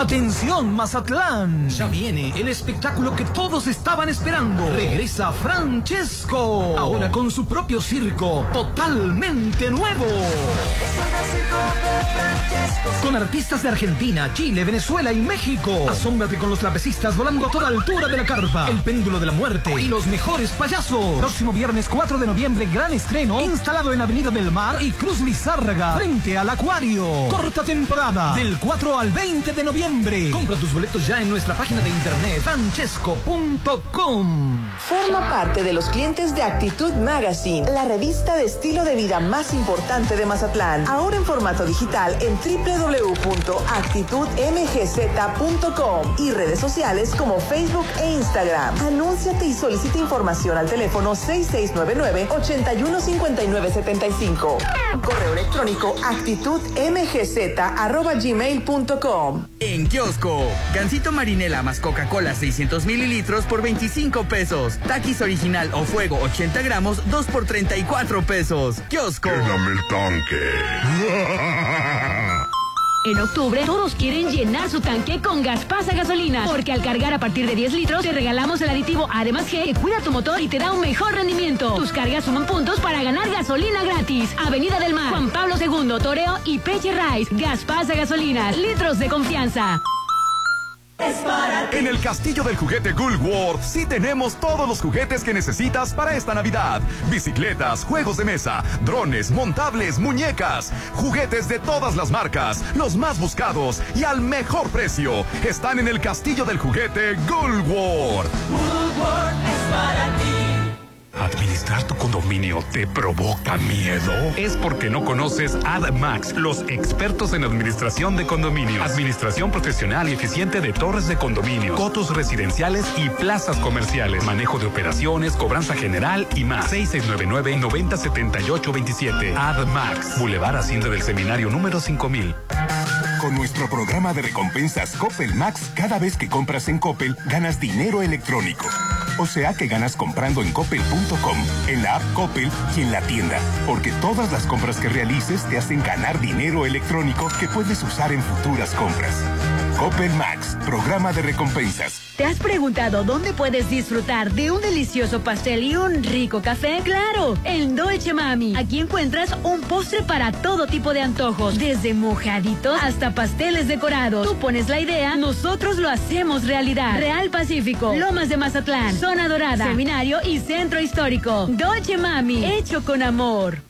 Atención Mazatlán, ya viene el espectáculo que todos estaban esperando. Regresa Francesco, ahora con su propio circo, totalmente nuevo. Con artistas de Argentina, Chile, Venezuela y México. Asómbrate con los trapecistas volando a toda altura de la carpa. El péndulo de la muerte y los mejores payasos. Próximo viernes 4 de noviembre, gran estreno, instalado en Avenida del Mar y Cruz Lizárraga, frente al Acuario. Corta temporada, del 4 al 20 de noviembre. Compra tus boletos ya en nuestra página de internet francesco.com.
Forma parte de los clientes de Actitud Magazine, la revista de estilo de vida más importante de Mazatlán. Ahora en formato digital en www.actitudmgz.com y redes sociales como Facebook e Instagram. Anúnciate y solicita información al teléfono 6699-815975. Correo electrónico actitudmgz.gmail.com.
En kiosco, Gansito Marinela más Coca-Cola 600 mililitros por 25 pesos. Taquis original o fuego 80 gramos, 2 por 34 pesos. Kiosco.
Lléname el tanque.
En octubre, todos quieren llenar su tanque con Gaspasa Gasolina, porque al cargar a partir de 10 litros, te regalamos el aditivo Además G que cuida tu motor y te da un mejor rendimiento. Tus cargas suman puntos para ganar gasolina gratis. Avenida del Mar, Juan Pablo II, Toreo y Peche Rice. Gaspasa Gasolina, litros de confianza.
En el castillo del juguete World sí tenemos todos los juguetes que necesitas para esta Navidad. Bicicletas, juegos de mesa, drones, montables, muñecas, juguetes de todas las marcas, los más buscados y al mejor precio. Están en el castillo del juguete World.
es para ti.
¿Administrar tu condominio te provoca miedo? Es porque no conoces AdMax, los expertos en administración de condominios. Administración profesional y eficiente de torres de condominio, cotos residenciales y plazas comerciales. Manejo de operaciones, cobranza general y más. 6699-907827. AdMax, Boulevard Hacienda del Seminario número 5000.
Con nuestro programa de recompensas Coppel Max, cada vez que compras en Coppel, ganas dinero electrónico. O sea que ganas comprando en coppel.com, en la app Coppel y en la tienda. Porque todas las compras que realices te hacen ganar dinero electrónico que puedes usar en futuras compras. Coppel Max, programa de recompensas.
¿Te has preguntado dónde puedes disfrutar de un delicioso pastel y un rico café? Claro, en Dolce Mami. Aquí encuentras un postre para todo tipo de antojos, desde mojaditos hasta pasteles decorados. Tú pones la idea, nosotros lo hacemos realidad. Real Pacífico, Lomas de Mazatlán, Zona Dorada, Seminario y Centro Histórico. Dolce Mami, hecho con amor.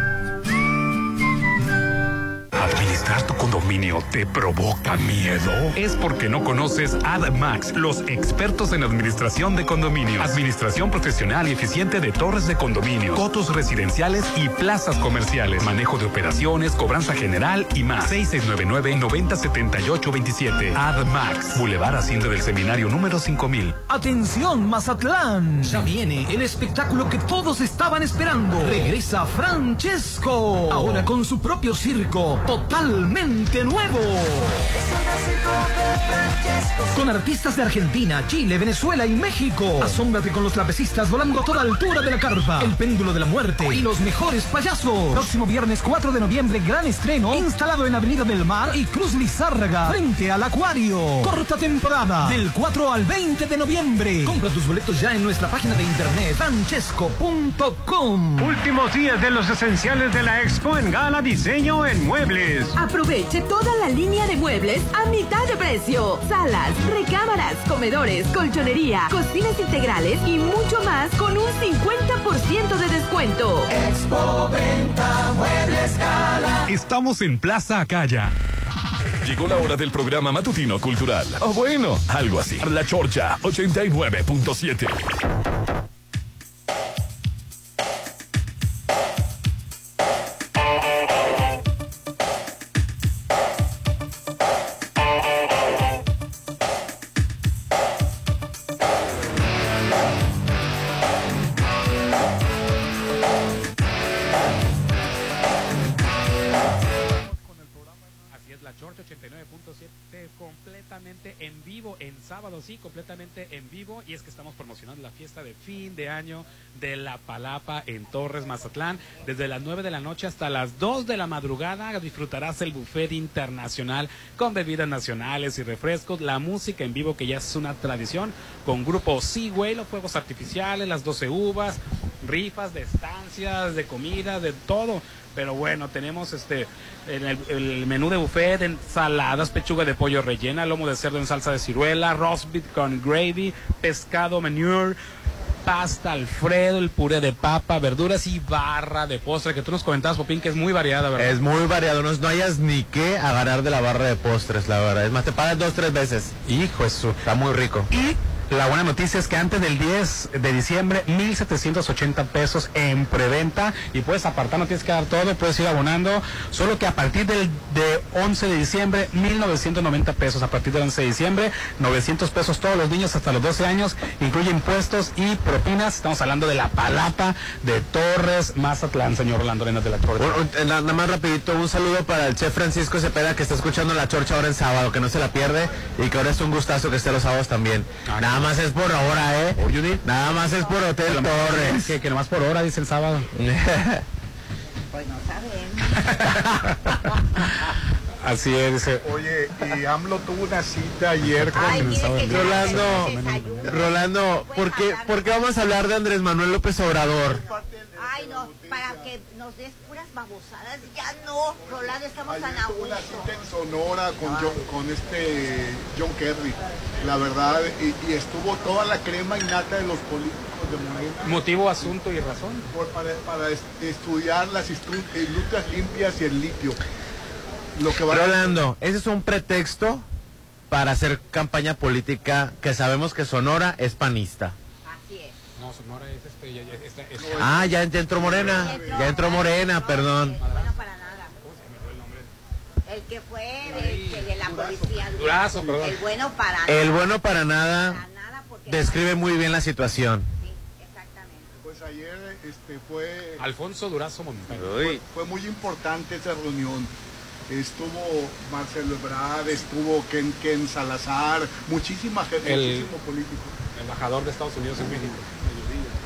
¿Administrar tu condominio te provoca miedo? Es porque no conoces AdMax, los expertos en administración de condominios. Administración profesional y eficiente de torres de condominio, cotos residenciales y plazas comerciales. Manejo de operaciones, cobranza general y más. 6699-907827. AdMax, Boulevard Asciende del Seminario número 5000.
Atención, Mazatlán. Ya viene el espectáculo que todos estaban esperando. Regresa Francesco. Ahora con su propio circo totalmente nuevo. Con artistas de Argentina, Chile, Venezuela y México. Asómbrate con los trapecistas volando a toda altura de la carpa. El péndulo de la muerte y los mejores payasos. Próximo viernes 4 de noviembre, gran estreno. Instalado en Avenida del Mar y Cruz Lizárraga, frente al Acuario. Corta temporada, del 4 al 20 de noviembre. Compra tus boletos ya en nuestra página de internet, francesco.com.
Últimos días de los esenciales de la expo en Gala Diseño en Muebles.
Aproveche toda la línea de muebles a mitad de precio. Salas, recámaras, comedores, colchonería, cocinas integrales y mucho más con un 50% de descuento.
Expo Venta Muebles Gala.
Estamos en Plaza Acaya.
Llegó la hora del programa matutino cultural. O bueno, algo así. La Chorcha 89.7.
fin de año de La Palapa en Torres, Mazatlán. Desde las 9 de la noche hasta las 2 de la madrugada disfrutarás el buffet internacional con bebidas nacionales y refrescos. La música en vivo que ya es una tradición con grupo Seaway, los fuegos artificiales, las 12 uvas, rifas de estancias, de comida, de todo. Pero bueno, tenemos este el menú de buffet, ensaladas, pechuga de pollo rellena, lomo de cerdo en salsa de ciruela, roast beef con gravy, pescado manure, pasta alfredo, el puré de papa, verduras y barra de postre que tú nos comentabas, Popín, que es muy variada, ¿verdad?
Es muy variado, no, no hayas ni qué agarrar de la barra de postres, la verdad. Es más, te pagas dos, tres veces.
Hijo, eso.
Está muy rico.
Y la buena noticia es que antes del 10 de diciembre, 1.780 pesos en preventa. Y puedes apartar, no tienes que dar todo, puedes ir abonando, solo que a partir del de 11 de diciembre, 1.990 pesos, a partir del 11 de diciembre, 900 pesos todos los niños hasta los 12 años, incluye impuestos y propinas, estamos hablando de la palapa de Torres, Mazatlán, señor Orlando Arenas de la Torre.
Bueno, eh, nada más rapidito, un saludo para el chef Francisco Cepeda que está escuchando la chorcha ahora en sábado, que no se la pierde y que ahora es un gustazo que esté los sábados también. Nada más es por ahora, ¿eh? Nada más es por Hotel Torres.
Que, que nomás por hora, dice el sábado.
Pues no saben.
Así es, dice.
Oye, y AMLO tuvo una cita ayer con
Ay,
Rolando. Rolando, ¿por qué, ¿por qué vamos a hablar de Andrés Manuel López Obrador?
Ay, no, para que nos des babosadas. Ya no, Rolando, estamos tan a
Tuvo una
gusto.
cita en Sonora con, John- con este John Kerry, la verdad, y, y estuvo toda la crema innata de los políticos de Morena.
Motivo, asunto y razón.
por- para, para est- estudiar las industrias limpias y el litio. Lo que va
Rolando, ese es un pretexto para hacer campaña política que sabemos que Sonora es panista.
No, Sonora es este. ya- ya- esta- es-
Ah, ya, ya entró Morena, ya entró Morena, perdón.
El que fue de, de- de la policía.
Durazo, perdón.
El bueno para
El bueno para nada.
nada, por
describe muy bien la situación.
Pues ayer este, fue,
Alfonso Durazo Montaño.
fue, fue muy importante esa reunión. Estuvo Marcelo Ebrard, estuvo Ken, Ken Salazar, muchísima gente,
El-
muchísimo político.
Embajador de Estados Unidos en México.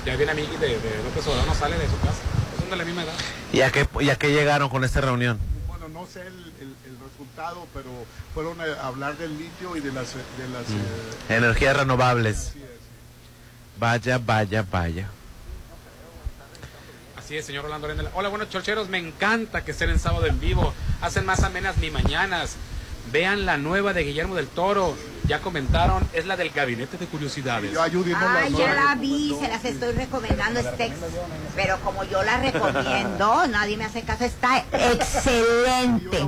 Ya viene amigui de, de López Obrador, no sale de su casa. Son de la misma edad.
¿Y a qué, y a qué llegaron con esta reunión?
Bueno, no sé el, el- el resultado, pero fueron a hablar del litio y de las... De las
Mm.
eh,
Energías renovables. Vaya, vaya, vaya.
Así es, señor Rolando Arena. Hola, buenos chorcheros. Me encanta que estén en sábado en vivo. Hacen más amenas mi mañanas. Vean la nueva de Guillermo del Toro. Ya comentaron, es la del Gabinete de Curiosidades.
Yo ayudé
Ay, ya la vi, se las estoy recomendando. Este, pero como yo la recomiendo, nadie me hace caso. Está excelente.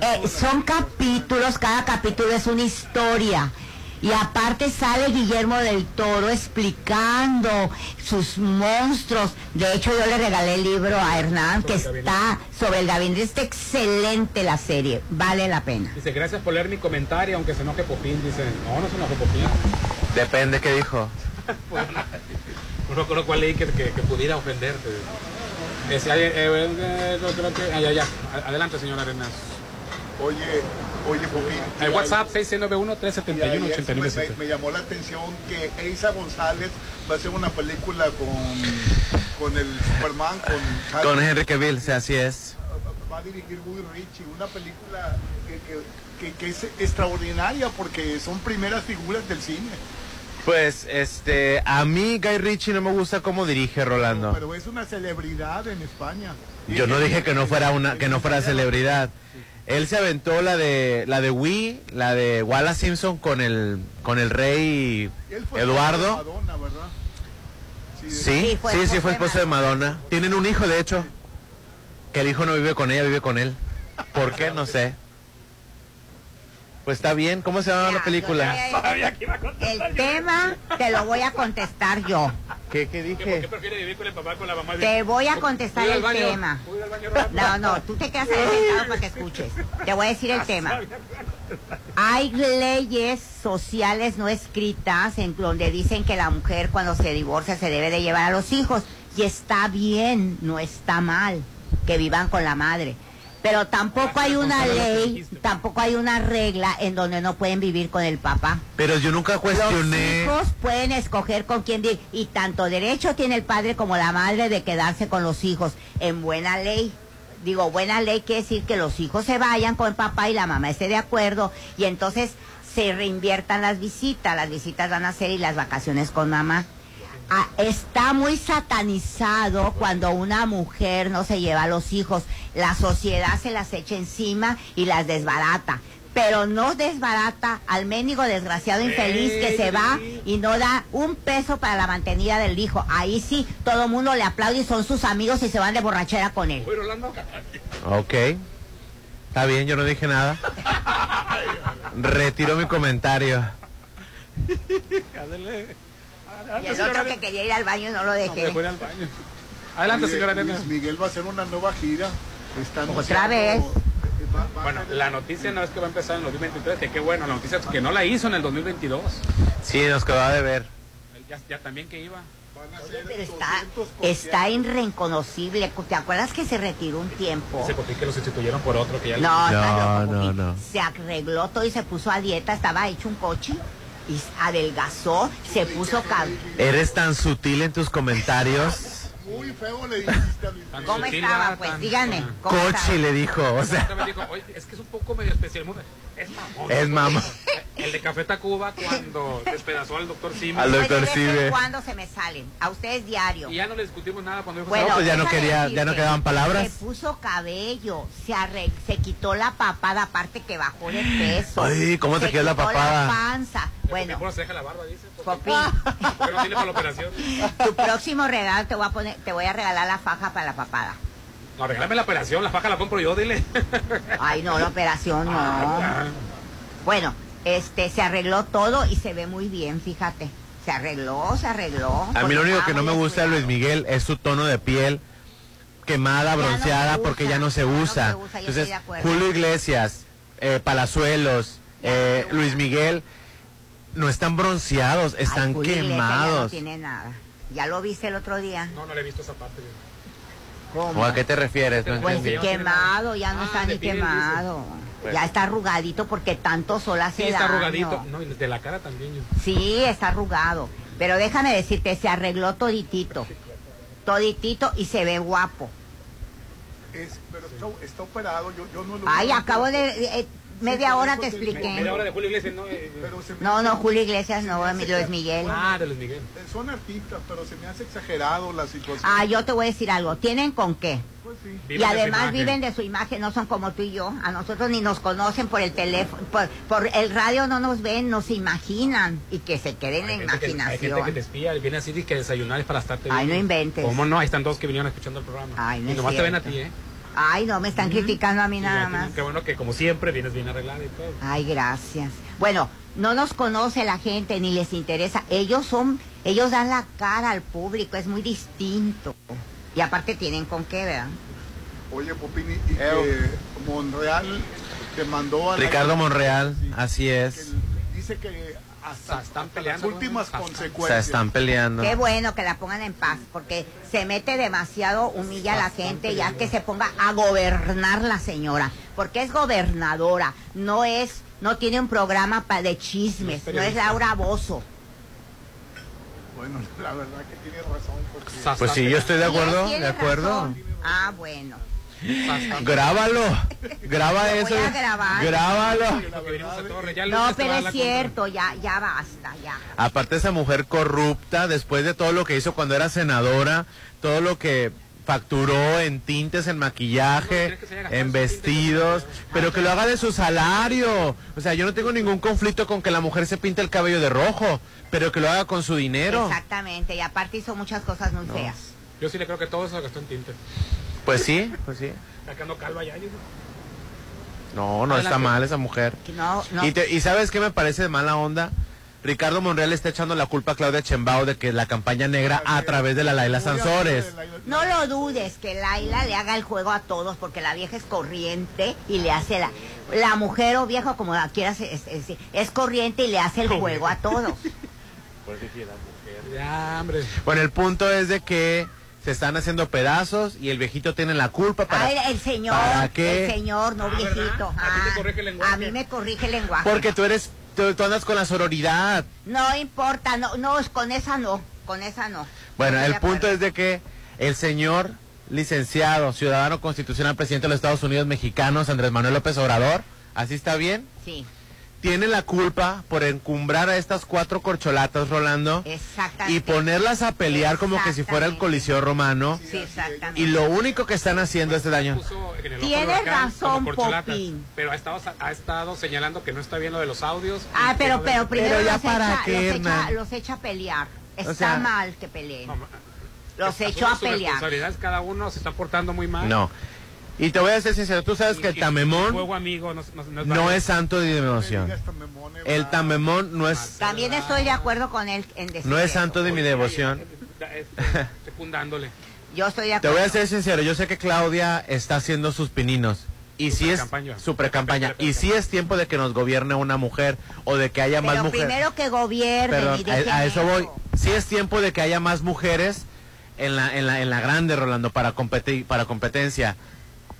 Eh, son capítulos, cada capítulo es una historia. Y aparte sale Guillermo del Toro explicando sus monstruos. De hecho, yo le regalé el libro a Hernán que está sobre el gabinete. Está excelente la serie, vale la pena.
Dice, gracias por leer mi comentario, aunque se enoje Popín. Dice, no, no se enoje Popín.
Depende qué dijo.
No recuerdo cuál leí que, que, que pudiera ofenderte. Ese, eh, eh, eh, no creo que- ah, ya, ya. A- Adelante, señor Arenas.
Oye, oye, Popín.
El WhatsApp
Y ayer
691-371-8970.
me, me llamó la atención que Eiza González va a hacer una película con, con el Superman, con,
Con Henry Cavill, sí, así es.
va a dirigir Guy Ritchie, una película que, que- que- que es extraordinaria porque son primeras figuras del cine.
Pues, este, a mí Guy Ritchie no me gusta cómo dirige Rolando.
Pero es una celebridad en España.
Yo no dije que no fuera una, que no fuera celebridad. Él se aventó la de la de Wii, la de Wallace Simpson con el con el rey
Él fue
Eduardo.
Madonna, ¿verdad?
Sí, sí, sí, fue esposo de Madonna. Tienen un hijo, de hecho. Que el hijo no vive con ella, vive con él. ¿Por qué? No sé. Pues está bien. ¿Cómo se llama la película?
El tema te lo voy a contestar yo.
¿Qué, qué
¿Por qué
dije?
prefiere vivir con el papá con la mamá?
Te voy a contestar el
baño.
tema.
Voy al baño, Rolando.
No, no, tú te quedas ahí sentado para que escuches. Te voy a decir el tema. Hay leyes sociales no escritas en donde dicen que la mujer cuando se divorcia se debe de llevar a los hijos. Y está bien, no está mal que vivan con la madre. Pero tampoco hay una ley, tampoco hay una regla en donde no pueden vivir con el papá.
Pero yo nunca cuestioné.
Los hijos pueden escoger con quién vivir y tanto derecho tiene el padre como la madre de quedarse con los hijos en buena ley. Digo, buena ley quiere decir que los hijos se vayan con el papá y la mamá esté de acuerdo y entonces se reinviertan las visitas. Las visitas van a ser y las vacaciones con mamá. Ah, está muy satanizado cuando una mujer no se lleva a los hijos. La sociedad se las echa encima y las desbarata. Pero no desbarata al mendigo desgraciado infeliz que se va y no da un peso para la mantenida del hijo. Ahí sí, todo el mundo le aplaude y son sus amigos y se van de borrachera con él.
Ok. Está bien, yo no dije nada. Retiro mi comentario.
Ándale.
Y el otro que quería ir al baño no lo dejé.
Me voy al baño. Adelante,
Oye,
señora
Luis. Miguel va a hacer una nueva gira. Está
Otra vez.
va- va a
Bueno, la noticia no es que va a empezar en el 2023, que qué bueno, la noticia es que no la hizo en el 2022.
Sí, nos quedó de ver.
Ya, ya también que iba.
Pero está, está irreconocible. ¿Te acuerdas que se retiró un tiempo?
Se que lo sustituyeron por otro que ya
No,
No, no, no.
Se arregló todo y se puso a dieta, estaba hecho un coche y adelgazó, se puso cal.
Eres tan sutil en tus comentarios.
Muy feo le dijiste a Miguel.
¿Cómo estaba? Pues díganme. ¿cómo
Cochi
estaba?
le dijo, o sea,
También dijo, oye, es que es un poco medio especial. muy- Es mamón.
es mamá.
El de Café Tacuba cuando despedazó al doctor Simi.
Al doctor
cuando se me salen. A ustedes diario.
Y ya no le discutimos nada cuando dijo
Bueno,
No, pues ya no quería- ya no quedaban palabras.
Se puso cabello, se, arre- se quitó la papada, aparte que bajó de peso.
Ay, ¿cómo te
Se
quedó la papada?
panza. Bueno,
Mejor se deja la barba, dice.
Popi,
Porque no tiene para la operación.
tu próximo regalo te voy a poner, te voy a regalar la faja para la papada.
No, regálame la operación, la faja la compro yo, dile.
Ay, no, la operación no.
Ah,
Bueno, este, se arregló todo y se ve muy bien, fíjate. Se arregló, se arregló.
A mí lo único que no me gusta de Luis Miguel es su tono de piel quemada,
no
bronceada,
usa,
porque ya no se
ya no
usa.
se usa,
Entonces. Julio Iglesias, eh, Palazuelos, eh, Luis Miguel, no están bronceados, están
Julio Iglesias ya no
quemados.
tiene nada. ¿Ya lo viste el otro día?
No, no le he visto esa parte.
¿O a qué te refieres? No
Pues
entendí.
quemado, ya no
Ah,
está ni quemado.
Pues-
Ya está arrugadito porque tanto sol hace
Sí, está
daño.
arrugadito. No, y de la cara también. yo.
Sí, está arrugado. Pero déjame decirte, se arregló toditito. Toditito y se ve guapo.
Es, pero está, está operado, yo, yo no lo
Ay, acabo de... eh, media hora te expliqué.
Media hora de Julio Iglesias, ¿no? Eh,
Pero se me
No, no, Julio Iglesias no, Luis Miguel.
Ah, de Luis Miguel.
Eh, Son artistas, pero se me hace exagerado la situación.
Ah, yo te voy a decir algo. ¿Tienen con qué?
Pues sí.
y además viven de su imagen, no son como tú y yo. A nosotros ni nos conocen por el teléfono, por, por el radio no nos ven, nos imaginan y que se quede en la
Hay gente, que, hay gente que te
imaginación.
espía, viene así y que desayunar es para estarte
Ay,
viendo.
no inventes.
¿Cómo no? Ahí están dos que vinieron escuchando el programa.
Ay, no
y
es
nomás te ven a ti, ¿eh?
Ay, no, me están criticando a mí
Y
nada más.
Qué bueno que como siempre vienes bien arreglada y todo.
Ay, gracias. Bueno, no nos conoce la gente ni les interesa. Ellos son, ellos dan la cara al público, es muy distinto. Y aparte tienen con qué, ¿verdad?
Oye, Popini, y que Monreal te mandó a la-
Ricardo Monreal, así es.
dice que hasta,
están peleando,
las últimas.
Hasta-
Se
consecuencias.
están peleando.
Qué bueno que la pongan en paz, porque se mete demasiado, humilla a la gente, ya que se ponga a gobernar la señora, porque es gobernadora, no es, no tiene un programa pa- de chismes, no es Laura Bozo.
Bueno, la verdad que tiene razón. Porque...
Pues sí, yo estoy de acuerdo, de acuerdo.
razón. Ah, bueno.
Grábalo, graba
Lo
eso.
voy a grabar.
Grábalo.
No, pero es cierto, ya, ya basta, ya.
Aparte esa mujer corrupta, después de todo lo que hizo cuando era senadora, todo lo que facturó en tintes, en maquillaje, en vestidos, pero que lo haga de su salario. O sea, yo no tengo ningún conflicto con que la mujer se pinte el cabello de rojo, pero que lo haga con su dinero.
Exactamente, y aparte hizo muchas cosas muy feas.
Yo sí le creo que todo eso se gastó en tinte.
Pues sí, pues sí.
Sacando calva ya. yo-
No, no está mal esa mujer.
No, no.
Y, te- y sabes qué me parece de mala onda? Ricardo Monreal le está echando la culpa a Claudia Chembao de que la campaña negra a través de la Laila Sansores.
No lo dudes que Laila le haga el juego a todos porque la vieja es corriente y le hace la la mujer o viejo como la quieras es, es- es corriente y le hace el juego a todos.
Ya, hombre.
Bueno, el punto es de que se están haciendo pedazos y el viejito tiene la culpa para...
Ay, el señor,
¿Para qué?
el señor, no
Ah,
viejito.
¿A te
Ah,
corrige el lenguaje?
a mí me corrige el lenguaje.
Porque tú eres, tú, tú andas con la sororidad.
No importa, no, no, con esa no, con esa no.
Bueno, el punto es de que el señor licenciado, ciudadano constitucional, presidente de los Estados Unidos mexicanos, Andrés Manuel López Obrador, ¿así está bien?
Sí,
Tiene la culpa por encumbrar a estas cuatro corcholatas, Rolando,
exactamente.
y ponerlas a pelear como que si fuera el Coliseo Romano.
Sí, exactamente.
Y lo único que están haciendo este daño.
Ojo
Tienes razón, Popín.
Pero ha estado, ha estado señalando que no está bien lo de los audios.
Ah, pero,
no
pero primero
Pero ya
los,
para
echa,
qué,
los, echa,
Hernán.
los echa a pelear. Está
sea-
mal que peleen.
No,
Los echó a pelear.
cada uno se está portando muy mal.
No. Y te voy a ser sincero, tú sabes que el tamemón
amigo no, no, no es
no
válido.
es santo de devoción. El tamemón no es,
También estoy de acuerdo con él en decir
no es santo de mi devoción.
Secundándole.
Yo estoy de
Te
acuerdo.
voy a ser sincero, yo sé que Claudia está haciendo sus pininos. Y sí es su precampaña. Y sí es tiempo de que nos gobierne una mujer o de que haya más
Pero
mujeres.
primero que
Perdón,
dejen
a, a eso voy. Sí es tiempo de que haya más mujeres en la, en la, en la grande, Rolando, para, competi- para competencia.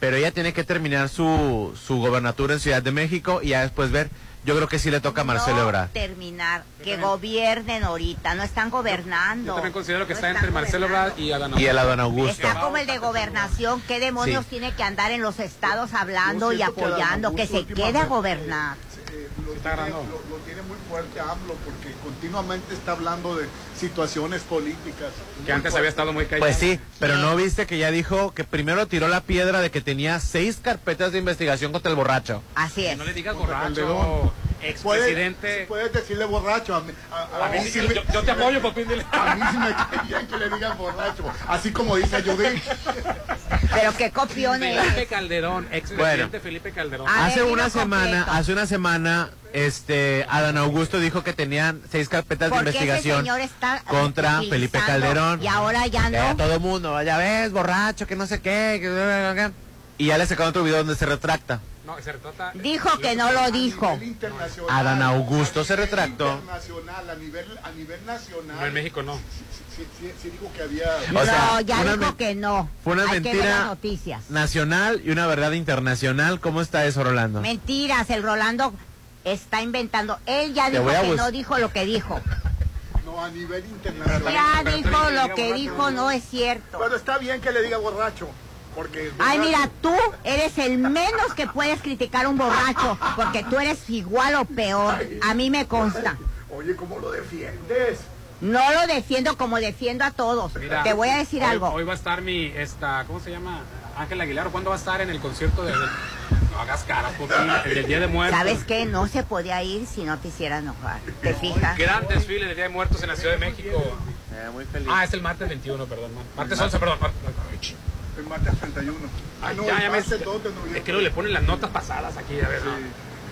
Pero ella tiene que terminar su, su gobernatura en Ciudad de México y ya después ver. Yo creo que sí le toca a Marcelo
no
Ebrard.
terminar, que
también-
gobiernen ahorita, no están gobernando.
Yo también considero que
No
está entre Marcelo. Ebrard y Adán
Y el
Augusto.
Adán Augusto.
Está como el de gobernación, ¿qué demonios
Sí.
tiene que andar en los estados hablando y
que
apoyando? Que
Augusto
se quede a gobernar.
Eh, lo,
está
tiene, lo- lo tiene muy fuerte AMLO porque continuamente está hablando de situaciones políticas.
Que antes
fuerte.
había estado muy callado.
Pues sí, pero no viste que ya dijo que primero tiró la piedra de que tenía seis carpetas de investigación contra el borracho.
Así es.
No le digas borracho. Expresidente.
Puedes decirle borracho. A mí, a- a
A mí
mí
sí, yo, yo te apoyo, dile.
a mí sí me cae bien que le digan borracho. Así como dice Judith.
Pero qué copiones.
Felipe Calderón, expresidente Felipe Calderón.
A
hace
ver,
una semana,
completo.
hace una semana, este, Adán Augusto dijo que tenían seis carpetas de investigación contra Felipe Calderón.
Y ahora ya no.
todo el mundo, ya ves, borracho, que no sé qué, que- y ya le sacaron otro video donde se retracta.
No, se retrata.
Dijo que no lo dijo.
Internacional.
Adán Augusto se retractó.
Internacional, a nivel, a nivel nacional.
No, en México no.
Sí, sí, sí dijo que había...
O sea,
no, ya
una
dijo que no.
Fue una
Hay
mentira
noticias.
nacional y una verdad internacional. ¿Cómo está eso, Rolando?
Mentiras, el Rolando está inventando. Él ya
Te
dijo que
bus-
no dijo lo que dijo.
No, a nivel internacional.
Ya
Pero
dijo lo que dijo, no es cierto.
Pero está bien que le diga borracho. Porque
Ay, mira, tú eres el menos que puedes criticar a un borracho, porque tú eres igual o peor. A mí me consta.
Oye, ¿cómo lo defiendes?
No lo defiendo como defiendo a todos.
Mira,
Te voy a decir
hoy-
algo.
Hoy va a estar mi, esta, ¿cómo se llama? Ángel Aguilar. ¿Cuándo va a estar en el concierto de... no hagas caras, Popín, el del Día de Muertos?
¿Sabes qué? No se podía ir si no te hiciera enojar. ¿Te fijas?
Gran desfile del Día de Muertos en la Ciudad de México.
muy feliz.
Ah, es el martes 21, perdón. Martes 11, perdón.
El martes 31. Ah,
Ay,
no,
ya,
el
ya me-
martes 2 de noviembre.
Es que no le ponen las notas pasadas aquí, a ver. no.
Sí,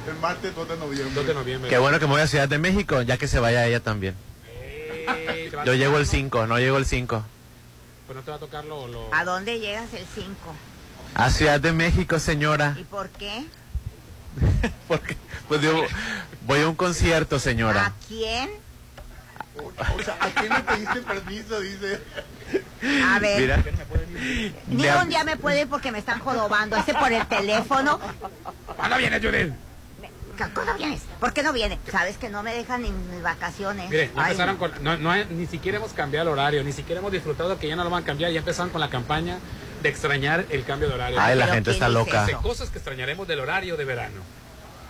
el martes 2 de noviembre.
2 de noviembre.
Qué bueno que me voy a Ciudad de México, ya que se vaya ella también.
A
Yo llego el
¿no?
5, no llego el 5.
Pues no te va a tocar lo... lo-
¿A dónde llegas el 5?
A Ciudad de México, señora.
¿Y por qué?
Porque, pues yo voy a un concierto, señora.
¿A quién?
O sea, ¿a quién le pediste permiso? Dice.
A ver.
Mira.
Ni un día me puede ir porque me están jodobando. Ese por el teléfono.
¿Cuándo viene, Judith?
¿Cuándo vienes? ¿Por qué no viene? Sabes que no me dejan ni mis vacaciones.
Mire, ya
Ay,
empezaron con... No, no hay- ni siquiera hemos cambiado el horario, ni siquiera hemos disfrutado que ya no lo van a cambiar. Ya empezaron con la campaña de extrañar el cambio de horario.
Ay, la
Pero
gente
¿quién
está
dice
loca.
Cosas que extrañaremos del horario de verano.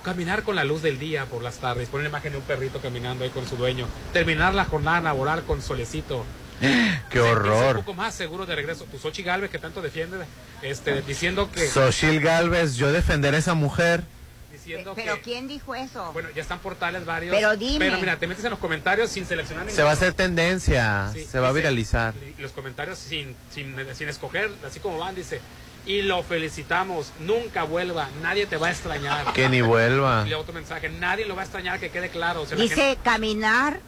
Caminar con la luz del día por las tardes, poner una imagen de un perrito caminando ahí con su dueño, terminar la jornada laboral con solecito,
Qué
sentirse un
horror.
poco más seguro de regreso. Tu Xochitl Galvez que tanto defiende, este, diciendo que,
Sochil Galvez, yo defender a esa mujer.
diciendo
¿Pero
que,
quién dijo eso?
bueno, ya están portales varios.
Pero dime.
Pero mira, te metes en los comentarios sin seleccionar
Se va a hacer tendencia,
Sí,
se va a viralizar.
Los comentarios sin, sin, sin escoger, así como van, dice, y lo felicitamos, nunca vuelva, nadie te va a extrañar.
Que ni vuelva.
Y otro mensaje, nadie lo va a extrañar, que quede claro. O sea, la
Dice
gente-
caminar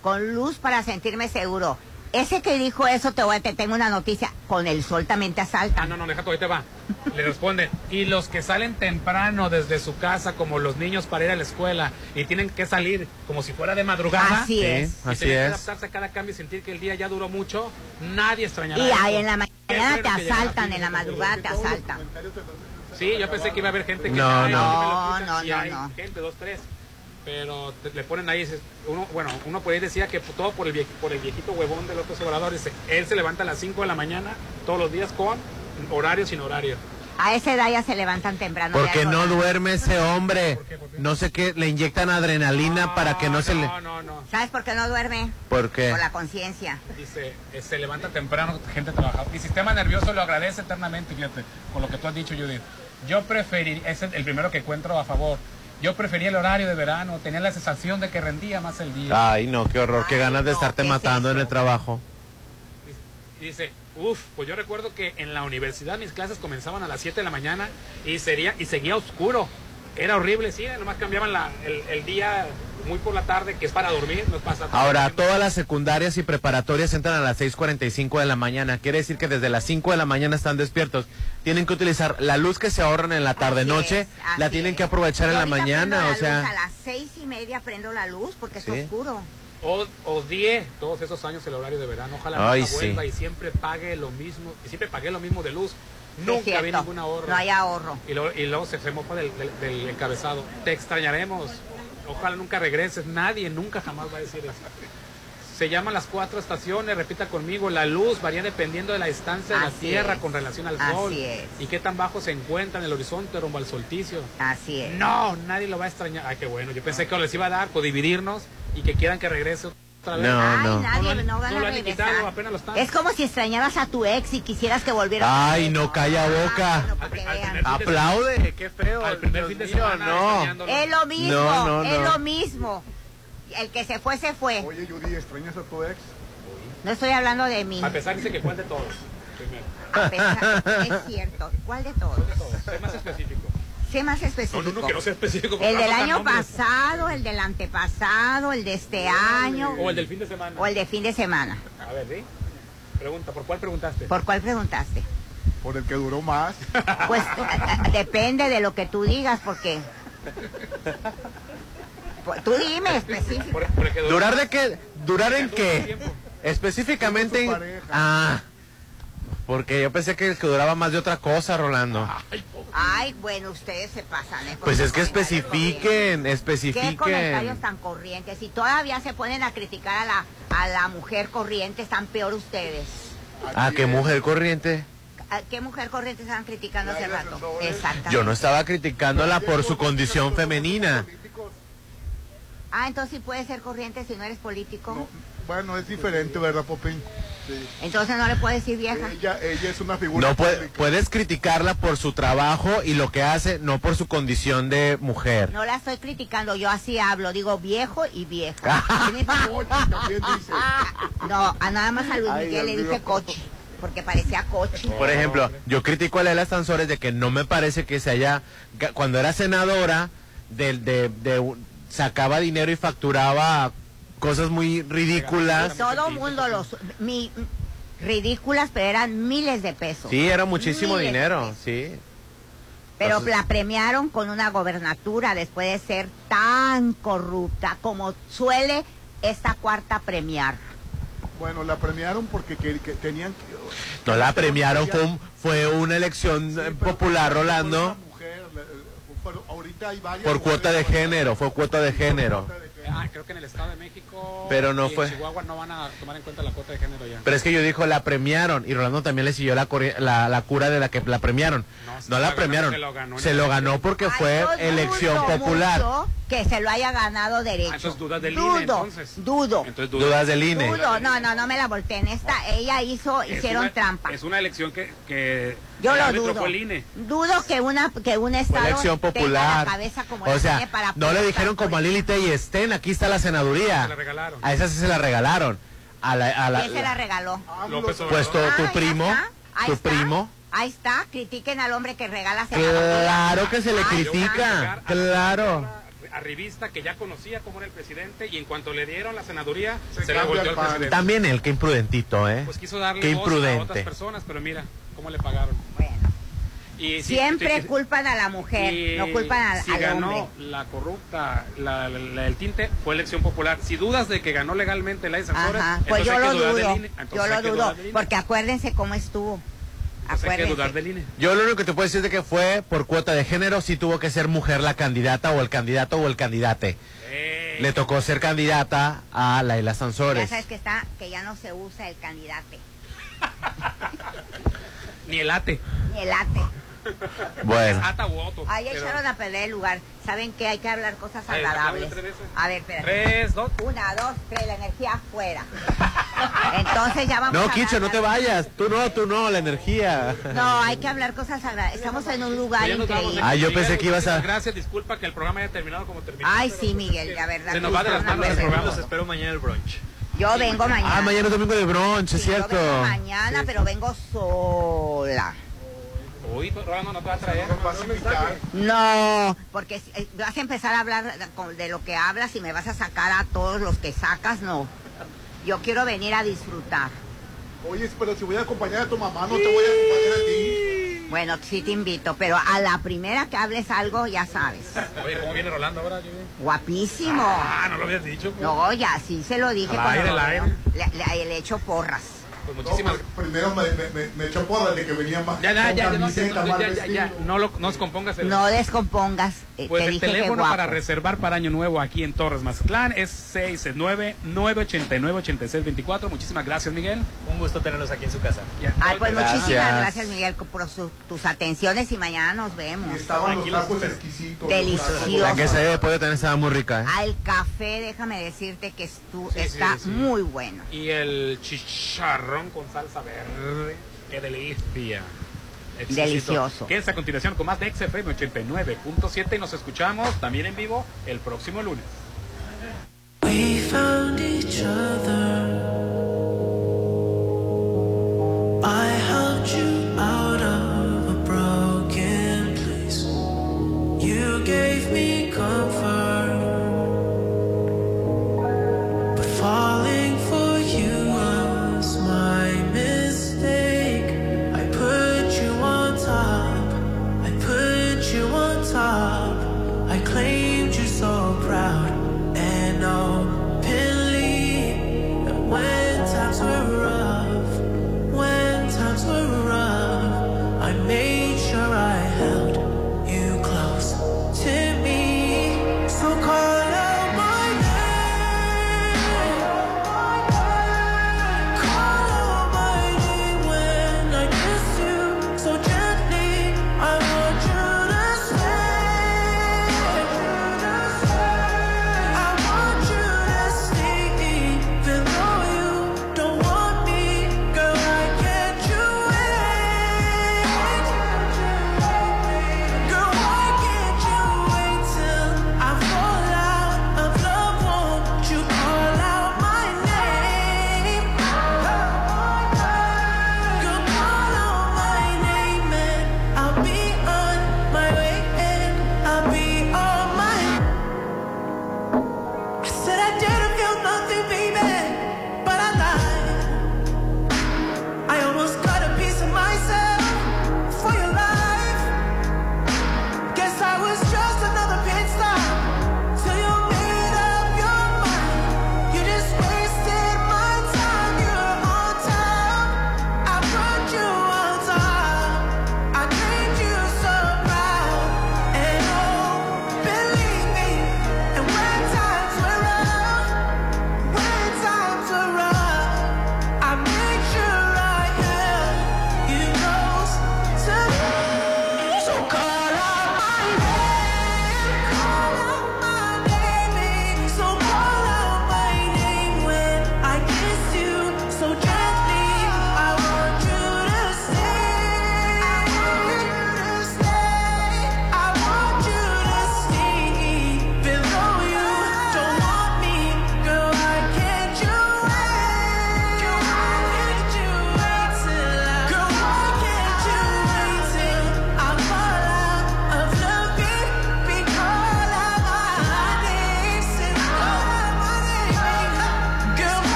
con luz para sentirme seguro. Ese que dijo eso, te, voy a, te tengo una noticia. Con el sol también te
Ah,
asaltan.
no, no, deja todo, ahí te va. Le responden, y los que salen temprano desde su casa, como los niños para ir a la escuela, y tienen que salir como si fuera de madrugada.
Así
Sí,
es.
y
así es.
adaptarse a cada cambio y sentir que el día ya duró mucho, nadie extrañará.
Y ahí en la mañana te asaltan, en la madrugada te asaltan.
Sí, yo pensé que iba a haber gente que
No, no.
No, no.
gente, dos, tres. Pero te- le ponen ahí, dices, uno, bueno, uno por ahí decía que todo por el, vie- por el viejito huevón de López Obrador, dice, él se levanta a las 5 de la mañana todos los días con horario sin horario.
A esa edad ya se levantan temprano.
Porque no duerme ese hombre. No sé qué, le inyectan adrenalina para que no se le...
No, no, no.
¿Sabes por qué no duerme?
¿Por qué?
Por la conciencia.
Dice, eh, se levanta temprano, gente trabajadora. Mi sistema nervioso lo agradece eternamente, fíjate, con lo que tú has dicho, Judith. Yo preferiría, ese es el primero que encuentro a favor. Yo prefería el horario de verano, tenía la sensación de que rendía más el día.
Ay, no, qué horror, qué
Ay,
ganas de
no,
estarte
¿qué es
matando en el trabajo.
Dice, uff, pues yo recuerdo que en la universidad mis clases comenzaban a las 7 de la mañana y, sería, y seguía oscuro. Era horrible, sí, nomás cambiaban la, el, el día muy por la tarde, que es para dormir, no pasa
Ahora, todas las secundarias y preparatorias entran a las 6.45 de la mañana. Quiere decir que desde las 5 de la mañana están despiertos. Tienen que utilizar la luz que se ahorran en la tarde-noche,
es,
la tienen
es.
que aprovechar en la mañana,
la
o
luz
sea...
A las seis y media prendo la luz porque
Sí.
está oscuro.
O, odié todos esos años el horario de verano. Ojalá
Ay,
nunca vuelva
sí.
y siempre pague lo mismo. Y siempre pagué lo mismo de luz. Nunca
es
vi ningún ahorro.
No hay ahorro.
Y luego, y luego se, se mofa del, del- del encabezado. Te extrañaremos. Ojalá nunca regreses. Nadie nunca jamás va a decir eso. Se llaman las cuatro estaciones, repita conmigo, la luz varía dependiendo de la distancia de la Tierra
es.
con relación al
Así
Sol.
es.
Y qué tan bajo se encuentra en el horizonte rumbo al solsticio.
Así es.
No, nadie lo va a extrañar. Ay, qué bueno. Yo pensé que les iba a dar por dividirnos y que quieran que regrese.
No,
Ay,
no.
nadie,
No
no, van a regresar. Es como si extrañaras a tu ex y quisieras que volviera.
Ay, no, calla boca.
Bueno,
Al- al
vean.
primer-
Aplaude, qué feo.
Al primer fin de semana,
no.
Es lo mismo,
No, no,
es
no.
lo mismo. El que se fue, se fue.
Oye, Judy, ¿extrañas a tu ex?
No estoy hablando de mí.
A pesar dice que el de todos. Primero.
A pesar- es cierto. ¿Cuál de todos?
De todos. Sé más específico.
Sé más específico.
no, no, que no sea específico.
El del año pasado, el del antepasado, el de este año
O el del fin de semana.
o el de fin de semana.
A ver, ¿sí? Pregunta, ¿por cuál preguntaste?
¿Por cuál preguntaste?
Por el que duró más.
Pues depende de lo que tú digas, porque... Pues, Tú dime específico.
¿Durar de qué? ¿Durar en qué? Específicamente en... Ah, porque yo pensé que el que duraba más de otra cosa, Rolando.
Ay, bueno, ustedes se pasan. ¿eh?
Pues es que especifiquen,
Qué
especifiquen.
comentarios tan corrientes. Si todavía se ponen a criticar a la, a la mujer corriente, están peor ustedes.
Ah, qué mujer corriente.
¿A ¿Qué mujer corriente estaban criticando hace rato? Exactamente.
Yo no estaba criticándola por su condición femenina.
Ah, entonces sí puedes ser corriente si no eres político.
Bueno, es diferente, ¿verdad, Popín? Sí.
Entonces no le puedes decir vieja.
Ella, ella es una figura
No puede- puedes criticarla por su trabajo y lo que hace, no por su condición de mujer.
No la estoy criticando, yo así hablo, digo viejo y viejo. no, a nada más a Luis
Ay,
Miguel le dije coche, porque parecía coche.
Por ejemplo, yo critico a Lela Sansores de que no me parece que se haya, cuando era senadora, de, de, de sacaba dinero y facturaba cosas muy ridículas.
Todo el mundo los... Mi, ridículas, pero eran miles de pesos.
Sí, era muchísimo
Miles
dinero, sí.
Pero
Entonces-
la premiaron con una gobernatura después de ser tan corrupta como suele esta cuarta premiar.
Bueno, la premiaron porque que- que tenían que...
No la premiaron, fue, un- fue una elección popular, Rolando,
mujer, ahorita hay varias
por cuota de género, fue cuota de género.
Ah, creo que en el Estado de México
Pero no
y
fue-
en Chihuahua no van a tomar en cuenta la cuota de género ya.
Pero es que yo dijo, la premiaron, y Rolando también le siguió la, la, la cura de la que la premiaron. No,
se
la premiaron,
se lo ganó en
se lo ganó porque fue
Yo
elección
dudo
popular.
mucho Que se lo haya ganado derecho.
Ah, entonces dudas del
dudo,
INE, entonces.
Dudo.
Entonces
Dudas del INE.
Dudo, no, no, no me la volteen. Esta, ella hizo,
Es
hicieron
una-
trampa.
Es una elección que, que
Yo lo dudo.
INE.
Dudo que una que un estado
elección
tenga
popular.
la cabeza como
O
la
sea,
para
no le dijeron como a Lili y estén, aquí está la senaduría.
Se la regalaron.
A esa sí se la regalaron. A la, a la-
¿Quién se la regaló?
Pues tu,
Ah,
primo, tu
está.
primo.
Ahí está, critiquen al hombre que regala senaduría.
Claro que se le
está.
critica, claro.
Arribista que ya conocía cómo era el presidente y en cuanto le dieron la senaduría se,
Se
la volteó
el
al presidente.
También él, qué imprudentito, ¿eh?
Pues quiso darle
Qué
voz a otras
imprudente.
personas, pero mira cómo le pagaron. Y
Siempre culpan a la mujer,
y
no culpan al,
si
al
ganó
hombre.
la corrupta, la, la- la del tinte, fue elección popular. Si dudas de que ganó legalmente la
Ajá, pues
entonces
yo lo dudo,
INE.
Yo lo dudo, porque acuérdense cómo estuvo.
Entonces hay que
Acuérdense.
dudar del INE.
Yo lo único que te puedo decir de que fue por cuota de género, sí tuvo que ser mujer la candidata o el candidato o el candidate. Le tocó ser candidata a Laila
Ya
Sansores.
sabes que está, que ya no se usa el candidato,
Ni el ate.
ni el ate.
Bueno.
Ahí
Pero-
echaron a perder el lugar. Saben que hay que hablar cosas agradables. A ver, espérate.
Tres, dos.
Una, dos, tres, la energía afuera. Entonces ya vamos
No, Kicho, no te vayas. Tú no, tú no, la energía.
No, hay que hablar cosas agradables. Estamos en un lugar increíble.
Ah, yo pensé que ibas a-
Gracias, disculpa que el programa haya terminado como terminó.
Ay, sí, Miguel, la verdad.
Se nos va de las manos el programa.
Los espero mañana el brunch.
Yo vengo mañana.
Ah, mañana es domingo de brunch, es
Sí, yo
cierto.
vengo mañana, pero vengo sola.
Uy, pues, Rolando, no te va a traer.
No, porque eh, vas a empezar a hablar de- lo que hablas y me vas a sacar a todos los que sacas, no. Yo quiero venir a disfrutar.
Oye, pero si voy a acompañar a tu mamá, no te voy a acompañar a ti.
Bueno, sí te invito, pero a la primera que hables algo, ya sabes.
Oye, ¿cómo viene Rolando ahora?
Guapísimo.
Ah, no lo habías dicho. pues.
No, ya sí se lo dije
Al
cuando
aire,
lo
al
veo.
aire.
Le, le- le echo porras.
Pues
No,
muchísimas
pues, primero me, me, me, echó porra de que venía más.
Ya, ya, ya, ya, no,
camiseta,
ya, ya, ya, ya, no lo, no os compongas el...
No descompongas. eh,
Pues
te
el
dije
teléfono para reservar para Año Nuevo aquí en Torres Mazatlán es 669-989-8624. Muchísimas gracias, Miguel.
Un gusto tenerlos aquí en su casa.
Ay, pues
Gracias.
muchísimas gracias, Miguel, por su- tus atenciones y mañana nos vemos.
Estaban los tacos exquisitos.
Delicioso.
La que se debe puede tener estaba muy rica, ¿eh?
El café, déjame decirte que estu-
Sí,
está
sí, sí.
muy bueno.
Y el chicharrón con salsa verde. ¡Qué delicia! Exquisito.
Delicioso.
Quédense a continuación con más de XFM 89.7 y nos escuchamos también en vivo el próximo lunes.
We found each other. I helped you out of a broken place. You gave me comfort.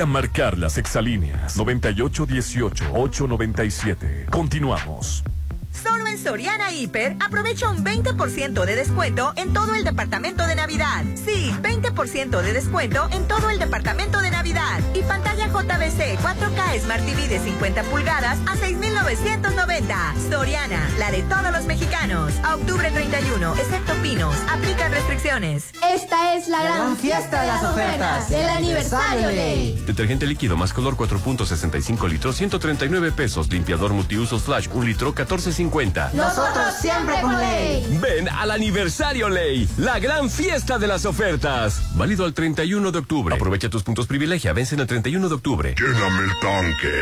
A marcar las exalíneas 9818-897. Continuamos.
Solo en Soriana Hiper aprovecha un 20% de descuento en todo el departamento de Navidad. Sí, 20% de descuento en todo el departamento de Navidad. Y pantalla JBC 4K Smart TV de 50 pulgadas a 6,990. Soriana, la de todos los mexicanos. A octubre 31, excepto Pinos. Aplican restricciones.
Esta es la gran fiesta de las ofertas del aniversario Ley.
Detergente líquido más color 4.65 litros, 139 pesos. Limpiador multiusos Flash, 1 litro, 14.50.
Nosotros siempre con Ley.
Ven al aniversario Ley, la gran fiesta de las ofertas. Válido al 31 de octubre. Aprovecha tus puntos privilegia, vencen el 31 de octubre.
Lléname el tanque.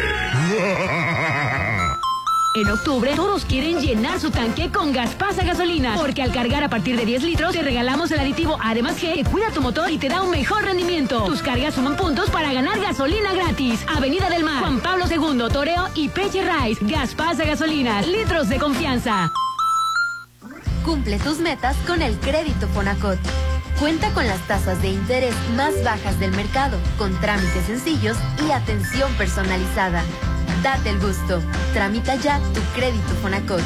En octubre, todos quieren llenar su tanque con Gaspasa Gasolina, porque al cargar a partir de 10 litros, te regalamos el aditivo Además G, que cuida tu motor y te da un mejor rendimiento. Tus cargas suman puntos para ganar gasolina gratis. Avenida del Mar, Juan Pablo II, Toreo y Peche Rice. Gaspasa Gasolina, litros de confianza.
Cumple tus metas con el crédito Fonacot. Cuenta con las tasas de interés más bajas del mercado, con trámites sencillos y atención personalizada. Date el gusto. Tramita ya tu crédito Fonacot.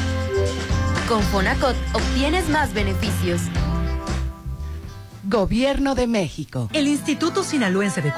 Con Fonacot obtienes más beneficios.
Gobierno de México.
El Instituto Sinaloense de Cultura